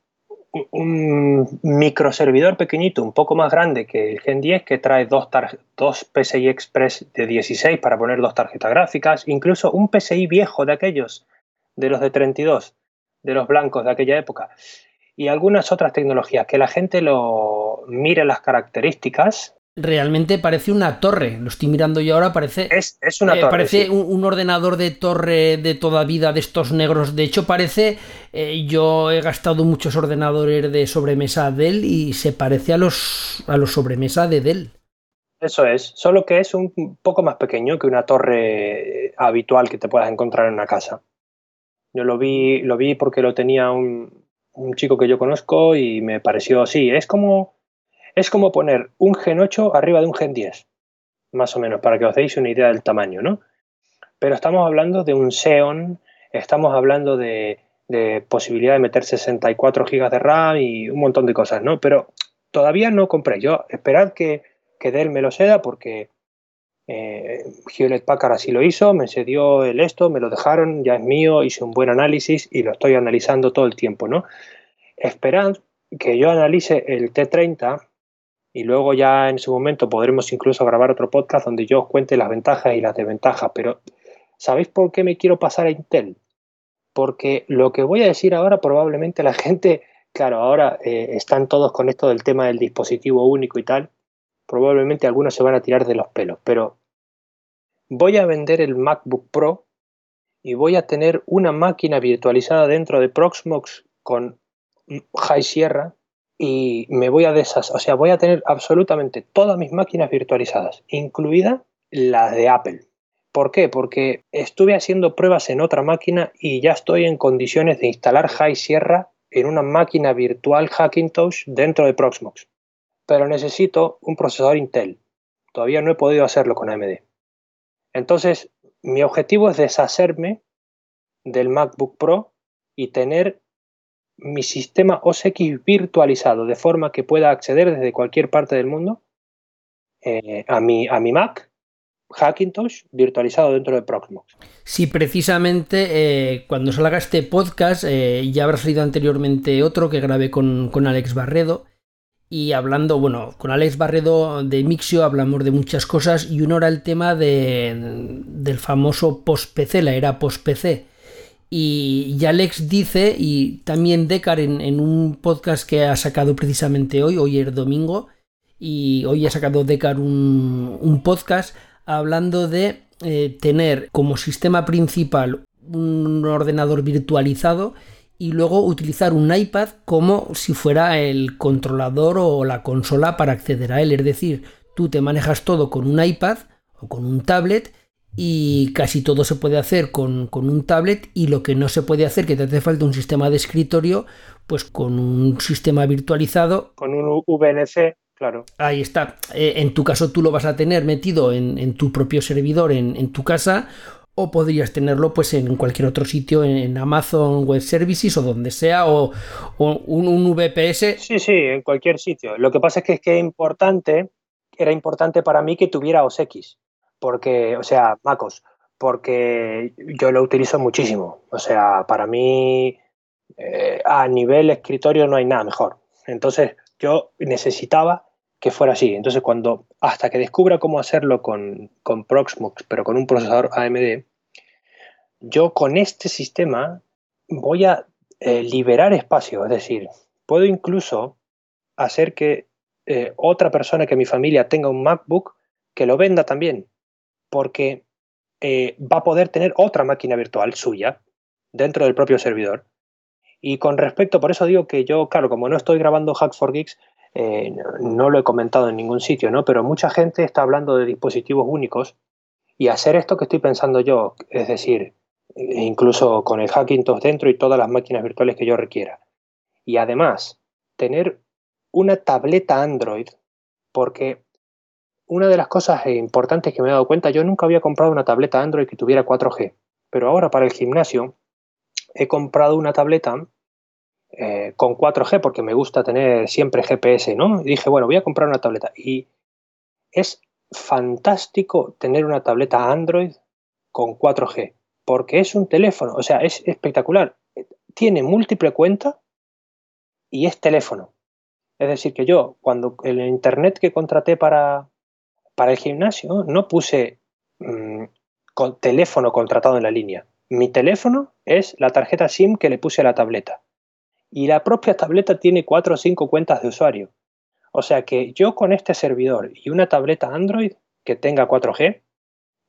un microservidor pequeñito, un poco más grande que el Gen 10, que trae dos, dos PCI Express de 16 para poner dos tarjetas gráficas, incluso un PCI viejo de aquellos, de los de 32, de los blancos de aquella época, y algunas otras tecnologías, que la gente lo mire las características. Realmente parece una torre, lo estoy mirando yo ahora, parece, es, una eh, torre, parece un, ordenador de torre de toda vida de estos negros. De hecho, parece, eh, yo he gastado muchos ordenadores de sobremesa Dell y se parece a los, a los sobremesa de Dell. Eso es, solo que es un poco más pequeño que una torre habitual que te puedas encontrar en una casa. Yo lo vi, lo vi porque lo tenía un, un chico que yo conozco y me pareció así. Es como, es como poner un Gen 8 arriba de un Gen 10, más o menos, para que os deis una idea del tamaño, ¿no? Pero estamos hablando de un Xeon, estamos hablando de, posibilidad de meter 64 GB de RAM y un montón de cosas, ¿no? Pero todavía no compré. Yo esperad que, que Dell me lo ceda porque eh, Hewlett Packard así lo hizo, me cedió el esto, me lo dejaron, ya es mío, hice un buen análisis y lo estoy analizando todo el tiempo, ¿no? Esperad que yo analice el T30 y luego ya en su momento podremos incluso grabar otro podcast donde yo os cuente las ventajas y las desventajas, pero ¿Sabéis por qué me quiero pasar a Intel? Porque lo que voy a decir ahora probablemente la gente, claro, ahora eh, están todos con esto del tema del dispositivo único y tal, probablemente algunos se van a tirar de los pelos, pero voy a vender el MacBook Pro y voy a tener una máquina virtualizada dentro de Proxmox con High Sierra y me voy a deshacer, o sea, voy a tener absolutamente todas mis máquinas virtualizadas, incluida las de Apple. ¿Por qué? Porque estuve haciendo pruebas en otra máquina y ya estoy en condiciones de instalar High Sierra en una máquina virtual Hackintosh dentro de Proxmox. Pero necesito un procesador Intel. Todavía no he podido hacerlo con AMD. Entonces, mi objetivo es deshacerme del MacBook Pro y tener mi sistema OS X virtualizado de forma que pueda acceder desde cualquier parte del mundo eh, a, mi, a mi Mac Hackintosh virtualizado dentro de Proxmox. Sí, precisamente eh, cuando salga este podcast eh, ya habrá salido anteriormente otro que grabé con, con, Alex Barredo y hablando, bueno, con Alex Barredo de Mixio hablamos de muchas cosas y uno era el tema de, del famoso post-PC, la era post-PC y, Alex dice, y también Decar en, un podcast que ha sacado precisamente hoy, hoy es domingo, y hoy ha sacado Decar un, podcast hablando de eh, tener como sistema principal un ordenador virtualizado y luego utilizar un iPad como si fuera el controlador o la consola para acceder a él. Es decir, tú te manejas todo con un iPad o con un tablet y casi todo se puede hacer con, un tablet y lo que no se puede hacer, que te hace falta un sistema de escritorio, pues con un sistema virtualizado. Con un VNC, claro. Ahí está. Eh, en tu caso tú lo vas a tener metido en, tu propio servidor en, tu casa o podrías tenerlo pues en cualquier otro sitio, en Amazon Web Services o donde sea, o, un, VPS. Sí, sí, en cualquier sitio. Lo que pasa es que es que importante, era importante para mí que tuviera OS X porque, o sea, MacOS, porque yo lo utilizo muchísimo. O sea, para mí eh, a nivel escritorio no hay nada mejor. Entonces yo necesitaba que fuera así. Entonces cuando, hasta que descubra cómo hacerlo con, con Proxmox, pero con un procesador AMD, yo con este sistema voy a eh, liberar espacio. Es decir, puedo incluso hacer que eh, otra persona que mi familia tenga un MacBook que lo venda también porque eh, va a poder tener otra máquina virtual suya dentro del propio servidor. Y con respecto, por eso digo que yo, claro, como no estoy grabando Hack for Geeks, eh, no, lo he comentado en ningún sitio, ¿no? Pero mucha gente está hablando de dispositivos únicos y hacer esto que estoy pensando yo, es decir, incluso con el Hackintosh dentro y todas las máquinas virtuales que yo requiera. Y además, tener una tableta Android, porque una de las cosas importantes que me he dado cuenta, yo nunca había comprado una tableta Android que tuviera 4G, pero ahora para el gimnasio he comprado una tableta eh, con 4G porque me gusta tener siempre GPS, ¿no? Y dije, bueno, voy a comprar una tableta. Y es fantástico tener una tableta Android con 4G, porque es un teléfono, o sea, es espectacular. Tiene múltiple cuenta y es teléfono. Es decir, que yo, cuando el internet que contraté para, para el gimnasio no puse mm, con teléfono contratado en la línea. Mi teléfono es la tarjeta SIM que le puse a la tableta. Y la propia tableta tiene cuatro o cinco cuentas de usuario. O sea que yo con este servidor y una tableta Android que tenga 4G,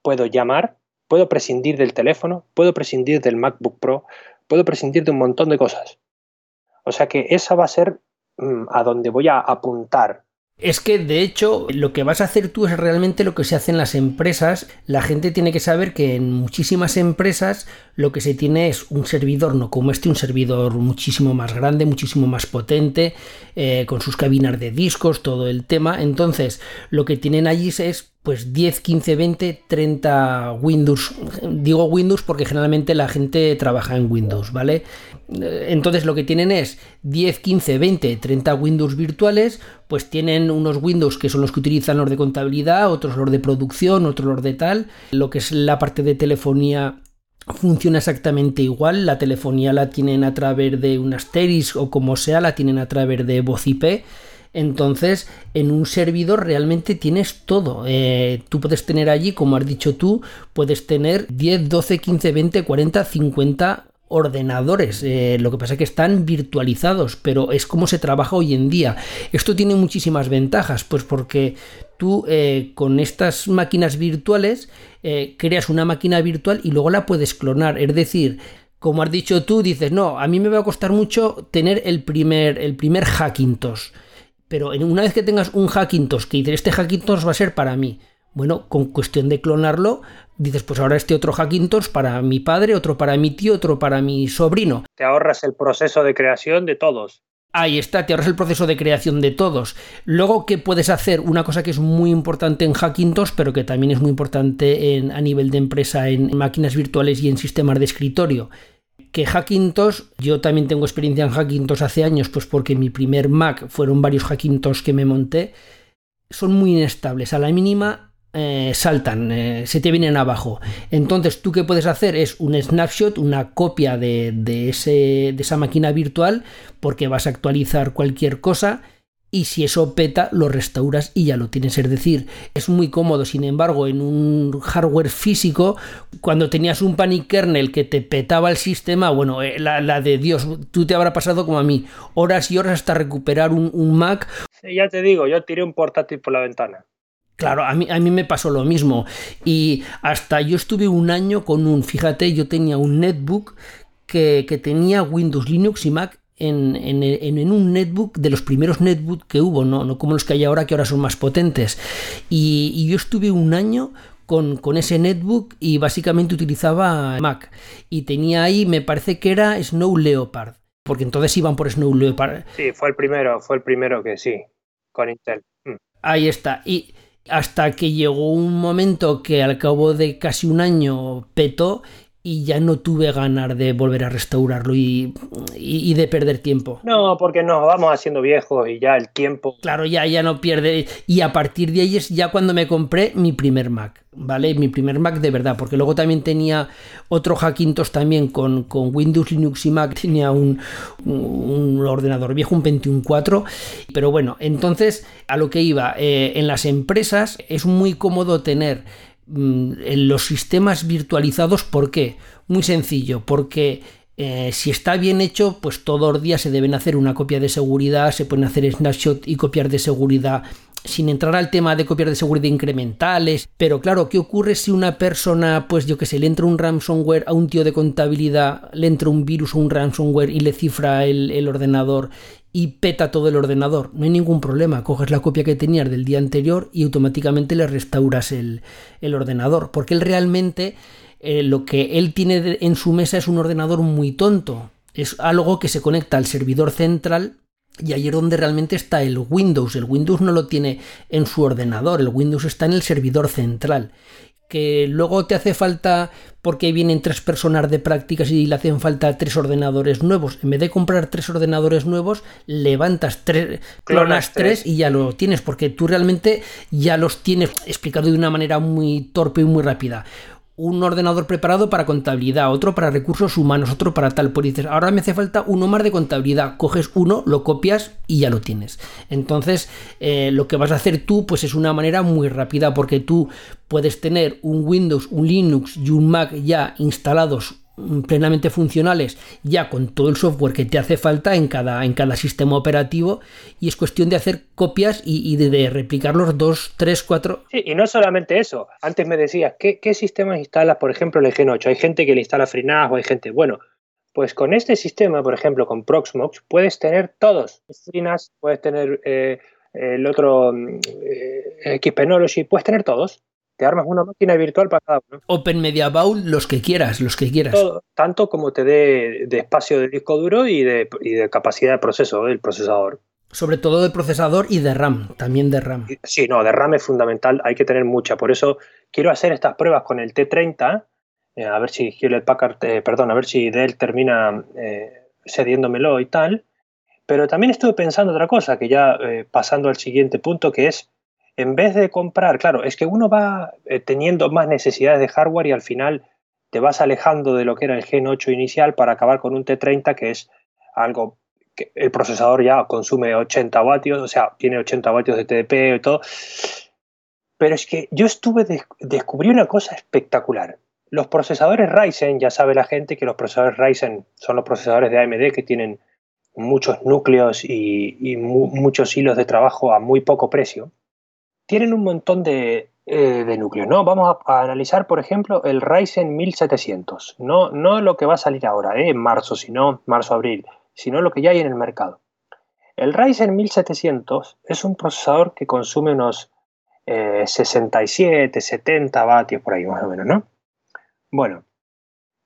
puedo llamar, puedo prescindir del teléfono, puedo prescindir del MacBook Pro, puedo prescindir de un montón de cosas. O sea que esa va a ser mm, a donde voy a apuntar es que de hecho lo que vas a hacer tú es realmente lo que se hace en las empresas. La gente tiene que saber que en muchísimas empresas lo que se tiene es un servidor, no como este, un servidor muchísimo más grande, muchísimo más potente, eh, con sus cabinas de discos, todo el tema. Entonces lo que tienen allí es pues 10, 15, 20, 30 Windows. Digo Windows porque generalmente la gente trabaja en Windows, ¿vale? Eh, entonces lo que tienen es 10, 15, 20, 30 Windows virtuales, pues tienen unos Windows que son los que utilizan los de contabilidad, otros los de producción, otros los de tal. Lo que es la parte de telefonía funciona exactamente igual. La telefonía la tienen a través de un Asteris o como sea, la tienen a través de voz IP. Entonces, en un servidor realmente tienes todo. Eh, tú puedes tener allí, como has dicho tú, puedes tener 10, 12, 15, 20, 40, 50 ordenadores. Eh, lo que pasa es que están virtualizados, pero es como se trabaja hoy en día. Esto tiene muchísimas ventajas, pues porque tú eh, con estas máquinas virtuales creas una máquina virtual y luego la puedes clonar. Es decir, como has dicho tú, dices, no, a mí me va a costar mucho tener el primer, el primer Hackintosh. Pero una vez que tengas un Hackintosh que dices, este Hackintosh va a ser para mí, bueno, con cuestión de clonarlo, dices, pues ahora este otro Hackintosh para mi padre, otro para mi tío, otro para mi sobrino. Te ahorras el proceso de creación de todos. Ahí está, te ahorras el proceso de creación de todos. Luego, ¿qué puedes hacer? Una cosa que es muy importante en Hackintosh, pero que también es muy importante en, a nivel de empresa en máquinas virtuales y en sistemas de escritorio que Hackintosh, yo también tengo experiencia en Hackintosh hace años, pues porque mi primer Mac fueron varios Hackintosh que me monté, son muy inestables. A la mínima eh, saltan, eh, se te vienen abajo. Entonces, tú qué puedes hacer es un snapshot, una copia de, ese, de esa máquina virtual, porque vas a actualizar cualquier cosa y si eso peta lo restauras y ya lo tienes. Es decir, es muy cómodo. Sin embargo, en un hardware físico, cuando tenías un panic kernel que te petaba el sistema, bueno, eh, la, de Dios, tú te habrá pasado como a mí, horas y horas hasta recuperar un, Mac. ya te digo, yo tiré un portátil por la ventana. Claro, a mí, a mí me pasó lo mismo. Y hasta yo estuve un año con un, fíjate, yo tenía un netbook que, que tenía Windows, Linux y Mac en, un netbook de los primeros netbooks que hubo, ¿no? no como los que hay ahora que ahora son más potentes. Y, yo estuve un año con, ese netbook y básicamente utilizaba Mac. Y tenía ahí, me parece que era Snow Leopard, porque entonces iban por Snow Leopard. Sí, fue el primero, fue el primero que sí, con Intel. Mm. Ahí está. Y hasta que llegó un momento que al cabo de casi un año petó y ya no tuve ganas de volver a restaurarlo y, de perder tiempo. No, porque nos vamos haciendo viejos y ya el tiempo. Claro, ya, ya no pierde. Y a partir de ahí es ya cuando me compré mi primer Mac, ¿vale? Mi primer Mac de verdad, porque luego también tenía otro Hackintosh también con, con Windows, Linux y Mac. Tenía un, un, ordenador viejo, un 21.4. Pero bueno, entonces a lo que iba, eh, en las empresas es muy cómodo tener en los sistemas virtualizados. ¿Por qué? Muy sencillo, porque eh, si está bien hecho, pues todos los días se deben hacer una copia de seguridad, se pueden hacer snapshot y copiar de seguridad sin entrar al tema de copiar de seguridad incrementales, pero claro, ¿qué ocurre si una persona, pues yo que sé, le entra un ransomware a un tío de contabilidad, le entra un virus o un ransomware y le cifra el, el ordenador y peta todo el ordenador. No hay ningún problema. Coges la copia que tenías del día anterior y automáticamente le restauras el, ordenador. Porque él realmente eh, lo que él tiene en su mesa es un ordenador muy tonto. Es algo que se conecta al servidor central y ahí es donde realmente está el Windows. El Windows no lo tiene en su ordenador, el Windows está en el servidor central que luego te hace falta, porque vienen tres personas de prácticas y le hacen falta tres ordenadores nuevos. En vez de comprar tres ordenadores nuevos, levantas tres, clonas tres y ya lo tienes, porque tú realmente ya los tienes explicado de una manera muy torpe y muy rápida un ordenador preparado para contabilidad, otro para recursos humanos, otro para tal. Pues dices, ahora me hace falta uno más de contabilidad. Coges uno, lo copias y ya lo tienes. Entonces, eh, lo que vas a hacer tú, pues es una manera muy rápida, porque tú puedes tener un Windows, un Linux y un Mac ya instalados plenamente funcionales ya con todo el software que te hace falta en cada, en cada sistema operativo y es cuestión de hacer copias y, de, replicarlos dos, tres, cuatro. Sí, y no solamente eso. Antes me decías, ¿qué, qué sistemas instalas, por ejemplo, el Gen 8? Hay gente que le instala FreeNAS o hay gente, bueno, pues con este sistema, por ejemplo, con Proxmox, puedes tener todos. FreeNAS, puedes tener eh, el otro mm, eh, Xpenology, puedes tener todos te armas una máquina virtual para cada uno. Open Media Vault, los que quieras, los que quieras. tanto como te dé de espacio de disco duro y de, capacidad de proceso del procesador. Sobre todo de procesador y de RAM, también de RAM. Sí, no, de RAM es fundamental, hay que tener mucha. Por eso quiero hacer estas pruebas con el T30, eh, a ver si Hewlett Packard, eh, perdón, a ver si Dell termina eh, cediéndomelo y tal. Pero también estuve pensando otra cosa, que ya pasando al siguiente punto, que es en vez de comprar, claro, es que uno va eh, teniendo más necesidades de hardware y al final te vas alejando de lo que era el Gen 8 inicial para acabar con un T30 que es algo que el procesador ya consume 80 vatios, o sea, tiene 80 vatios de TDP y todo. Pero es que yo estuve, descubrí una cosa espectacular. Los procesadores Ryzen, ya sabe la gente que los procesadores Ryzen son los procesadores de AMD que tienen muchos núcleos y, muchos hilos de trabajo a muy poco precio. Tienen un montón de, eh, núcleos, ¿no? Vamos a, analizar, por ejemplo, el Ryzen 1700. No, no lo que va a salir ahora, ¿eh? en marzo, sino marzo-abril, sino lo que ya hay en el mercado. El Ryzen 1700 es un procesador que consume unos 67, eh, 70 vatios por ahí más o menos, ¿no? Bueno,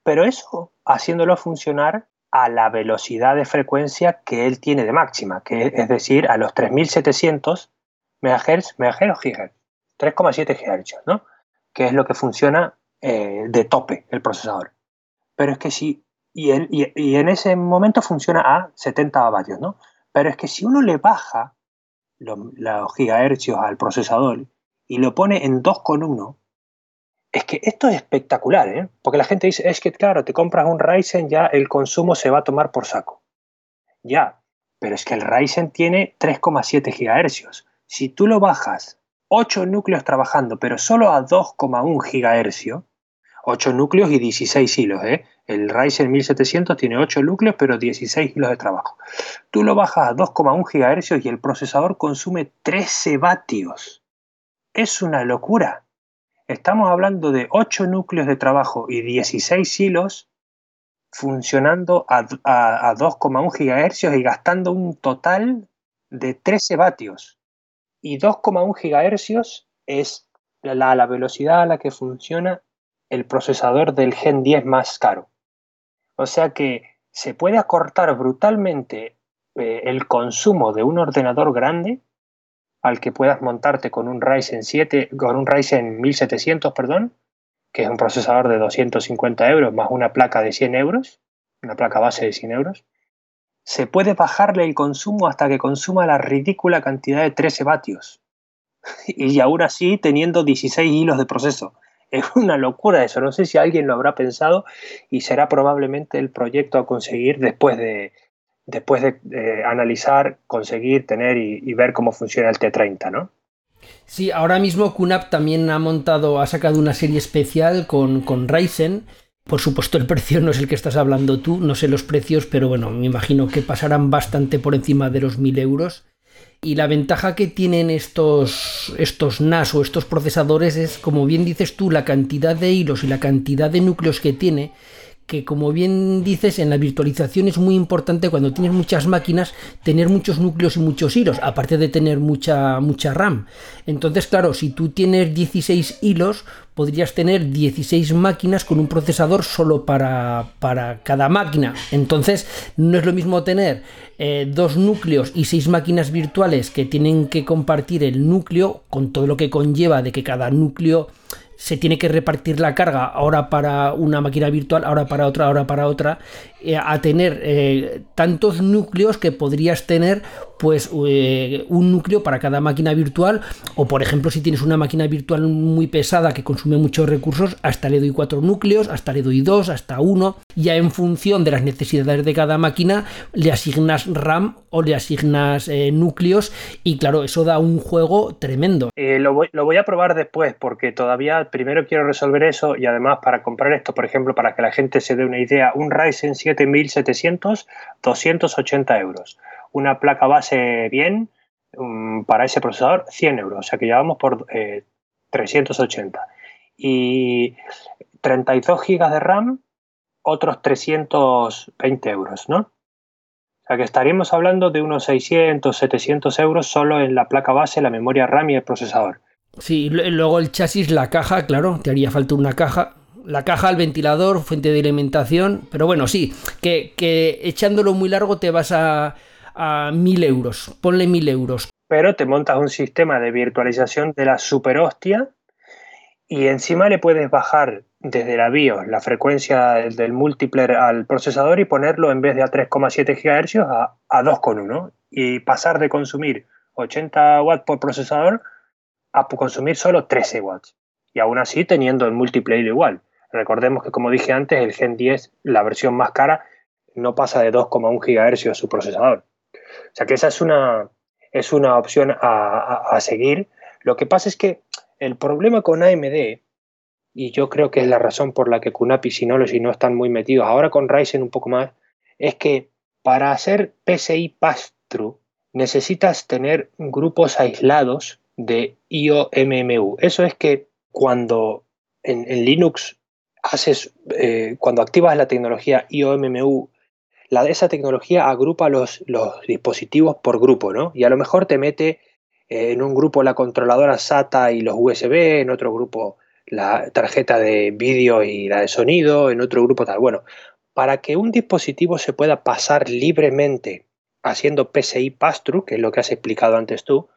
pero eso haciéndolo funcionar a la velocidad de frecuencia que él tiene de máxima, que es decir, a los 3700 MHz, MHz o GHz, 3,7 GHz, ¿no? Que es lo que funciona eh, de tope el procesador. Pero es que si, y, y, en ese momento funciona a 70 vatios, ¿no? Pero es que si uno le baja los, los gigahercios al procesador y lo pone en 2,1, es que esto es espectacular, ¿eh? Porque la gente dice, es que claro, te compras un Ryzen, ya el consumo se va a tomar por saco. Ya, pero es que el Ryzen tiene 3,7 GHz. Si tú lo bajas 8 núcleos trabajando, pero solo a 2,1 GHz, 8 núcleos y 16 hilos, ¿eh? El Ryzen 1700 tiene 8 núcleos, pero 16 hilos de trabajo. Tú lo bajas a 2,1 GHz y el procesador consume 13 vatios. Es una locura. Estamos hablando de 8 núcleos de trabajo y 16 hilos funcionando a, 2,1 GHz y gastando un total de 13 vatios. Y 2,1 GHz es la, velocidad a la que funciona el procesador del Gen 10 más caro. O sea que se puede acortar brutalmente eh, el consumo de un ordenador grande al que puedas montarte con un Ryzen 7, con un Ryzen 1700, perdón, que es un procesador de 250 euros más una placa de 100 euros, una placa base de 100 euros, se puede bajarle el consumo hasta que consuma la ridícula cantidad de 13 vatios. Y aún así teniendo 16 hilos de proceso. Es una locura eso. No sé si alguien lo habrá pensado y será probablemente el proyecto a conseguir después de, después de analizar, conseguir, tener y, ver cómo funciona el T30, ¿no? Sí, ahora mismo QNAP también ha montado, ha sacado una serie especial con, con Ryzen. Por supuesto, el precio no es el que estás hablando tú, no sé los precios, pero bueno, me imagino que pasarán bastante por encima de los 1000 euros. Y la ventaja que tienen estos, estos NAS o estos procesadores es, como bien dices tú, la cantidad de hilos y la cantidad de núcleos que tiene que como bien dices, en la virtualización es muy importante cuando tienes muchas máquinas tener muchos núcleos y muchos hilos, aparte de tener mucha, mucha RAM. Entonces, claro, si tú tienes 16 hilos, podrías tener 16 máquinas con un procesador solo para, para cada máquina. Entonces, no es lo mismo tener eh, dos núcleos y seis máquinas virtuales que tienen que compartir el núcleo con todo lo que conlleva de que cada núcleo se tiene que repartir la carga ahora para una máquina virtual, ahora para otra, ahora para otra, a tener eh, tantos núcleos que podrías tener pues eh, un núcleo para cada máquina virtual. O por ejemplo si tienes una máquina virtual muy pesada que consume muchos recursos hasta le doy cuatro núcleos hasta le doy dos hasta uno. Ya en función de las necesidades de cada máquina le asignas RAM o le asignas núcleos. Y claro eso da un juego tremendo. Lo voy, lo voy a probar después porque todavía primero quiero resolver eso y además para comprar esto por ejemplo para que la gente se dé una idea un Ryzen 7 7700, 280 euros. Una placa base bien um, para ese procesador, 100 euros. O sea que ya vamos por 380. Eh, y 32 gigas de RAM, otros 320 euros, ¿no? O sea que estaríamos hablando de unos 600, 700 euros solo en la placa base, la memoria RAM y el procesador. Sí, luego el chasis, la caja, claro, te haría falta una caja la caja, el ventilador, fuente de alimentación. Pero bueno, sí, que, echándolo muy largo te vas a, a 1000 euros. Ponle mil euros. Pero te montas un sistema de virtualización de la super hostia y encima le puedes bajar desde la BIOS la frecuencia del multipler al procesador y ponerlo en vez de a 3,7 GHz a, a 2,1 y pasar de consumir 80 watts por procesador a consumir solo 13 watts. Y aún así teniendo el multiplayer igual. Recordemos que, como dije antes, el Gen 10, la versión más cara, no pasa de 2,1 GHz su procesador. O sea que esa es una, es una opción a, seguir. Lo que pasa es que el problema con AMD, y yo creo que es la razón por la que QNAP y Synology no están muy metidos, ahora con Ryzen un poco más, es que para hacer PCI pass-through necesitas tener grupos aislados de IOMMU. Eso es que cuando en, Linux haces, eh, cuando activas la tecnología IOMMU esa tecnología agrupa los, los dispositivos por grupo, ¿no? Y a lo mejor te mete eh, en un grupo la controladora SATA y los USB, en otro grupo la tarjeta de vídeo y la de sonido, en otro grupo tal. Bueno, para que un dispositivo se pueda pasar libremente haciendo PCI pass-through, que es lo que has explicado antes tú,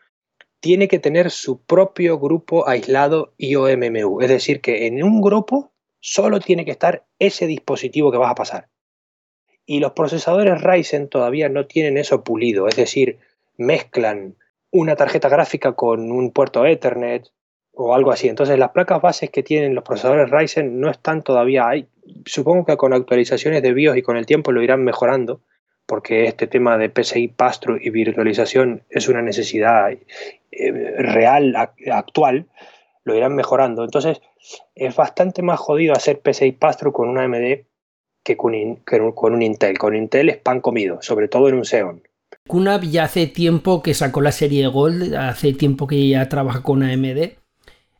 tiene que tener su propio grupo aislado IOMMU. Es decir, que en un grupo solo tiene que estar ese dispositivo que vas a pasar. Y los procesadores Ryzen todavía no tienen eso pulido, es decir, mezclan una tarjeta gráfica con un puerto Ethernet o algo así. Entonces las placas bases que tienen los procesadores Ryzen no están todavía ahí. Supongo que con actualizaciones de BIOS y con el tiempo lo irán mejorando, porque este tema de PCI Pastro y virtualización es una necesidad eh, real, actual, lo irán mejorando. Entonces es bastante más jodido hacer PCI Pastro con una AMD que con, un Intel. Con Intel es pan comido, sobre todo en un Xeon. QNAP ya hace tiempo que sacó la serie Gold, hace tiempo que ya trabaja con AMD.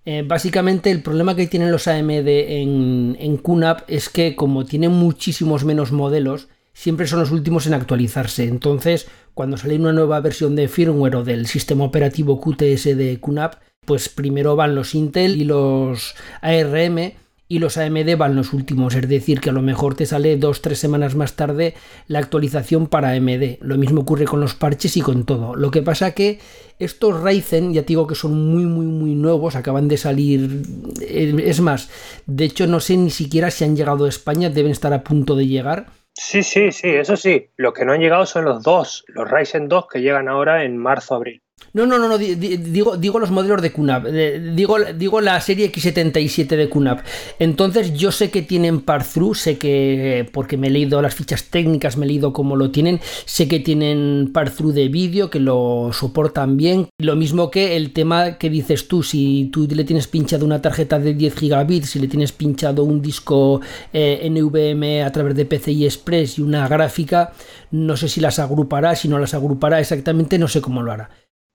Eh, básicamente el problema que tienen los AMD en, en es que como tienen muchísimos menos modelos, siempre son los últimos en actualizarse. Entonces, cuando sale una nueva versión de firmware o del sistema operativo QTS de QNAP, pues primero van los Intel y los ARM y los AMD van los últimos, es decir, que a lo mejor te sale dos, tres semanas más tarde la actualización para AMD. Lo mismo ocurre con los parches y con todo. Lo que pasa que estos Ryzen, ya digo que son muy, muy, muy nuevos, acaban de salir. Eh, es más, de hecho, no sé ni siquiera si han llegado a España, deben estar a punto de llegar. Sí, sí, sí, eso sí. Los que no han llegado son los dos, los Ryzen 2 que llegan ahora en marzo-abril. No, no, no, no digo, digo los modelos de QNAP, digo, digo la serie X77 de QNAP. Entonces yo sé que tienen par-through, sé que, porque me he leído las fichas técnicas, me he leído cómo lo tienen, sé que tienen par-through de vídeo, que lo soportan bien. Lo mismo que el tema que dices tú, si tú le tienes pinchado una tarjeta de 10 gigabits, si le tienes pinchado un disco eh, NVMe a través de PCI Express y una gráfica, no sé si las agrupará, si no las agrupará exactamente, no sé cómo lo hará.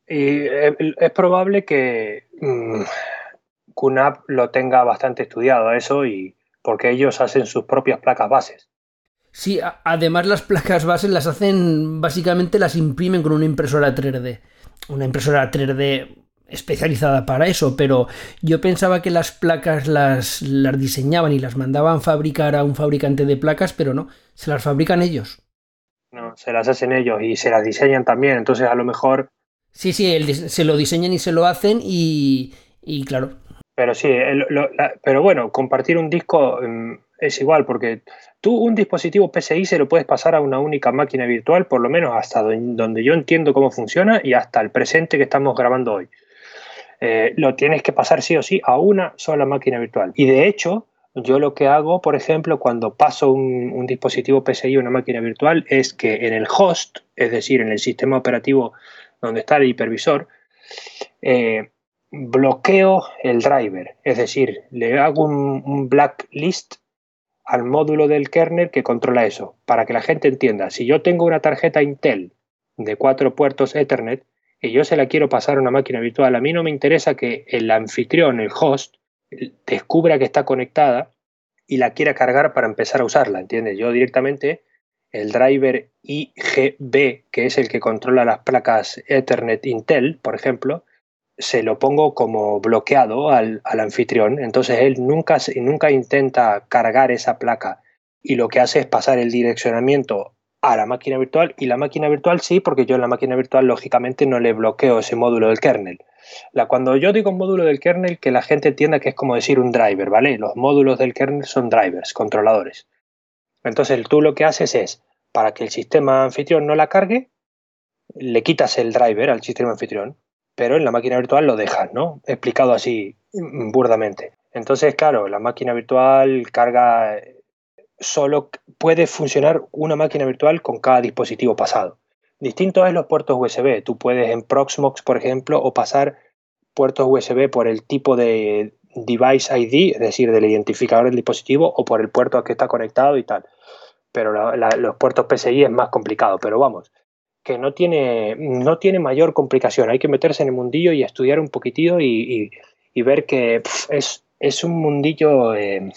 Y eh, es probable que mm, QNAP lo tenga bastante estudiado eso y porque ellos hacen sus propias placas bases. Sí, además las placas bases las hacen, básicamente las imprimen con una impresora 3D. Una impresora 3D especializada para eso, pero yo pensaba que las placas las, las diseñaban y las mandaban fabricar a un fabricante de placas, pero no, se las fabrican ellos. No, se las hacen ellos y se las diseñan también, entonces a lo mejor Sí, sí, se lo diseñan y se lo hacen y, claro. Pero sí, pero bueno, compartir un disco mm, es igual porque tú un dispositivo PCI se lo puedes pasar a una única máquina virtual, por lo menos hasta donde yo entiendo cómo funciona y hasta el presente que estamos grabando hoy. Eh, lo tienes que pasar sí o sí a una sola máquina virtual. Y de hecho, yo lo que hago, por ejemplo, cuando paso un, un dispositivo PCI a una máquina virtual es que en el host, es decir, en el sistema operativo donde está el hipervisor, eh, bloqueo el driver, es decir, le hago un, blacklist al módulo del kernel que controla eso, para que la gente entienda, si yo tengo una tarjeta Intel de cuatro puertos Ethernet y yo se la quiero pasar a una máquina virtual, a mí no me interesa que el anfitrión, el host, descubra que está conectada y la quiera cargar para empezar a usarla, ¿entiendes? Yo directamente el driver IGB, que es el que controla las placas Ethernet Intel, por ejemplo, se lo pongo como bloqueado al, anfitrión. Entonces él nunca, intenta cargar esa placa y lo que hace es pasar el direccionamiento a la máquina virtual y la máquina virtual sí, porque yo en la máquina virtual lógicamente no le bloqueo ese módulo del kernel. La, cuando yo digo módulo del kernel, que la gente entienda que es como decir un driver, ¿vale? Los módulos del kernel son drivers, controladores. Entonces tú lo que haces es, para que el sistema anfitrión no la cargue, le quitas el driver al sistema anfitrión, pero en la máquina virtual lo dejas, ¿no? Explicado así mm, burdamente. Entonces, claro, la máquina virtual carga solo puede funcionar una máquina virtual con cada dispositivo pasado. Distinto es los puertos USB. Tú puedes en Proxmox, por ejemplo, o pasar puertos USB por el tipo de device ID, es decir, del identificador del dispositivo, o por el puerto al que está conectado y tal. Pero los puertos PCI es más complicado. Pero vamos, que no tiene, no tiene mayor complicación. Hay que meterse en el mundillo y estudiar un poquitillo y, ver que es, es, un mundillo, eh,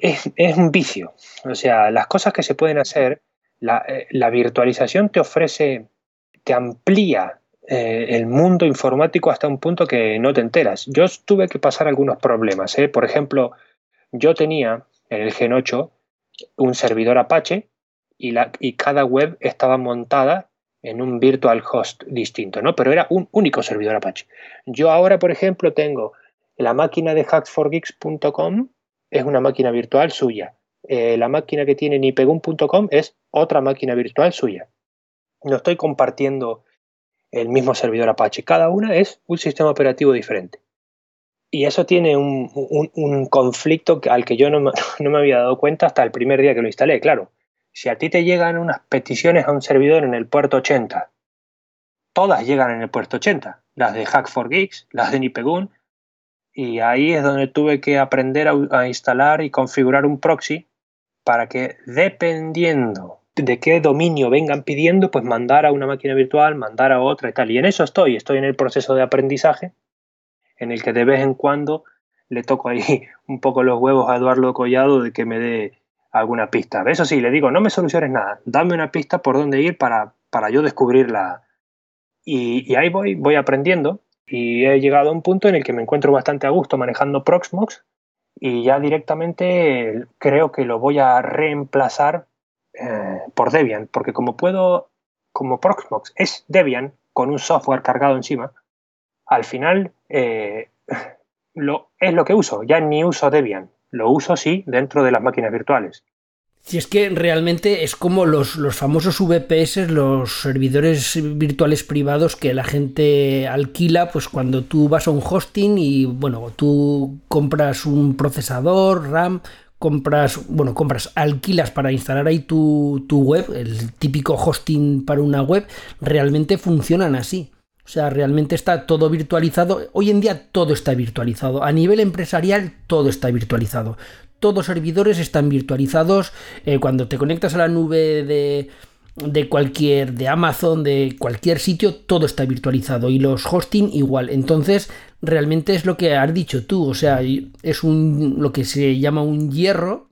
es, un vicio. O sea, las cosas que se pueden hacer, la, eh, la virtualización te ofrece, te amplía eh, el mundo informático hasta un punto que no te enteras. Yo tuve que pasar algunos problemas. Por ejemplo, yo tenía en el Gen 8 un servidor Apache y cada web estaba montada en un virtual host distinto, ¿no? Pero era un único servidor Apache. Yo ahora, por ejemplo, tengo la máquina de hacksforgeeks.com, es una máquina virtual suya. Eh, la máquina que tiene nipegun.com es otra máquina virtual suya. No estoy compartiendo el mismo servidor Apache. Cada una es un sistema operativo diferente. Y eso tiene un, conflicto al que yo no me había dado cuenta hasta el primer día que lo instalé. Claro, si a ti te llegan unas peticiones a un servidor en el puerto 80, todas llegan en el puerto 80, las de Hack4Geeks, las de Nipegun, y ahí es donde tuve que aprender a, instalar y configurar un proxy para que dependiendo de qué dominio vengan pidiendo, pues mandar a una máquina virtual, mandar a otra y tal. Y en eso estoy, estoy en el proceso de aprendizaje, en el que de vez en cuando le toco ahí un poco los huevos a Eduardo Collado de que me dé alguna pista. Eso sí, le digo, no me soluciones nada, dame una pista por dónde ir para, para yo descubrirla. Y, ahí voy, voy aprendiendo y he llegado a un punto en el que me encuentro bastante a gusto manejando Proxmox y ya directamente creo que lo voy a reemplazar eh, por Debian, porque como puedo, como Proxmox es Debian con un software cargado encima, al final eh, lo, es lo que uso, ya ni uso Debian, lo uso sí dentro de las máquinas virtuales. Si es que realmente es como los, los, famosos VPS, los servidores virtuales privados que la gente alquila, pues cuando tú vas a un hosting y bueno, tú compras un procesador, RAM, compras, bueno, compras, alquilas para instalar ahí tu, tu web, el típico hosting para una web, realmente funcionan así. O sea, realmente está todo virtualizado. Hoy en día todo está virtualizado. A nivel empresarial todo está virtualizado. Todos los servidores están virtualizados. Eh, cuando te conectas a la nube de, de cualquier, de Amazon, de cualquier sitio, todo está virtualizado. Y los hosting igual. Entonces, realmente es lo que has dicho tú. O sea, es un, lo que se llama un hierro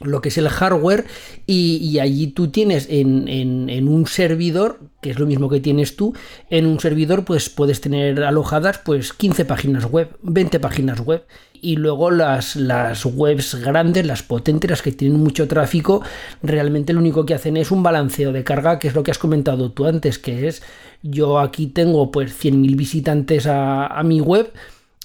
lo que es el hardware y, allí tú tienes en, un servidor, que es lo mismo que tienes tú, en un servidor pues puedes tener alojadas pues 15 páginas web, 20 páginas web. Y luego las, las webs grandes, las potentes, las que tienen mucho tráfico, realmente lo único que hacen es un balanceo de carga, que es lo que has comentado tú antes, que es yo aquí tengo pues 100.000 visitantes a, a mi web,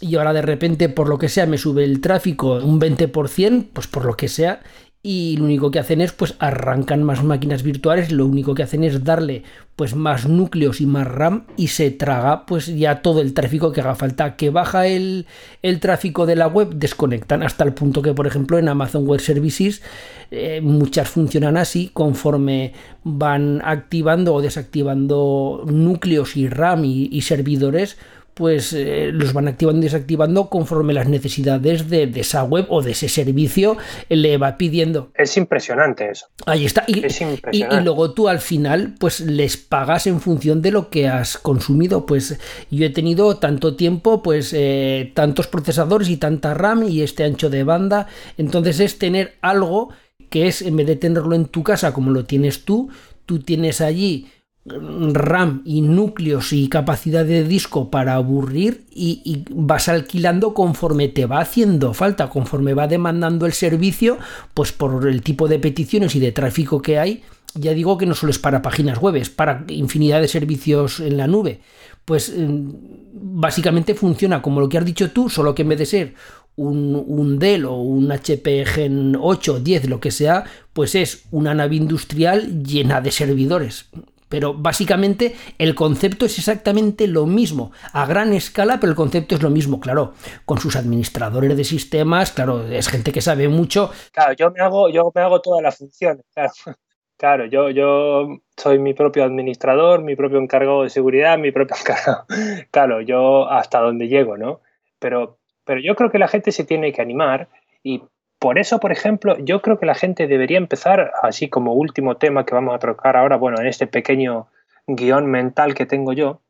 y ahora de repente por lo que sea me sube el tráfico un 20%, pues por lo que sea, y lo único que hacen es pues arrancan más máquinas virtuales, lo único que hacen es darle pues más núcleos y más RAM y se traga pues ya todo el tráfico que haga falta, que baja el, el tráfico de la web, desconectan hasta el punto que por ejemplo en Amazon Web Services eh, muchas funcionan así conforme van activando o desactivando núcleos y RAM y servidores pues eh, los van activando y desactivando conforme las necesidades de, esa web o de ese servicio le va pidiendo. Es impresionante eso. Ahí está. Y, y, luego tú al final pues les pagas en función de lo que has consumido. Pues yo he tenido tanto tiempo, pues eh, tantos procesadores y tanta RAM y este ancho de banda. Entonces es tener algo que es, en vez de tenerlo en tu casa como lo tienes tú, tú tienes allí RAM y núcleos y capacidad de disco para aburrir y, vas alquilando conforme te va haciendo falta, conforme va demandando el servicio, pues por el tipo de peticiones y de tráfico que hay. Ya digo que no solo es para páginas web, es para infinidad de servicios en la nube. Pues mm, básicamente funciona como lo que has dicho tú, solo que en vez de ser un, un, Dell o un HP Gen 8, 10, lo que sea, pues es una nave industrial llena de servidores pero básicamente el concepto es exactamente lo mismo, a gran escala, pero el concepto es lo mismo, claro, con sus administradores de sistemas, claro, es gente que sabe mucho. Claro, yo me hago, yo me hago todas las funciones, claro. Claro, yo, yo soy mi propio administrador, mi propio encargado de seguridad, mi propio encargado. Claro, yo hasta donde llego, ¿no? Pero, pero yo creo que la gente se tiene que animar y por eso, por ejemplo, yo creo que la gente debería empezar, así como último tema que vamos a tocar ahora, bueno, en este pequeño guion mental que tengo yo,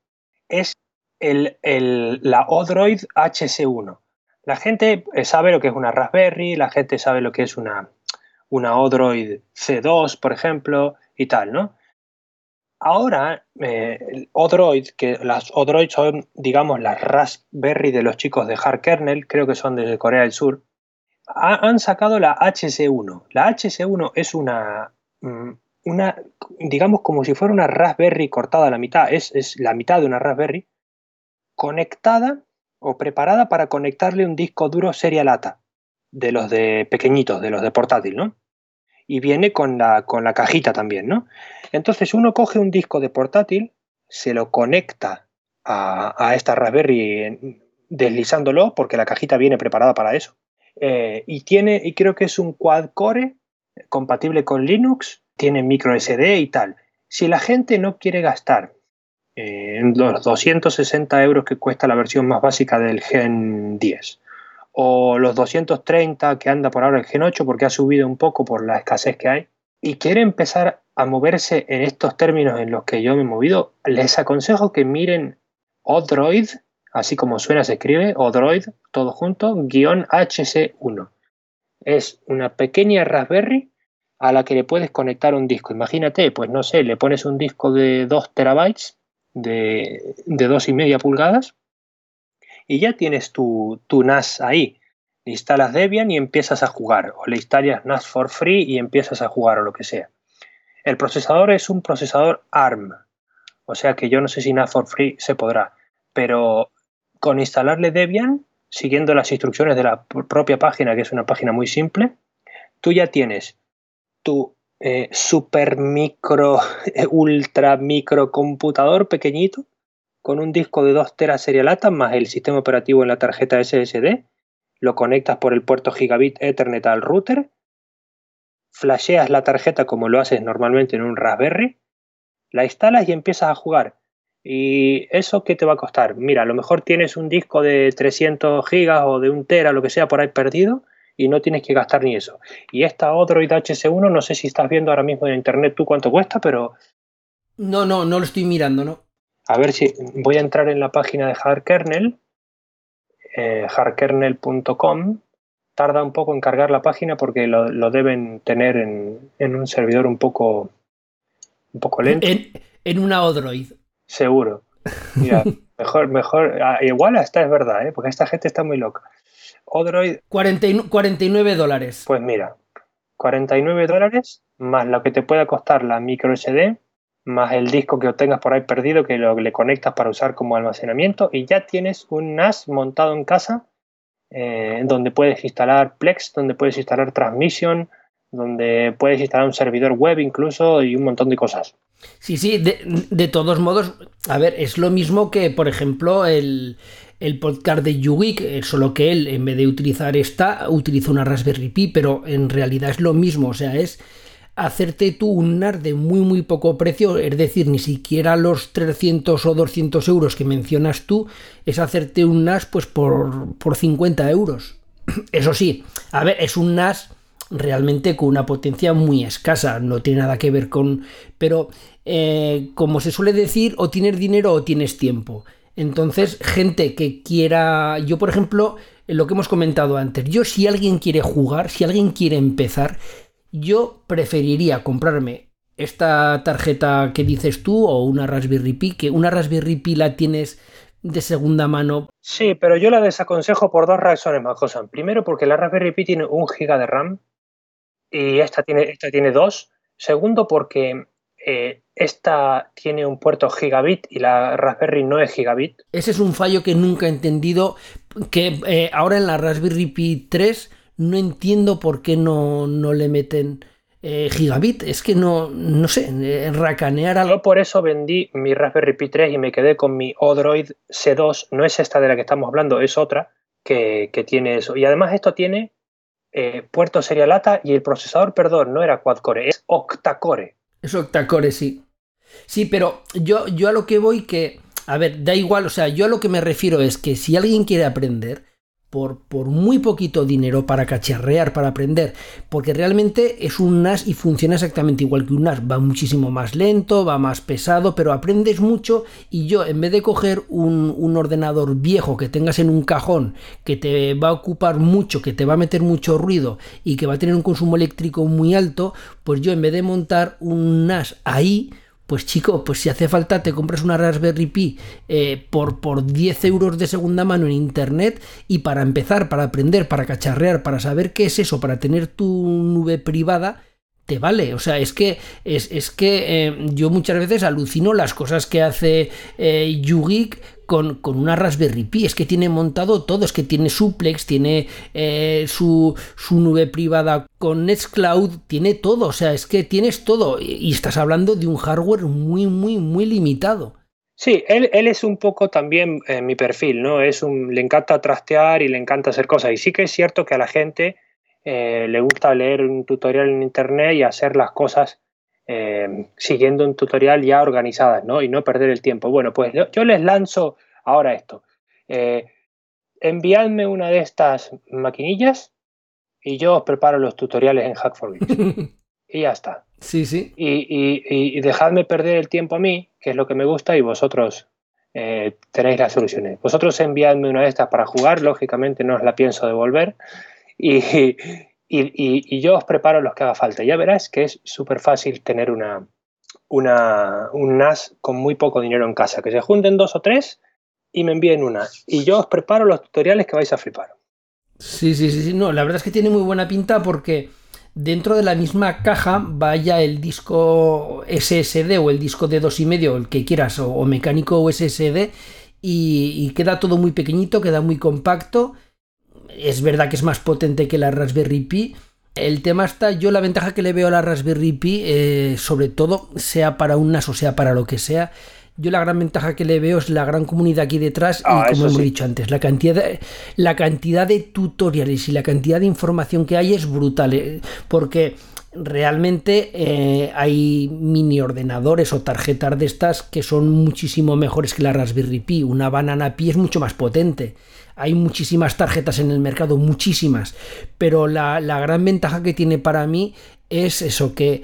es el, el, la Odroid HC1. La gente sabe lo que es una Raspberry, la gente sabe lo que es una, una Odroid C2, por ejemplo, y tal, ¿no? Ahora, eh, Odroid, que las Odroid son, digamos, las Raspberry de los chicos de Hard Kernel, creo que son desde Corea del Sur, han sacado la HC1. La HC1 es una, mm, una, digamos, como si fuera una Raspberry cortada a la mitad. Es, es la mitad de una Raspberry conectada o preparada para conectarle un disco duro serie lata de los de pequeñitos, de los de portátil, ¿no? Y viene con la, con la cajita también, ¿no? Entonces uno coge un disco de portátil, se lo conecta a, a esta Raspberry deslizándolo, porque la cajita viene preparada para eso. Eh, y tiene, y creo que es un quad core compatible con Linux, tiene micro SD y tal. Si la gente no quiere gastar eh, los 260 euros que cuesta la versión más básica del Gen 10 o los 230 que anda por ahora el Gen 8 porque ha subido un poco por la escasez que hay y quiere empezar a moverse en estos términos en los que yo me he movido, les aconsejo que miren Odroid, así como suena se escribe, Odroid, todo junto, guion HC1. Es una pequeña Raspberry a la que le puedes conectar un disco. Imagínate, pues no sé, le pones un disco de 2 terabytes de, de 2,5 pulgadas y ya tienes tu, tu NAS ahí. Le instalas Debian y empiezas a jugar, o le instalas NAS for free y empiezas a jugar o lo que sea. El procesador es un procesador ARM, o sea que yo no sé si NAS for free se podrá, pero con instalarle Debian, siguiendo las instrucciones de la propia página, que es una página muy simple, tú ya tienes tu eh, super micro, ultra micro computador pequeñito con un disco de 2 teras serialata más el sistema operativo en la tarjeta SSD, lo conectas por el puerto gigabit Ethernet al router, flasheas la tarjeta como lo haces normalmente en un Raspberry, la instalas y empiezas a jugar. ¿Y eso qué te va a costar? Mira, a lo mejor tienes un disco de 300 gigas o de un tera, lo que sea, por ahí perdido y no tienes que gastar ni eso. Y esta Odroid HC1, no sé si estás viendo ahora mismo en internet tú cuánto cuesta, pero... No, no, no lo estoy mirando, ¿no? A ver si voy a entrar en la página de hardkernel, eh, hardkernel.com. Tarda un poco en cargar la página porque lo, lo deben tener en, en, un servidor un poco, un poco lento. En, en una Odroid. Seguro. Mira, mejor, mejor. Ah, igual esta es verdad, ¿eh? porque esta gente está muy loca. Odroid. 40, 49 dólares. Pues mira, 49 dólares más lo que te pueda costar la micro SD más el disco que obtengas por ahí perdido que lo le conectas para usar como almacenamiento y ya tienes un NAS montado en casa eh, donde puedes instalar Plex, donde puedes instalar Transmission, donde puedes instalar un servidor web incluso y un montón de cosas. Sí, sí, de, de todos modos, a ver, es lo mismo que, por ejemplo, el, el podcast de Yuwik, eh, solo que él, en vez de utilizar esta, utiliza una Raspberry Pi, pero en realidad es lo mismo, o sea, es hacerte tú un NAS de muy muy poco precio, es decir, ni siquiera los 300 o 200 euros que mencionas tú, es hacerte un NAS pues por, por 50 euros. Eso sí, a ver, es un NAS realmente con una potencia muy escasa, no tiene nada que ver con... Pero eh, como se suele decir, o tienes dinero o tienes tiempo. Entonces, gente que quiera, yo por ejemplo, lo que hemos comentado antes, yo si alguien quiere jugar, si alguien quiere empezar, yo preferiría comprarme esta tarjeta que dices tú o una Raspberry Pi, que una Raspberry Pi la tienes de segunda mano. Sí, pero yo la desaconsejo por dos razones más, cosas. Primero, porque la Raspberry Pi tiene un giga de RAM y esta tiene, esta tiene dos. Segundo, porque eh, esta tiene un puerto gigabit y la Raspberry no es gigabit. Ese es un fallo que nunca he entendido, que eh, ahora en la Raspberry Pi 3 no entiendo por qué no, no le meten eh, gigabit. Es que no, no sé, eh, racanear algo. Yo por eso vendí mi Raspberry Pi 3 y me quedé con mi Odroid C2. No es esta de la que estamos hablando, es otra que, tiene eso. Y además esto tiene puerto serialata y el procesador, perdón, no era quad-core, es octa-core. Es octa-core, sí. Sí, pero yo, yo a lo que voy que... A ver, da igual, o sea, yo a lo que me refiero es que si alguien quiere aprender, por, por, muy poquito dinero para cacharrear, para aprender, porque realmente es un NAS y funciona exactamente igual que un NAS, va muchísimo más lento, va más pesado, pero aprendes mucho y yo en vez de coger un, un ordenador viejo que tengas en un cajón, que te va a ocupar mucho, que te va a meter mucho ruido y que va a tener un consumo eléctrico muy alto, pues yo en vez de montar un NAS ahí, pues chico, pues si hace falta te compras una Raspberry Pi eh, por, por 10 euros de segunda mano en internet y para empezar, para aprender, para cacharrear, para saber qué es eso, para tener tu nube privada, te vale. O sea, es que, es, que eh, yo muchas veces alucino las cosas que hace eh, con, una Raspberry Pi. Es que tiene montado todo, es que tiene suplex, tiene eh, su, nube privada con Nextcloud, tiene todo. O sea, es que tienes todo. Y, estás hablando de un hardware muy, muy, muy limitado. Sí, él, él es un poco también eh, mi perfil, ¿no? Es un, le encanta trastear y le encanta hacer cosas. Y sí que es cierto que a la gente eh, le gusta leer un tutorial en internet y hacer las cosas eh, siguiendo un tutorial ya organizadas, ¿no? Y no perder el tiempo. Bueno, pues yo les lanzo ahora esto. Eh, enviadme una de estas maquinillas y yo os preparo los tutoriales en Hack for y ya está. Sí, sí. Y, dejadme perder el tiempo a mí, que es lo que me gusta, y vosotros eh, tenéis las soluciones. Vosotros enviadme una de estas para jugar, lógicamente no os la pienso devolver. Y, y, yo os preparo los que haga falta. Ya verás que es súper fácil tener una, una, un NAS con muy poco dinero en casa. Que se junten dos o tres y me envíen una. Y yo os preparo los tutoriales que vais a flipar. Sí, sí, sí, sí. No, la verdad es que tiene muy buena pinta porque dentro de la misma caja vaya el disco SSD o el disco de dos y medio, el que quieras, o, mecánico o SSD, y, y, queda todo muy pequeñito, queda muy compacto es verdad que es más potente que la Raspberry Pi. El tema está, yo la ventaja que le veo a la Raspberry Pi, eh, sobre todo, sea para un NAS o sea para lo que sea, yo la gran ventaja que le veo es la gran comunidad aquí detrás y ah, como hemos dicho antes, la cantidad, de, la cantidad de tutoriales y la cantidad de información que hay es brutal, eh, porque realmente eh, hay mini ordenadores o tarjetas de estas que son muchísimo mejores que la Raspberry Pi. Una Banana Pi es mucho más potente hay muchísimas tarjetas en el mercado, muchísimas, pero la, gran ventaja que tiene para mí es eso, que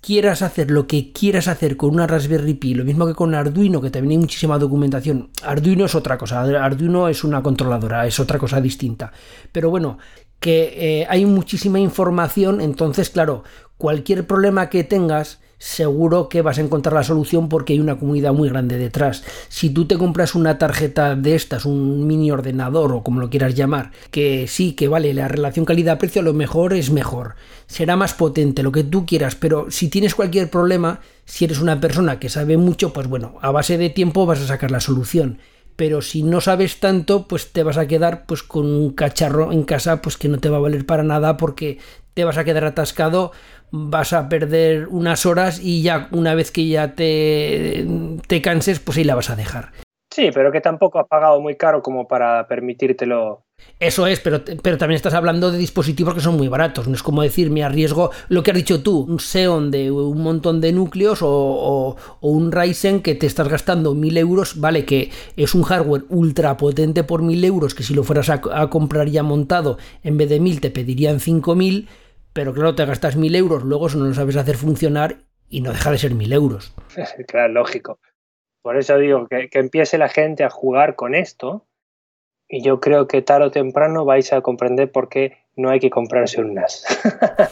quieras hacer lo que quieras hacer con una Raspberry Pi, lo mismo que con Arduino, que también hay muchísima documentación. Arduino es otra cosa, Arduino es una controladora, es otra cosa distinta. Pero bueno, que eh, hay muchísima información, entonces claro, cualquier problema que tengas, seguro que vas a encontrar la solución porque hay una comunidad muy grande detrás. Si tú te compras una tarjeta de estas, un mini ordenador o como lo quieras llamar, que sí, que vale, la relación calidad-precio lo mejor es mejor, será más potente, lo que tú quieras, pero si tienes cualquier problema, si eres una persona que sabe mucho, pues bueno, a base de tiempo vas a sacar la solución pero si no sabes tanto, pues te vas a quedar pues con un cacharro en casa pues que no te va a valer para nada porque te vas a quedar atascado vas a perder unas horas y ya una vez que ya te, te canses, pues ahí la vas a dejar. Sí, pero que tampoco has pagado muy caro como para permitírtelo. Eso es, pero, pero también estás hablando de dispositivos que son muy baratos. No es como decir, me arriesgo lo que has dicho tú, un Xeon de un montón de núcleos o, un Ryzen que te estás gastando mil euros, vale, que es un hardware ultra potente por mil euros, que si lo fueras a, a comprar ya montado, en vez de mil te pedirían cinco mil pero claro, te gastas mil euros, luego eso no lo sabes hacer funcionar y no deja de ser mil euros. claro, lógico. Por eso digo que, empiece la gente a jugar con esto y yo creo que tarde o temprano vais a comprender por qué no hay que comprarse un NAS.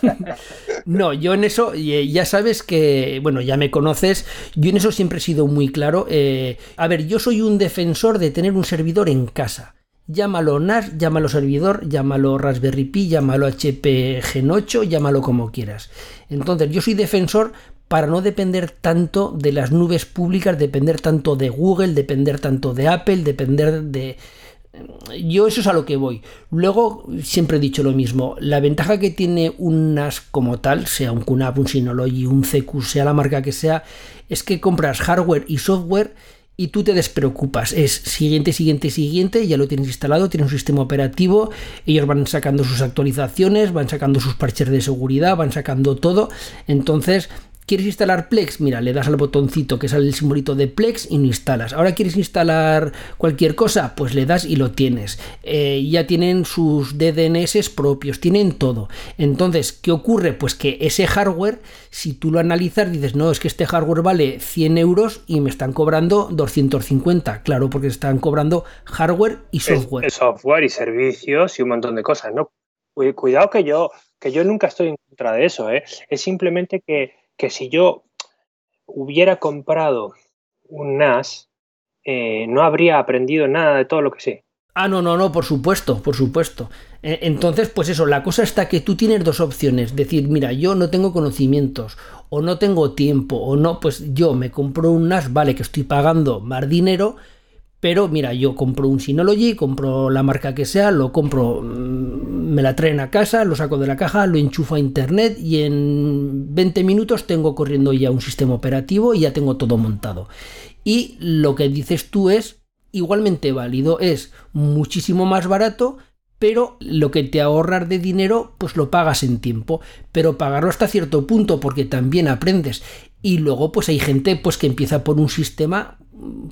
no, yo en eso, eh, ya sabes que, bueno, ya me conoces, yo en eso siempre he sido muy claro. Eh, a ver, yo soy un defensor de tener un servidor en casa. Llámalo NAS, llámalo servidor, llámalo Raspberry Pi, llámalo HP Gen 8, llámalo como quieras. Entonces, yo soy defensor para no depender tanto de las nubes públicas, depender tanto de Google, depender tanto de Apple, depender de... yo eso es a lo que voy. Luego, siempre he dicho lo mismo, la ventaja que tiene un NAS como tal, sea un QNAP, un Synology, un CQ, sea la marca que sea, es que compras hardware y software y tú te despreocupas. Es siguiente, siguiente, siguiente, ya lo tienes instalado, tienes un sistema operativo, ellos van sacando sus actualizaciones, van sacando sus parches de seguridad, van sacando todo. Entonces, ¿Quieres instalar Plex? Mira, le das al botoncito que sale el simbolito de Plex y lo instalas. Ahora quieres instalar cualquier cosa, pues le das y lo tienes. Eh, ya tienen sus DDNS propios, tienen todo. Entonces, ¿qué ocurre? Pues que ese hardware, si tú lo analizas, dices, no, es que este hardware vale 100 euros y me están cobrando 250. Claro, porque están cobrando hardware y software. software y servicios y un montón de cosas, ¿no? Cuidado que yo, que yo nunca estoy en contra de eso, ¿eh? Es simplemente que que si yo hubiera comprado un NAS, eh, no habría aprendido nada de todo lo que sé. Ah, no, no, no, por supuesto, por supuesto. E, entonces, pues eso, la cosa está que tú tienes dos opciones. Decir, mira, yo no tengo conocimientos, o no tengo tiempo, o no, pues yo me compro un NAS, vale, que estoy pagando más dinero, pero mira, yo compro un Synology, compro la marca que sea, lo compro, mm, me la traen a casa, lo saco de la caja, lo enchufo a internet y en 20 minutos tengo corriendo ya un sistema operativo y ya tengo todo montado. Y lo que dices tú es igualmente válido, es muchísimo más barato, pero lo que te ahorras de dinero, pues lo pagas en tiempo, pero pagarlo hasta cierto punto porque también aprendes. Y luego pues hay gente pues que empieza por un sistema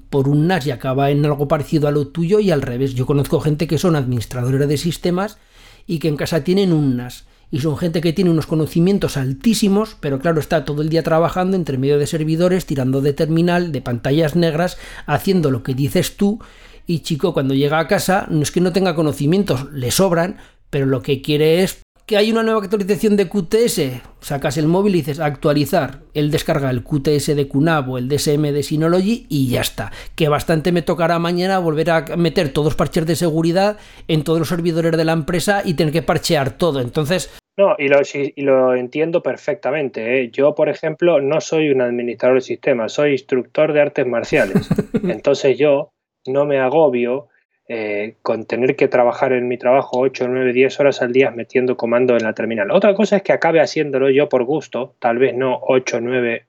por un NAS y acaba en algo parecido a lo tuyo y al revés. Yo conozco gente que son administradores de sistemas y que en casa tienen un NAS. Y son gente que tiene unos conocimientos altísimos, pero claro, está todo el día trabajando entre medio de servidores, tirando de terminal, de pantallas negras, haciendo lo que dices tú. Y chico, cuando llega a casa, no es que no tenga conocimientos, le sobran, pero lo que quiere es que hay una nueva actualización de QTS, sacas el móvil y dices actualizar, él descarga el QTS de QNAP o el DSM de Synology y ya está. Que bastante me tocará mañana volver a meter todos los parches de seguridad en todos los servidores de la empresa y tener que parchear todo. Entonces, no, y lo, lo entiendo perfectamente. ¿eh? Yo, por ejemplo, no soy un administrador de sistemas, soy instructor de artes marciales. Entonces yo no me agobio eh, con tener que trabajar en mi trabajo 8, 9, 10 horas al día metiendo comando en la terminal. Otra cosa es que acabe haciéndolo yo por gusto, tal vez no 8, 9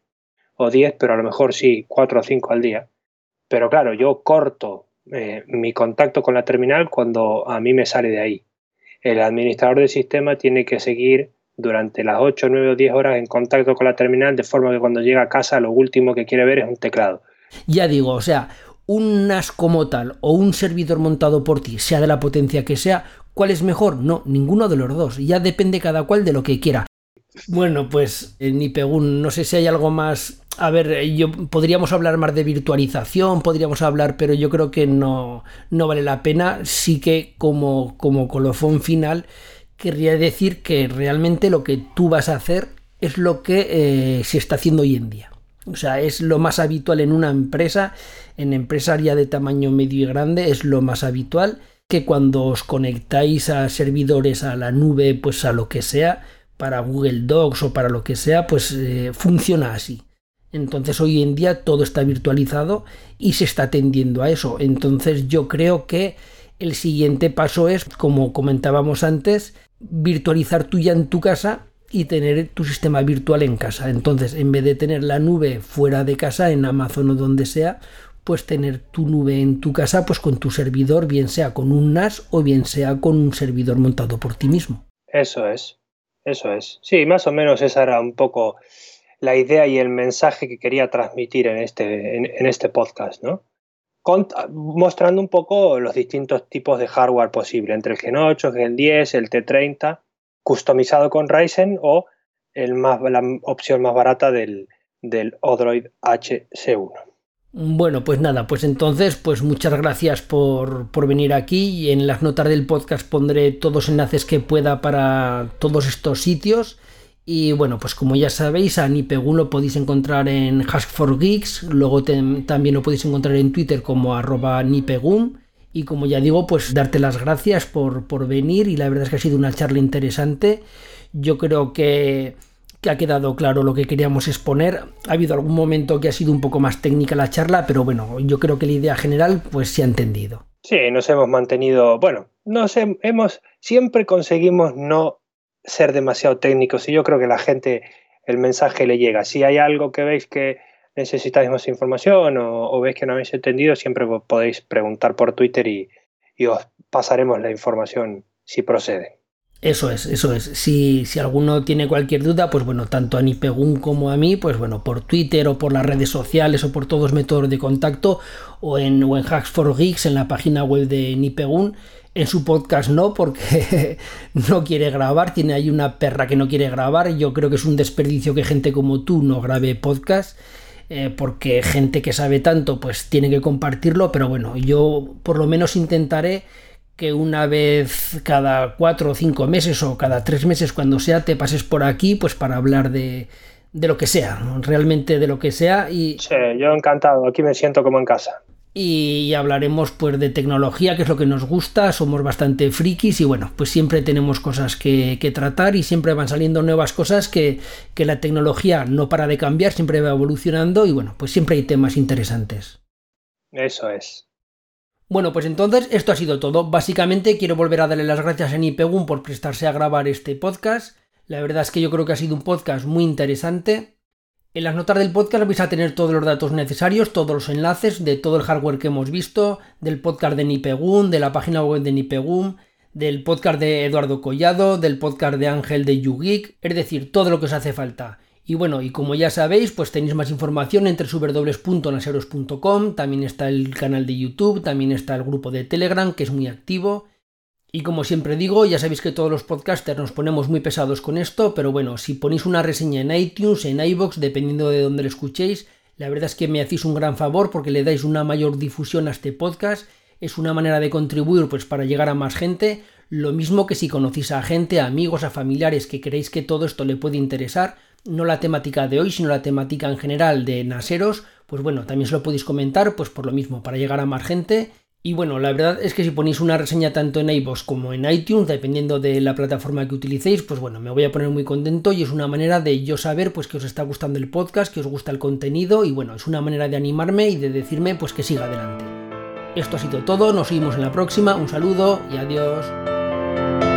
o 10, pero a lo mejor sí 4 o 5 al día. Pero claro, yo corto eh, mi contacto con la terminal cuando a mí me sale de ahí. El administrador del sistema tiene que seguir durante las 8, 9 o 10 horas en contacto con la terminal, de forma que cuando llega a casa lo último que quiere ver es un teclado. Ya digo, o sea, un NAS como tal o un servidor montado por ti, sea de la potencia que sea, ¿cuál es mejor? No, ninguno de los dos. Ya depende cada cual de lo que quiera. Bueno, pues eh, ni Pegun, no sé si hay algo más. A ver, eh, yo podríamos hablar más de virtualización, podríamos hablar, pero yo creo que no, no vale la pena. Sí que como, como colofón final, querría decir que realmente lo que tú vas a hacer es lo que eh, se está haciendo hoy en día. O sea, es lo más habitual en una empresa, en empresaria de tamaño medio y grande, es lo más habitual que cuando os conectáis a servidores, a la nube, pues a lo que sea, para Google Docs o para lo que sea, pues eh, funciona así. Entonces hoy en día todo está virtualizado y se está tendiendo a eso. Entonces yo creo que el siguiente paso es, como comentábamos antes, virtualizar tú ya en tu casa y tener tu sistema virtual en casa. Entonces, en vez de tener la nube fuera de casa, en Amazon o donde sea, pues tener tu nube en tu casa, pues con tu servidor, bien sea con un NAS o bien sea con un servidor montado por ti mismo. Eso es, eso es. Sí, más o menos esa era un poco la idea y el mensaje que quería transmitir en este, en, este podcast, ¿no? mostrando un poco los distintos tipos de hardware posible, entre el Gen 8, el Gen 10, el T30 customizado con Ryzen o el más, la opción más barata del, del Odroid HC1. Bueno, pues nada, pues entonces, pues muchas gracias por, por, venir aquí en las notas del podcast pondré todos los enlaces que pueda para todos estos sitios. Y bueno, pues como ya sabéis, a Nipegun lo podéis encontrar en Hask4Geeks, luego también lo podéis encontrar en Twitter como arroba Nipegun. Y como ya digo, pues darte las gracias por, por venir y la verdad es que ha sido una charla interesante. Yo creo que, que ha quedado claro lo que queríamos exponer. Ha habido algún momento que ha sido un poco más técnica la charla, pero bueno, yo creo que la idea general pues se ha entendido. Sí, nos hemos mantenido, bueno, nos hemos, siempre conseguimos no ser demasiado técnicos y yo creo que la gente, el mensaje le llega. Si hay algo que veis que necesitáis más información o, veis que no habéis entendido, siempre podéis preguntar por Twitter y, os pasaremos la información si procede. Eso es, eso es. Si, si, alguno tiene cualquier duda, pues bueno, tanto a Nipegun como a mí, pues bueno, por Twitter o por las redes sociales o por todos los métodos de contacto o en, o Hacks for Geeks en la página web de Nipegun. En su podcast no, porque no quiere grabar, tiene ahí una perra que no quiere grabar. Yo creo que es un desperdicio que gente como tú no grabe podcast. Eh, porque gente que sabe tanto pues tiene que compartirlo, pero bueno, yo por lo menos intentaré que una vez cada cuatro o cinco meses o cada tres meses cuando sea te pases por aquí pues para hablar de, de lo que sea, realmente de lo que sea y... Sí, yo encantado, aquí me siento como en casa y hablaremos pues de tecnología, que es lo que nos gusta, somos bastante frikis y bueno, pues siempre tenemos cosas que, tratar y siempre van saliendo nuevas cosas que, que, la tecnología no para de cambiar, siempre va evolucionando y bueno, pues siempre hay temas interesantes. Eso es. Bueno, pues entonces esto ha sido todo. Básicamente quiero volver a darle las gracias a Nipegun por prestarse a grabar este podcast. La verdad es que yo creo que ha sido un podcast muy interesante. En las notas del podcast vais a tener todos los datos necesarios, todos los enlaces de todo el hardware que hemos visto, del podcast de Nipegun, de la página web de Nipegun, del podcast de Eduardo Collado, del podcast de Ángel de YouGeek, es decir, todo lo que os hace falta. Y bueno, y como ya sabéis, pues tenéis más información entre www.naseros.com, también está el canal de YouTube, también está el grupo de Telegram, que es muy activo, y como siempre digo, ya sabéis que todos los podcasters nos ponemos muy pesados con esto, pero bueno, si ponéis una reseña en iTunes, en iBox, dependiendo de dónde lo escuchéis, la verdad es que me hacéis un gran favor porque le dais una mayor difusión a este podcast, es una manera de contribuir pues para llegar a más gente, lo mismo que si conocéis a gente, a amigos, a familiares que creéis que todo esto le puede interesar, no la temática de hoy, sino la temática en general de Naseros, pues bueno, también se lo podéis comentar, pues por lo mismo, para llegar a más gente y bueno, la verdad es que si ponéis una reseña tanto en iVoox como en iTunes, dependiendo de la plataforma que utilicéis, pues bueno, me voy a poner muy contento y es una manera de yo saber pues que os está gustando el podcast, que os gusta el contenido y bueno, es una manera de animarme y de decirme pues que siga adelante. Esto ha sido todo, nos seguimos en la próxima, un saludo y adiós.